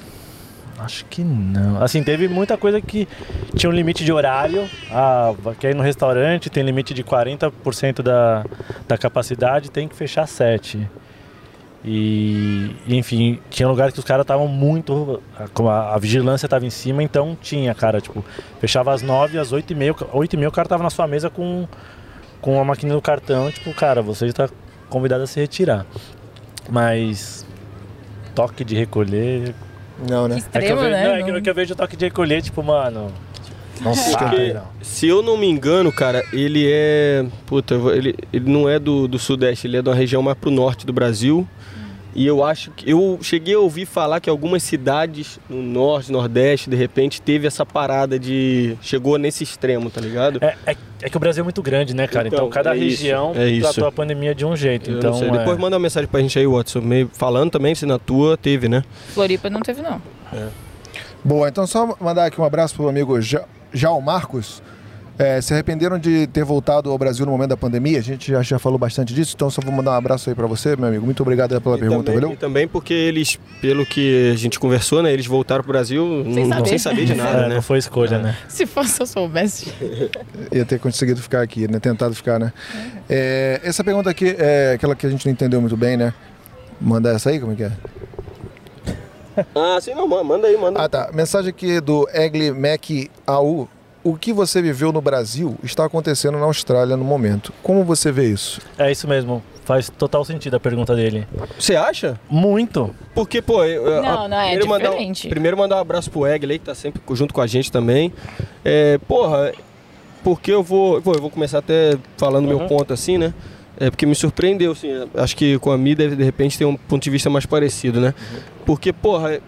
Acho que não. Assim, teve muita coisa que tinha um limite de horário. Ah, quer ir no restaurante, tem limite de 40% da, da capacidade, tem que fechar 7. E, enfim, tinha lugares que os caras estavam muito. Como a, a vigilância estava em cima, então tinha, cara, tipo, fechava às 9, às 8 e meia. 8 e meia o cara tava na sua mesa com, com a máquina do cartão, tipo, cara, você está convidado a se retirar. Mas toque de recolher. Não, né? É que eu Extremo, vejo, né? não, é que, Não- eu- que eu vejo toque de recolher, tipo, mano. Não não. se eu não me engano, cara, ele é. Puta, ele, ele não é do, do Sudeste, ele é de uma região mais pro norte do Brasil. E eu acho que. Eu cheguei a ouvir falar que algumas cidades no norte, nordeste, de repente, teve essa parada de. Chegou nesse extremo, tá ligado? É, é, é que o Brasil é muito grande, né, cara? Então, Então, cada é isso, região é isso. tratou a pandemia de um jeito. Eu então, não sei. é- Depois manda uma mensagem pra gente aí, Watson. Meio falando também se na tua teve, né? Floripa não teve, não. Boa, então só mandar aqui um abraço pro amigo Ja- Marcos. É, se arrependeram de ter voltado ao Brasil no momento da pandemia? A gente já, já falou bastante disso, então só vou mandar um abraço aí pra você, meu amigo. Muito obrigado pela E pergunta, também, valeu? E também porque eles, pelo que a gente conversou, né? Eles voltaram pro Brasil Sem não- saber. sem saber de nada, é, né? não foi escolha, né? Se fosse eu soubesse. Ia ter conseguido ficar aqui, né? Tentado ficar, né? É, essa pergunta aqui é aquela que a gente não entendeu muito bem, né? Mandar essa aí, como é que é? Ah, sim, não, manda- manda aí, manda. Ah, tá. Mensagem aqui do Egli Mac AU. O que você viveu no Brasil está acontecendo na Austrália no momento. Como você vê isso? É isso mesmo. Faz total sentido a pergunta dele. Você acha? Muito. Porque, pô, eu, eu- Não, a- não, é primeiro mandar um- diferente. primeiro mandar um abraço pro Egg que tá sempre junto com a gente também. É, porra, porque eu vou. Pô, eu vou começar até falando meu Uhum. ponto assim, né? É porque me surpreendeu, assim. Acho que com a Mi deve de repente ter um ponto de vista mais parecido, né? Porque, porra.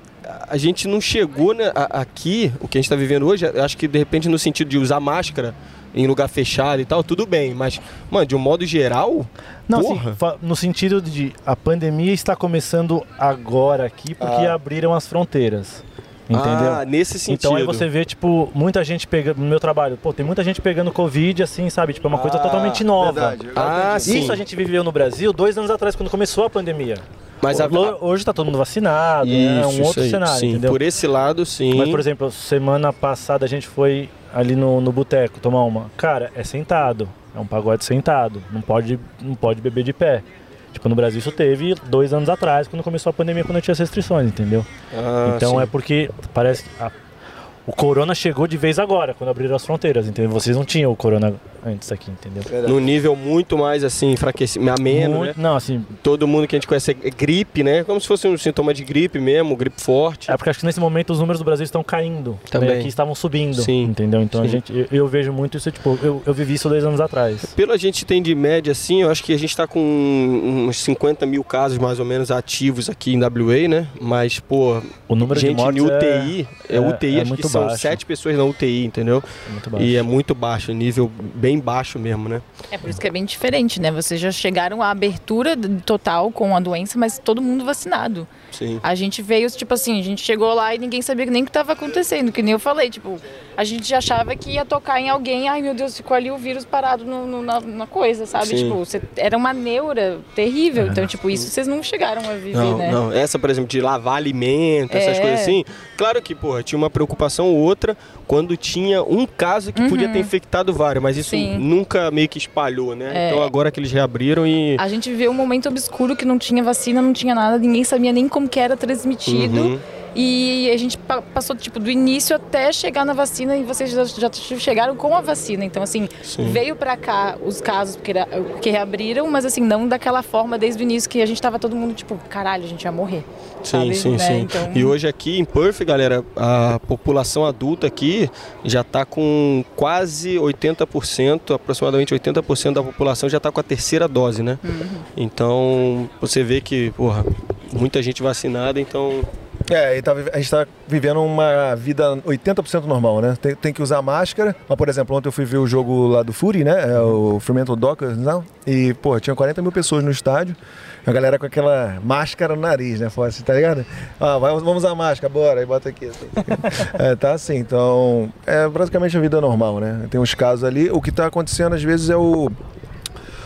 A gente não chegou né, a- aqui, o que a gente tá vivendo hoje, acho que de repente no sentido de usar máscara em lugar fechado e tal, tudo bem. Mas, mano, de um modo geral, Não, assim, porra. fa- no sentido de a pandemia está começando agora aqui porque Ah. abriram as fronteiras. Entendeu? Ah, nesse sentido. Então aí você vê, tipo, muita gente pegando. No meu trabalho, pô, tem muita gente pegando Covid, assim, sabe? Tipo, é uma coisa Ah, totalmente nova. verdade. Ah, sim. Isso a gente viveu no Brasil dois anos atrás, quando começou a pandemia. Mas a, Ho- Hoje tá todo mundo vacinado, é um Isso, outro isso aí. cenário, sim, entendeu? Por esse lado, sim. Mas, por exemplo, semana passada a gente foi ali no, no boteco tomar uma. Cara, é sentado. É um pagode sentado. Não pode, não pode beber de pé. Tipo, no Brasil isso teve dois anos atrás, quando começou a pandemia, quando tinha as restrições, entendeu? Ah, então sim. é porque parece que a- o corona chegou de vez agora, quando abriram as fronteiras, entendeu? Vocês não tinham o corona antes aqui, entendeu? num nível muito mais assim, enfraquecido, ameno, Muito- né? Não, assim, Todo mundo que a gente conhece é gripe, né? Como se fosse um sintoma de gripe mesmo, gripe forte. é porque acho que nesse momento os números do Brasil estão caindo. Também. Né? Aqui estavam subindo, Sim. entendeu? Então a Sim. gente, eu, eu vejo muito isso, tipo, eu, eu vivi isso dois anos atrás. Pelo a gente tem de média, assim, eu acho que a gente tá com uns 50 mil casos mais ou menos ativos aqui em WA, né? Mas, pô, O número gente de mortes em UTI, é, é- UTI, é acho que são baixo. sete pessoas na UTI, entendeu? é muito baixo. E é muito baixo, nível bem baixo mesmo, né? É por isso que é bem diferente, né? Vocês já chegaram à abertura total com a doença, mas todo mundo vacinado. Sim. A gente veio, tipo assim, a gente chegou lá e ninguém sabia nem o que estava acontecendo, que nem eu falei, tipo, a gente já achava que ia tocar em alguém, ai meu Deus, ficou ali o vírus parado no- no- na, na coisa, sabe? Sim. Tipo, você- era uma neura terrível, então, tipo, isso vocês não chegaram a viver, Não, né? não. Essa, por exemplo, de lavar alimento, essas É. coisas assim. Claro que, porra, tinha uma preocupação ou outra quando tinha um caso que podia ter infectado vários, mas isso Uhum. Sim. nunca meio que espalhou, né? É. Então agora que eles reabriram e. A gente viveu um momento obscuro que não tinha vacina, não tinha nada, ninguém sabia nem como que era transmitido. Uhum. E a gente passou tipo do início até chegar na vacina e vocês já, já chegaram com a vacina. Então assim, Sim. veio para cá os casos porque, que reabriram, mas assim não daquela forma desde o início que a gente tava todo mundo tipo, caralho, a gente vai morrer. Sim, sabe? sim, né? sim. Então... E hoje aqui em Perth, galera, a população adulta aqui já está com quase 80%, aproximadamente 80% da população já está com a terceira dose, né? Uhum. Então você vê que, porra, muita gente vacinada, então é, tá a gente está vivendo uma vida 80% normal, né? Tem, tem, que usar máscara. Mas, por exemplo, ontem eu fui ver o jogo lá do Fury, né? É o Fremantle Dockers, não? E, pô, tinha 40 mil pessoas no estádio. A galera com aquela máscara no nariz, né? Fora assim, tá ligado? Ah, vamos usar máscara, bora, aí bota aqui. Assim. é, tá assim, então. É praticamente a vida normal, né? Tem uns casos ali. O que está acontecendo às vezes é o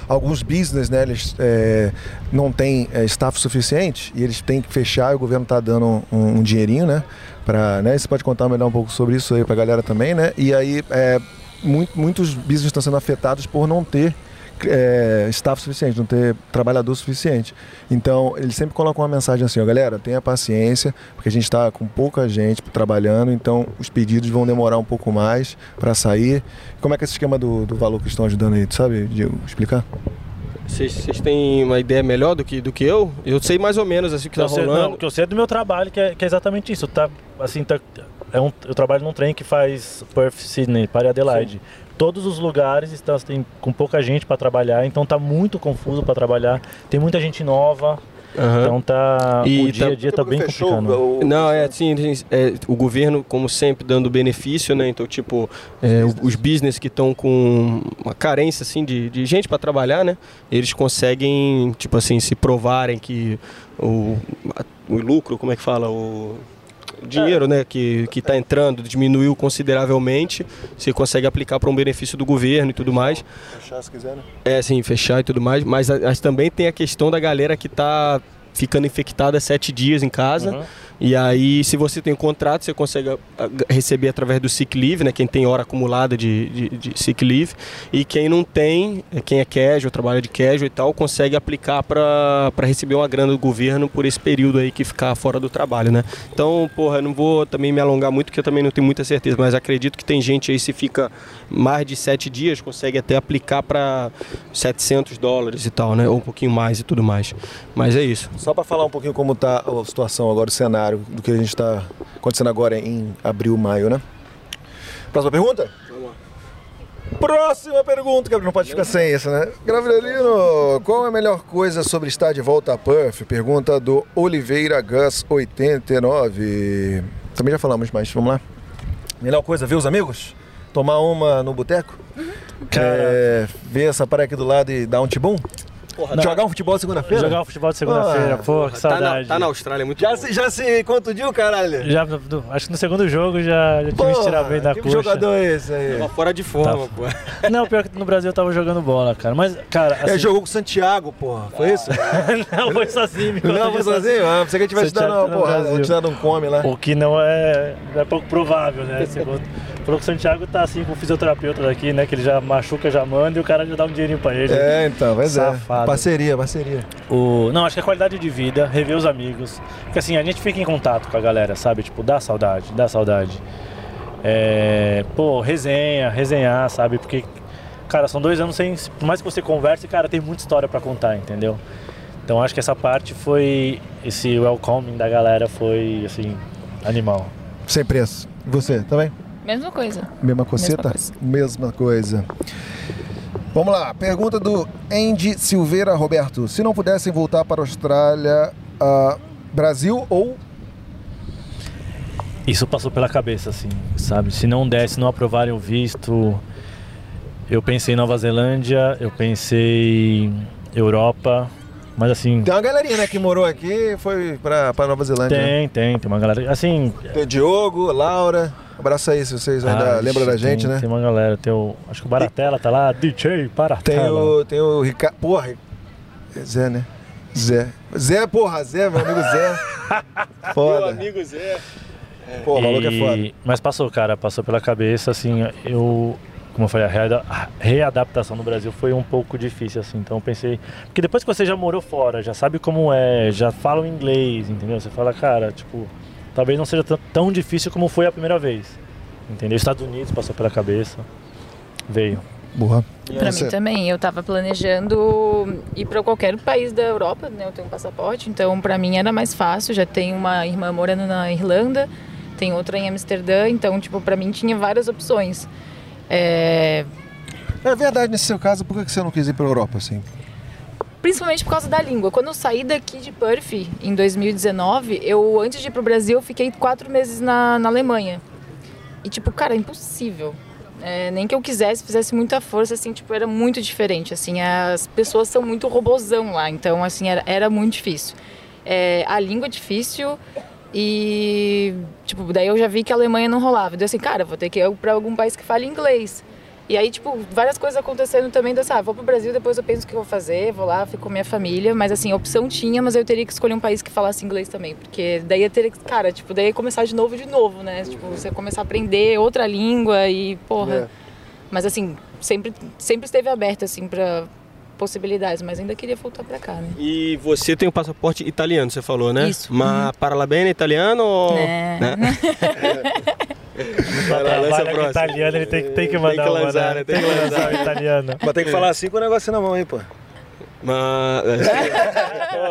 alguns business, né, eles é, não têm é, staff suficiente e eles têm que fechar e o governo está dando um, um, dinheirinho, né, para, né, você pode contar melhor um pouco sobre isso aí para a galera também, né, e aí é, muito, muitos business estão sendo afetados por não ter é, staff suficiente, não ter trabalhador suficiente. Então, eles sempre colocam uma mensagem assim, ó, galera, tenha paciência, porque a gente está com pouca gente trabalhando, então os pedidos vão demorar um pouco mais para sair. Como é que é esse esquema do, do valor que estão ajudando aí, tu sabe, Diego, explicar? Vocês têm uma ideia melhor do que, do que eu? Eu sei mais ou menos assim o que está rolando. Não, que eu sei é do meu trabalho, que é, que é exatamente isso. Tá, assim, tá, é um, eu trabalho num trem que faz Perth, Sydney, para Adelaide. Sim todos os lugares estão tem, com pouca gente para trabalhar, então tá muito confuso para trabalhar. Tem muita gente nova. Uhum. Então tá. E o dia a tá dia tá, bem complicado. O... Não, é assim, é, o governo, como sempre, dando benefício, né? Então, tipo, é, os business que estão com uma carência assim de, de gente para trabalhar, né? Eles conseguem, tipo assim, se provarem que o, o lucro, como é que fala? O dinheiro né, que está entrando diminuiu consideravelmente, você consegue aplicar para um benefício do governo e tudo mais. Fechar se quiser, né? É, sim, fechar e tudo mais. Mas, mas também tem a questão da galera que está ficando infectada sete dias em casa. Uhum e aí, se você tem um contrato, você consegue ah, receber através do sick leave, né? Quem tem hora acumulada de, de, de sick leave. E quem não tem, é quem é casual, trabalha de casual e tal, consegue aplicar para receber uma grana do governo por esse período aí que ficar fora do trabalho, né? Então, porra, não vou também me alongar muito, porque eu também não tenho muita certeza, mas acredito que tem gente aí, se fica mais de sete dias, consegue até aplicar para 700 dólares e tal, né? Ou um pouquinho mais e tudo mais. Mas é isso. Só para falar um pouquinho como está a situação agora, o cenário cenário do que a gente está acontecendo agora em abril, maio, né? Próxima pergunta? Próxima pergunta, que não pode ficar sem isso, né? Gravilino, qual é a melhor coisa sobre estar de volta a Puff? Pergunta do Oliveira Gus 89. Também já falamos, mas vamos lá. Melhor coisa, ver os amigos? Tomar uma no boteco? Uhum. É, ver essa praia aqui do lado e dar um tibum? Porra, jogar um futebol segunda-feira? Jogar um futebol de segunda-feira, pô, que saudade. Tá na, tá na Austrália, é muito já bom. Se, já se contundiu, caralho? Já, acho que no segundo jogo já, já tive que tirar bem da que coxa. Que jogador é esse aí? Tava fora de forma, tá. pô. Não, pior que no Brasil eu tava jogando bola, cara. Mas, cara. Assim... É, jogou com o Santiago, porra. Foi isso? não, foi sozinho. Não, foi sozinho? Ah, pensei que tivesse dado uma porra. Te dado um come lá. O que não é, é pouco provável, né? Segundo. Falou que o Santiago tá assim com o fisioterapeuta daqui, né? Que ele já machuca, já manda e o cara já dá um dinheirinho pra ele. É, então, vai é. Parceria, parceria. O... Não, acho que a qualidade de vida, rever os amigos. Porque assim, a gente fica em contato com a galera, sabe? Tipo, dá saudade, dá saudade. É... Pô, resenha, resenhar, sabe? Porque, cara, são dois anos sem. Por mais que você converse, cara, tem muita história para contar, entendeu? Então acho que essa parte foi. Esse welcoming da galera foi, assim, animal. Sem preço. E você também? Mesma coisa. Mesma coceta? Mesma coisa. Mesma coisa. Vamos lá, pergunta do Andy Silveira Roberto. Se não pudessem voltar para a Austrália, uh, Brasil ou. Isso passou pela cabeça, assim, sabe? Se não desse, não aprovarem o visto. Eu pensei em Nova Zelândia, eu pensei Europa, mas assim. Tem uma galerinha, né, que morou aqui e foi pra, pra Nova Zelândia. Tem, né? tem, tem uma galera. Assim. Tem Diogo, Laura. Abraço aí se vocês ainda ah, lembram da gente, tem, né? Tem uma galera, tem o. Acho que o Baratella tá lá, DJ Baratella. Tem o. Tem o Ricardo. Porra, Zé, né? Zé. Zé, porra, Zé, meu amigo Zé. Foda. Meu amigo Zé. É. Pô, o maluco é foda. Mas passou, cara, passou pela cabeça, assim, eu. Como eu falei, a readaptação no Brasil foi um pouco difícil, assim. Então eu pensei. Porque depois que você já morou fora, já sabe como é, já fala o inglês, entendeu? Você fala, cara, tipo talvez não seja tão difícil como foi a primeira vez. Entendeu? Estados Unidos passou pela cabeça, veio. Boa. Para mim também, eu estava planejando ir para qualquer país da Europa, né? Eu tenho um passaporte, então para mim era mais fácil. Já tenho uma irmã morando na Irlanda, tem outra em Amsterdã, então tipo para mim tinha várias opções. É... é verdade nesse seu caso, por que você não quis ir para a Europa assim? Principalmente por causa da língua. Quando eu saí daqui de Perth em 2019, eu antes de ir para o Brasil, eu fiquei quatro meses na, na Alemanha. E tipo, cara, é impossível é, nem que eu quisesse, fizesse muita força, assim, tipo, era muito diferente, assim, as pessoas são muito robozão lá, então, assim, era, era muito difícil. É, a língua é difícil e, tipo, daí eu já vi que a Alemanha não rolava. Deu assim, cara, vou ter que ir para algum país que fale inglês. E aí, tipo, várias coisas acontecendo também. Dessa, ah, vou pro Brasil, depois eu penso o que eu vou fazer, vou lá, fico com minha família. Mas assim, a opção tinha, mas eu teria que escolher um país que falasse inglês também. Porque daí eu teria que, cara, tipo, daí ia começar de novo de novo, né? Tipo, você começar a aprender outra língua e, porra. É. Mas assim, sempre, sempre esteve aberto, assim, pra possibilidades, mas ainda queria voltar para cá, né? E você tem o um passaporte italiano, você falou, né? Isso. Mas uhum. para bem italiano ou... É. Né? Vai lá, lança próximo. italiano, ele tem, tem que mandar tem que lançar, uma, né? Tem que lançar o italiano. Mas tem que falar assim com o negócio na mão aí, pô. Mas.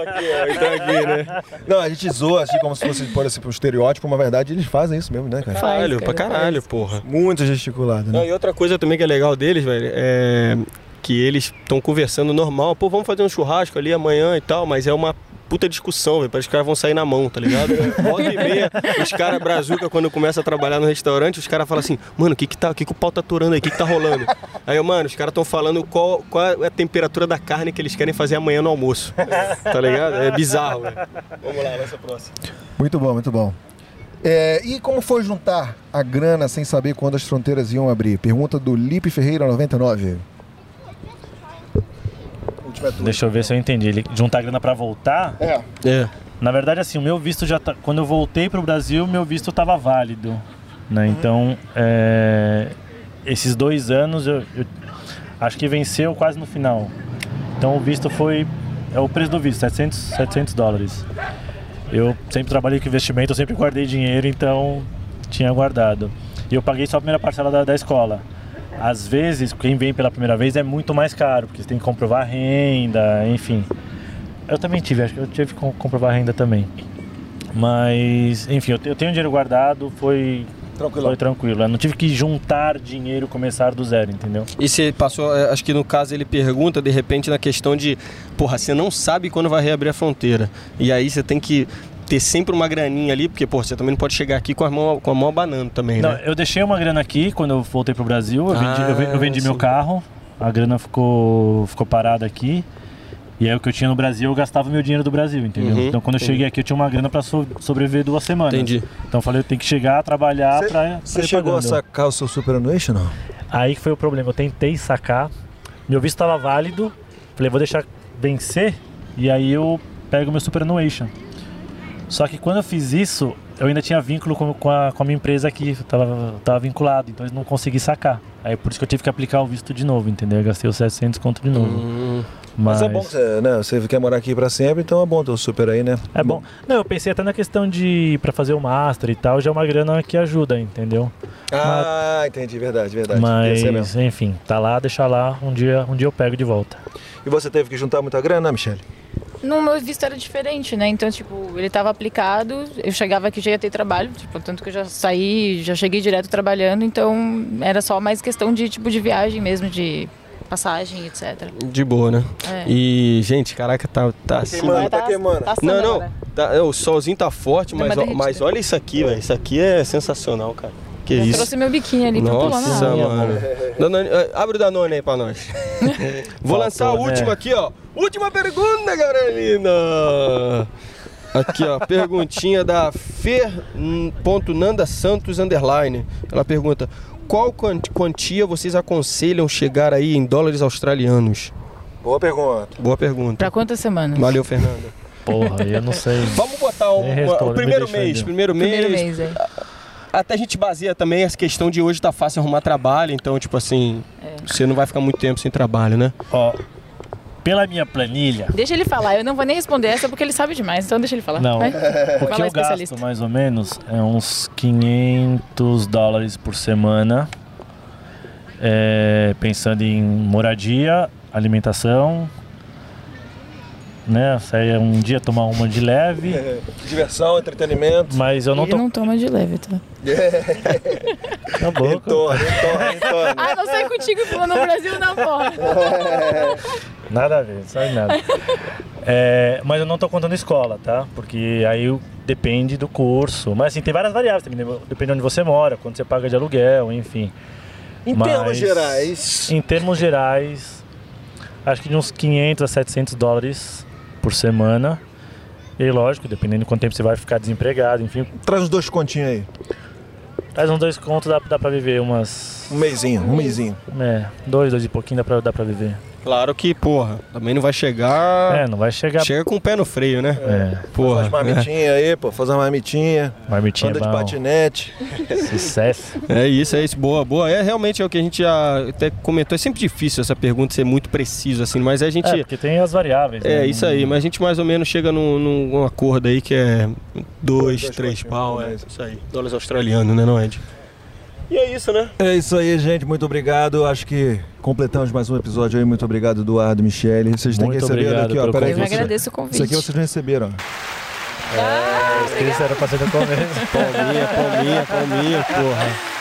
aqui, ó, então aqui, né? Não, a gente zoa assim como se fosse, por exemplo, um estereótipo, mas na verdade eles fazem isso mesmo, né, cara? Caralho, pra caralho, faz. porra. Muito gesticulado, né? Não, e outra coisa também que é legal deles, velho, é que eles estão conversando normal, pô, vamos fazer um churrasco ali amanhã e tal, mas é uma puta discussão, velho. Parece que os caras vão sair na mão, tá ligado? Volta e meia, os caras brazuca, quando começa a trabalhar no restaurante, os caras falam assim, mano, o que que, tá, que que o pau tá aturando aí? O que que tá rolando? Aí, mano, os caras estão falando qual, qual é a temperatura da carne que eles querem fazer amanhã no almoço. Tá ligado? É bizarro, velho. Vamos lá, ser próxima. Muito bom, muito bom. É, e como foi juntar a grana sem saber quando as fronteiras iam abrir? Pergunta do Lipe Ferreira 99 Deixa eu ver se eu entendi. Ele juntar grana para voltar? É. É. Na verdade, assim, o meu visto já tá. Quando eu voltei para o Brasil, meu visto estava válido. Né? Uhum. Então, é, esses dois anos eu, eu, acho que venceu quase no final. Então, o visto foi. É o preço do visto, 700, 700 dólares. Eu sempre trabalhei com investimento, eu sempre guardei dinheiro, então tinha guardado. E eu paguei só a primeira parcela da, da escola às vezes, quem vem pela primeira vez é muito mais caro, porque você tem que comprovar a renda, enfim. Eu também tive, acho que eu tive que comprovar a renda também. Mas, enfim, eu tenho dinheiro guardado, foi Tranquilo. Foi tranquilo. Eu não tive que juntar dinheiro, começar do zero, entendeu? E você passou, é, acho que no caso ele pergunta, de repente, na questão de, porra, você não sabe quando vai reabrir a fronteira. E aí você tem que ter sempre uma graninha ali, porque, pô, você também não pode chegar aqui com a mão, com a mão abanando também, não, né? eu deixei uma grana aqui quando eu voltei pro Brasil, eu vendi, ah, eu, eu vendi meu carro, a grana ficou, ficou parada aqui. E aí o que eu tinha no Brasil, eu gastava meu dinheiro do Brasil, entendeu? Uhum, então quando eu entendi. cheguei aqui, eu tinha uma grana para so sobreviver duas semanas. Entendi. Então eu falei, eu tenho que chegar, trabalhar para Você chegou pagando. a sacar o seu superannuation, não? Aí que foi o problema, eu tentei sacar, meu visto estava válido, falei, vou deixar vencer, e aí eu pego meu superannuation. Só que quando eu fiz isso, eu ainda tinha vínculo com, com, a, com a minha empresa aqui, tava, tava vinculado, então eles não consegui sacar. Aí por isso que eu tive que aplicar o visto de novo, entendeu? Eu gastei os 700 conto de novo. Hum. Mas... Mas, é bom você, né, você quer morar aqui para sempre, então é bom ter o super aí, né? É bom. Não, eu pensei até na questão de para fazer o master e tal, já é uma grana que ajuda, entendeu? Ah, Mas... entendi, verdade, verdade. Mas, enfim, tá lá, deixa lá, um dia, um dia eu pego de volta. E você teve que juntar muita grana, Michele? No meu visto era diferente, né? Então, tipo, ele estava aplicado, eu chegava aqui já ia ter trabalho, tipo, tanto que eu já saí, já cheguei direto trabalhando, então era só mais questão de tipo de viagem mesmo, de passagem, etc. De boa, né? É. E, gente, caraca, tá, tá, tá assim. Queimando, tá, tá queimando. Tá não, não. Tá, é, o solzinho tá forte, mas, ó, mas olha isso aqui, velho. Isso aqui é sensacional, cara. Que eu isso? trouxe meu biquíni ali Nossa, pra pular na mano. Danone, abre o Danone aí pra nós. Vou lançar a última né? aqui, ó. Última pergunta, Carolina! Aqui, ó, perguntinha da Fer.nanda Santos Underline. Ela pergunta: qual quantia vocês aconselham chegar aí em dólares australianos? Boa pergunta. Boa pergunta. Pra quantas semanas? Valeu, Fernanda. Porra, eu não sei. Vamos botar um, respondo, o primeiro mês. Primeiro mês. Primeiro mês, é. Até a gente baseia também essa questão de hoje tá fácil arrumar trabalho, então, tipo assim, é. você não vai ficar muito tempo sem trabalho, né? Ó, pela minha planilha. Deixa ele falar, eu não vou nem responder essa porque ele sabe demais, então deixa ele falar. Não, Vai. o que eu gasto mais ou menos é uns 500 dólares por semana, é, pensando em moradia, alimentação, né? Sair um dia tomar uma de leve, Diversão, entretenimento. mas eu não ele tô não toma de leve, tá? na boca. Retorno, retorno, retorno. Ah, não sai contigo falando no Brasil, não, porra. Nada a ver, não sabe nada. É, mas eu não tô contando escola, tá? Porque aí depende do curso. Mas assim, tem várias variáveis também. né? Depende de onde você mora, quanto você paga de aluguel, enfim. Em Mas- termos gerais, Em termos gerais, acho que de uns 500 a 700 dólares por semana. E lógico, dependendo de quanto tempo você vai ficar desempregado, enfim. traz uns dois continhos aí. Faz uns dois contos, dá, dá pra viver umas... Um mêsinho, um mêsinho. É, dois, dois e pouquinho dá pra, dá pra viver. Claro que, porra, também não vai chegar. É, não vai chegar... Chega com o pé no freio, né? É, Porra. Faz marmitinha aí, pô. Faz uma marmitinha. marmitinha Anda de é patinete. Sucesso. É isso, é isso. Boa, boa. É realmente é o que a gente já até comentou. É sempre difícil essa pergunta ser muito preciso, assim, mas a gente. É, porque tem as variáveis. É, né? isso aí, mas a gente mais ou menos chega num, num acordo aí que é dois, Dois três pau, é mês. isso aí. Dólares australianos, né, não, Ed? E é isso, né? É isso aí, gente. Muito obrigado. Acho que completamos mais um episódio aí. Muito obrigado, Eduardo, Michele. Vocês têm que Muito receber obrigado aqui, ó. Peraí, Eu agradeço o convite. Isso aqui vocês não receberam. Ah, Isso que isso era pra ser no começo. Palminha, palminha, palminha, porra.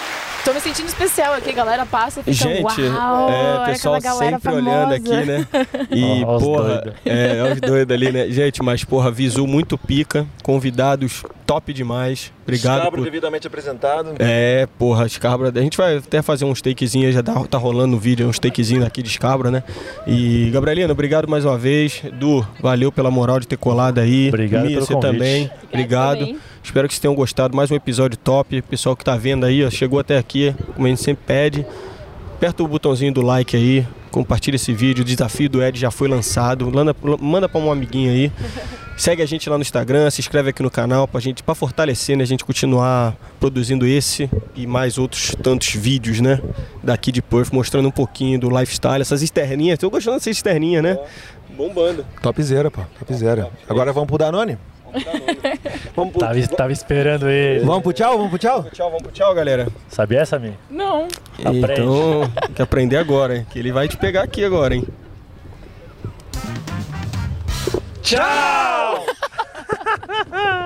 Tô me sentindo especial aqui, a galera passa e fica Gente, uau, é, pessoal sempre olhando famosa. aqui, né? E, os porra, doido. é, é os doidos ali, né? Gente, mas, porra, visu muito pica, convidados top demais. Obrigado Cabro por... devidamente apresentado. É, porra, Scabra. A gente vai até fazer uns takezinhos, já tá, tá rolando no vídeo, uns takezinhos aqui de Scabra, né? E, Gabrielina, obrigado mais uma vez. Du, valeu pela moral de ter colado aí. Obrigado Mia, pelo você convite. também. Obrigado. também. Espero que vocês tenham gostado. Mais um episódio top. Pessoal que tá vendo aí, ó, chegou até aqui, como a gente sempre pede. Aperta o botãozinho do like aí, compartilha esse vídeo. O desafio do Ed já foi lançado. Manda, manda pra um amiguinho aí. Segue a gente lá no Instagram, se inscreve aqui no canal pra gente, pra fortalecer, né? A gente continuar produzindo esse e mais outros tantos vídeos, né? Daqui de Perth, mostrando um pouquinho do lifestyle, essas externinhas. Tô gostando dessas externinhas, né? Bombando. Topzera, pô. Topzera. Agora vamos pro Danone? Vamos pro, Tava, tava esperando ele. Vamos pro tchau? Vamos pro tchau? tchau, vamos pro tchau, galera. Sabia essa, Mi? Não. Aprende. Então, tem que aprender agora, hein? Que ele vai te pegar aqui agora, hein? Tchau!